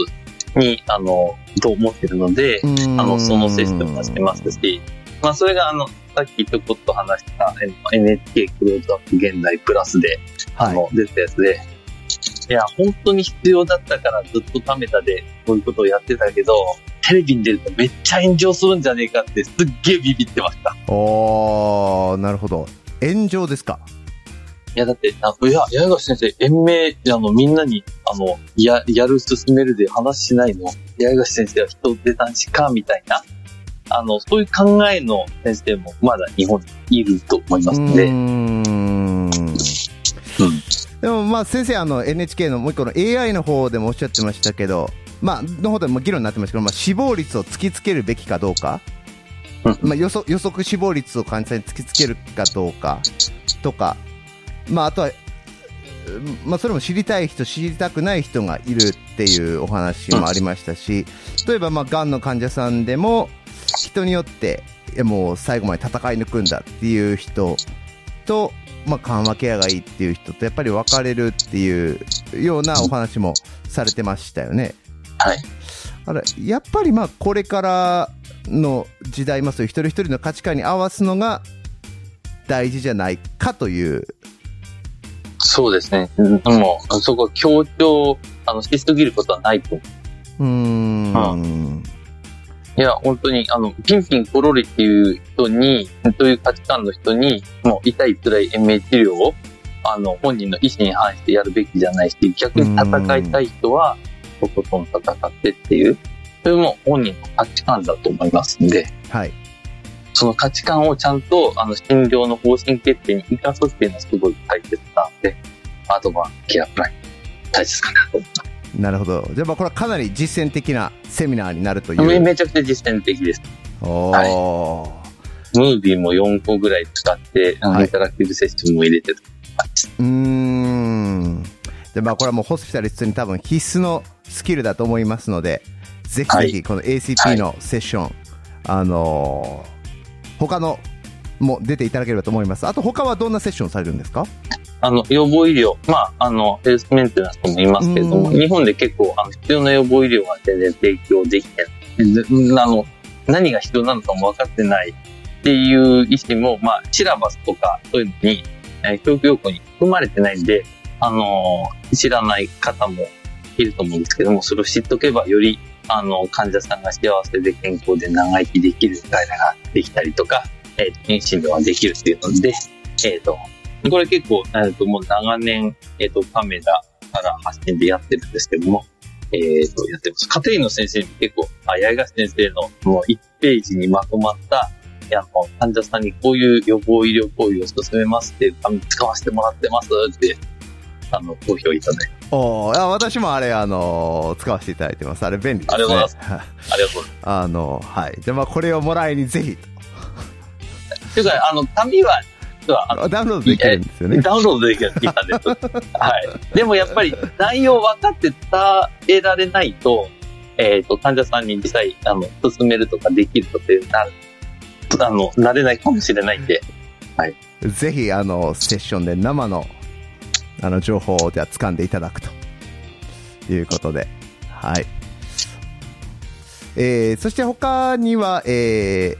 S2: に、あの、と思ってるので、あの、そのセッションもしてますし、まあ、それが、あの、さっきちょこっと話した、え NHK クローズアップ現代プラスで、あ
S1: はい。
S2: の、出たやつで、いや、本当に必要だったからずっとためたで、こういうことをやってたけど、テレビに出るとめっちゃ炎上するんじゃねえかってすっげえビビってました。
S1: おー、なるほど。炎上ですか？
S2: いや、だって、あいや、八重樫先生、延命、あの、みんなに、あの、や、やる、進めるで話しないの？八重樫先生は人出男子か、みたいな。あの、そういう考えの先生もまだ日本にいると思いますので、
S1: うーんでもまあ先生あの NHK のもう一個の AI の方でもおっしゃってましたけどまあの方でも議論になってましたけど、まあ、死亡率を突きつけるべきかどうか、まあ、予測予測死亡率を患者さんに突きつけるかどうか。とか。まああとはまあ、それも知りたい人、知りたくない人がいるっていうお話もありましたし、例えば、まあ、がんの患者さんでも、人によって、もう最後まで戦い抜くんだっていう人と、まあ、緩和ケアがいいっていう人と、やっぱり分かれるっていうようなお話もされてましたよね。
S2: はい。
S1: あれ、やっぱりまあ、これからの時代、まあ、そういう一人一人の価値観に合わすのが大事じゃないかという。
S2: そうですね。も、そこは強調、あの、しすぎることはないと思う。
S1: うーん。
S2: いや、本当に、あの、ピンピンコロリっていう人に、という価値観の人に、もう痛い辛い延命治療を、あの、本人の意思に反してやるべきじゃないし、逆に戦いたい人は、とことん戦ってっていう、それも本人の価値観だと思いますんで、
S1: はい。
S2: その価値観をちゃんと、あの、診療の方針決定に生かすっていうのはすごい大切なんで、あとはケアプラン、大切かなと思います
S1: なるほど。じゃあ、まあこれはかなり実践的なセミナーになるという。
S2: めめちゃくちゃ実践的です。
S1: おー。
S2: ムービーも4個ぐらい使って、あの
S1: はい
S2: インタラクティブセッションも入れてる。
S1: うーん。で、まあこれはもうホスピタリストに多分必須のスキルだと思いますので、ぜひぜひこの ACP のセッション、あのー他のも出ていただければと思います。あと他はどんなセッションされるんですか？
S2: あの、予防医療、まあ、あの、ヘルスメンテナンスとも言いますけれども、
S1: うん
S2: 日本で結構、あの、必要な予防医療が全然提供できてない。であの、何が必要なのかも分かってないっていう意思も、まあ、シラバスとか、そういうのに、えー教育要項に含まれてないんで、あのー知らない方もいると思うんですけども、それを知っとけば、より、あの、患者さんが幸せで健康で長生きできるガイドができたりとか、えー、検診療ができるっていうので、えっ、と、これ結構、えっと、もう長年、えっ、と、カメラから発信でやってるんですけども、えっ、と、やってます。家庭医の先生に結構、あ、八重樫先生のもう1ページにまとまった、いや、もう患者さんにこういう予防医療行為を進めますっていう紙使わせてもらってますって、あの、投票いただいて、
S1: おーあ私もあれ、あのー使わせていただいてます。あれ便利ですね。
S2: ありがとうござい
S1: ます。*laughs*
S2: ありがとうございます。
S1: あのはい。で、まあこれをもらいにぜひ。
S2: というか、あの、紙は実は、
S1: ダウンロードできるんですよね。*laughs*
S2: ダウンロードできるギターです。*laughs* はい。でもやっぱり内容分かって伝えられないと、えっ、と、患者さんに実際、あの、進めるとかできるとってなる、あの、なれないかもしれないんで、
S1: ぜひ、あの、セッションで生の、あの、情報をじゃあ掴んでいただくということで、はい。えー、そして他には、え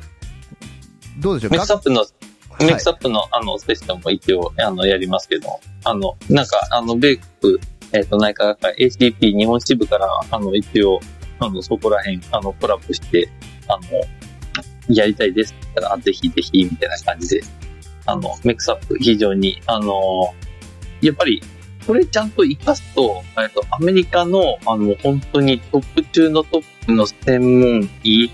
S1: ー、どうでしょう？か
S2: メックスアップの、
S1: い。
S2: メックスアップの、あの、セッションも一応、あの、やりますけど、あの、なんか、あの、ベーク、えっ、と、内科学会 ACP 日本支部から、あの、一応、あの、そこら辺、あの、コラボして、あの、やりたいですって言ったら、ぜひぜひ、みたいな感じで、あの、メックスアップ非常に、あの、やっぱり、これちゃんと活かすと、えっと、アメリカの、あの、本当にトップ中のトップの専門医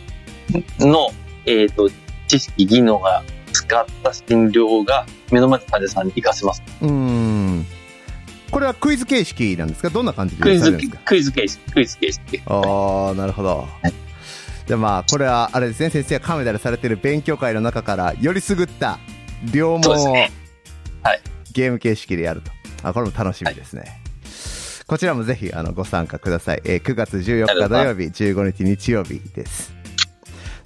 S2: の、えっ、と、知識、技能が使った診療が目の前の患者さんに活かせます。
S1: うーん。これはクイズ形式なんですか？どんな感じで
S2: クイズクイズ形式、クイズ形式。
S1: ああ、なるほど。じゃあまあ、これはあれですね、先生がカメラでされてる勉強会の中から、よりすぐった両門を、
S2: はい
S1: ゲーム形式でやると。あ、これも楽しみですね。こちらもぜひ、あの、ご参加ください。えー9月14日土曜日、15日日曜日です。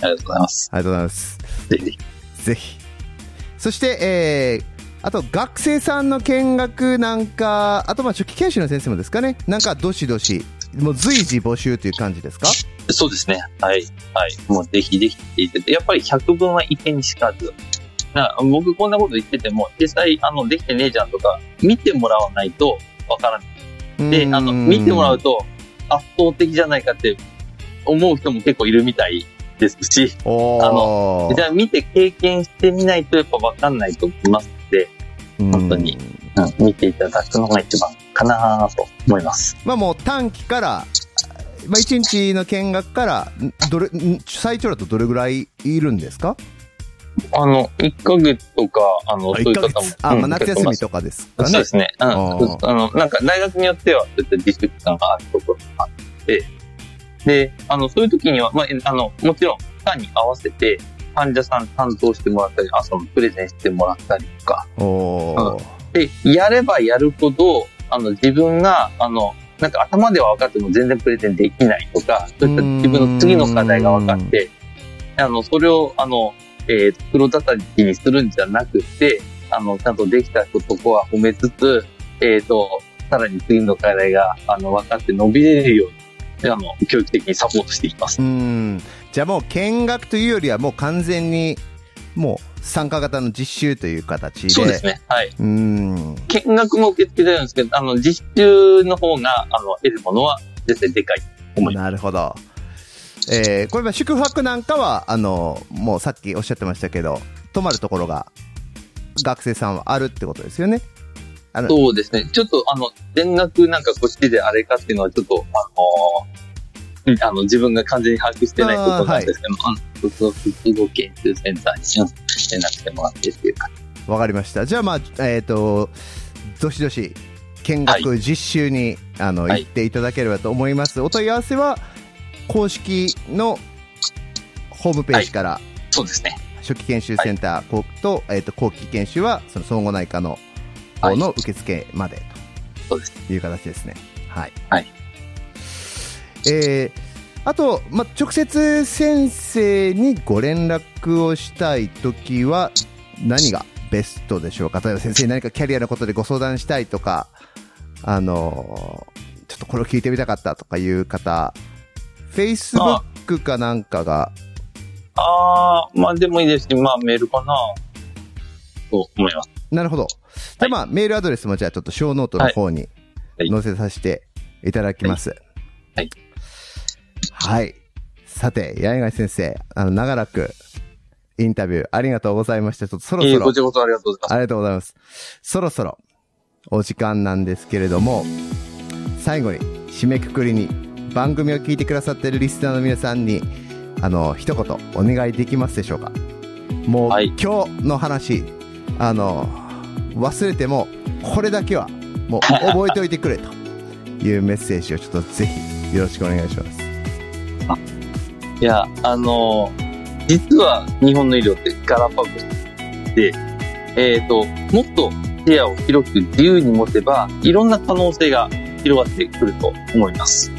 S2: ありがとうございます。
S1: ありがとうございます。
S2: ぜひ。
S1: そして、えー、あと、学生さんの見学なんか、あと、まあ、初期研修の先生もですかね。なんか、どしどし、もう随時募集という感じですか？
S2: そうですね。はい。はい。もうぜひぜひって言ってて、やっぱり百分は一見にしかず。な僕こんなこと言ってても、実際、あの、できてねえじゃんとか、見てもらわないとわからない。で、あの、見てもらうと圧倒的じゃないかって思う人も結構いるみたいですし、
S1: おー
S2: じゃあ見て経験してみないとやっぱわかんないと思いますので、本当にうん、見ていただくのが一番かなと思います。
S1: まあもう短期から、まあ一日の見学から、んどれ、ん最長だとどれぐらいいるんですか？
S2: あの、1ヶ月とか、あの、
S1: あ
S2: そういう方も。
S1: あ、
S2: うん
S1: まあ夏休み
S2: 結
S1: とかですかね。
S2: そうですね。うん。
S1: あ
S2: の、なんか大学によっては、そういった自粛期間があるところがあって、で、あの、そういう時には、まあ、あの、もちろん、期間に合わせて、患者さん担当してもらったり、あ、その、プレゼンしてもらったりとか、で、やればやるほど、あの、自分が、あの、なんか頭では分かっても全然プレゼンできないとか、そういった自分の次の課題が分かって、あの、それを、あの、えー、黒叩きにするんじゃなくて、あの、ちゃんとできたとこは褒めつつ、えっ、と、さらに次の課題が、あの、分かって伸びれるように、あの、教育的にサポートしていきます
S1: う。ん。じゃあもう見学というよりはもう完全に、もう参加型の実習という形で。
S2: そうですね。はい。
S1: うん。
S2: 見学も受け付けてるんですけど、あの、実習の方が、あの、得るものは絶対でかいと思います。
S1: なるほど。えー、これは宿泊なんかは、あの、もうさっきおっしゃってましたけど、泊まるところが、学生さんはあるってことですよね。あの、
S2: そうですね。ちょっと、あの、全額なんかこっちであれかっていうのは、ちょっと、あのうんあの、自分が完全に把握してないことなんですけど、あの、国語研修センターにうん連絡してもらってっていうか。
S1: わかりました。じゃあまあ、えっ、と、どしどし、見学実習に、あの、
S2: はい
S1: 行っていただければと思います。お問い合わせは、公式のホームページから、
S2: そうですね。
S1: 初期研修センターと、えっ、と、後期研修は、その総合内科の方の受付まで。という形ですね。はい。
S2: はい。
S1: えー、あと、ま、直接先生にご連絡をしたいときは、何がベストでしょうか？例えば先生に何かキャリアのことでご相談したいとか、あのーちょっとこれを聞いてみたかったとかいう方、Facebook かなんかが、
S2: あー、まあでもいいですし、まあメールかなと思います。
S1: なるほど。じゃあまあ、メールアドレスもじゃあちょっと show note の方に
S2: はい
S1: 載せさせていただきます。
S2: はい。
S1: はい。さて、八重貝先生、あの、長らくインタビューありがとうございました。ちょっとそろそろ、
S2: こちらこそありがとうございます。
S1: ありがとうございます。そろそろお時間なんですけれども、最後に締めくくりに番組を聞いてくださっているリスナーの皆さんに、あの、一言お願いできますでしょうかもう、
S2: はい
S1: 今日の話、あの、忘れても、これだけはもう *laughs* 覚えておいてくれというメッセージをちょっとぜひよろしくお願いします。
S2: いや、あの、実は日本の医療ってガラパゴスで、えっ、と、もっと視野を広く自由に持てば、いろんな可能性が広がってくると思います。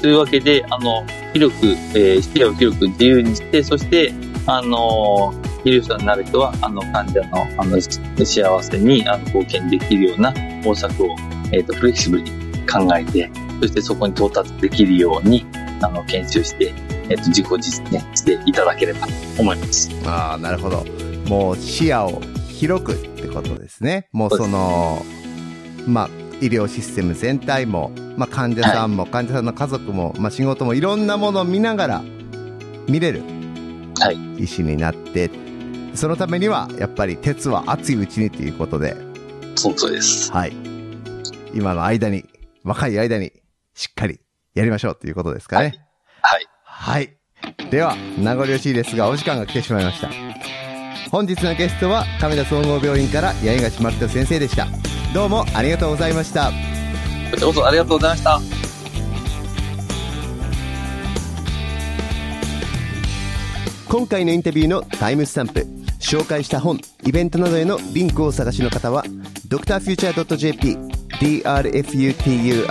S2: というわけで、あの、広く、えー視野を広く自由にして、そして、あのー医療者になる人は、あの、患者の、あの、幸せに、あの、貢献できるような方策を、えっ、と、フレキシブルに考えて、そしてそこに到達できるように、あの、研修して、えっ、と、自己実現していただければと思います。
S1: ああ、なるほど。もう視野を広くってことですね。もうその、まあ、医療システム全体も、まあ、患者さんも、患者さんの家族も、まあ、仕事もいろんなものを見ながら見れる
S2: はい。
S1: 医師になって、そのためにはやっぱり鉄は熱いうちにということで、
S2: その通りです。
S1: はい。今の間に、若い間にしっかりやりましょうということですかね。
S2: はい。
S1: はい。では、名残惜しいですが、お時間が来てしまいました。本日のゲストは、亀田総合病院から八重樫牧人先生でした。どうもありがとうございました。
S2: こちらこそありがとうございました。
S4: 今回のインタビューのタイムスタンプ紹介した本イベントなどへのリンクをお探しの方は drfuture.jp drfuture.jp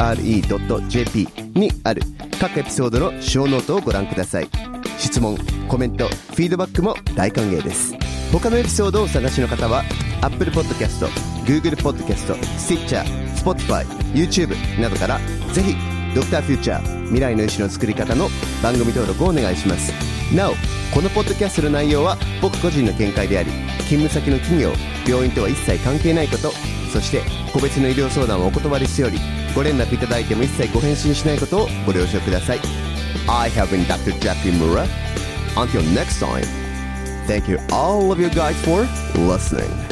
S4: にある各エピソードの show note をご覧ください。質問コメントフィードバックも大歓迎です。他のエピソードをお探しの方は Apple Podcast、Google Podcast、Stitcher、Spotify、YouTube などからぜひ Dr. Future 未来の医師の作り方の番組登録をお願いしますなおこのポッドキャストの内容は僕個人の見解であり勤務先の企業病院とは一切関係ないことそして個別の医療相談をお断りしておりご連絡いただいても一切ご返信しないことをご了承ください I have been Dr. Jackie Mura Until next time Thank you all of you guys for listening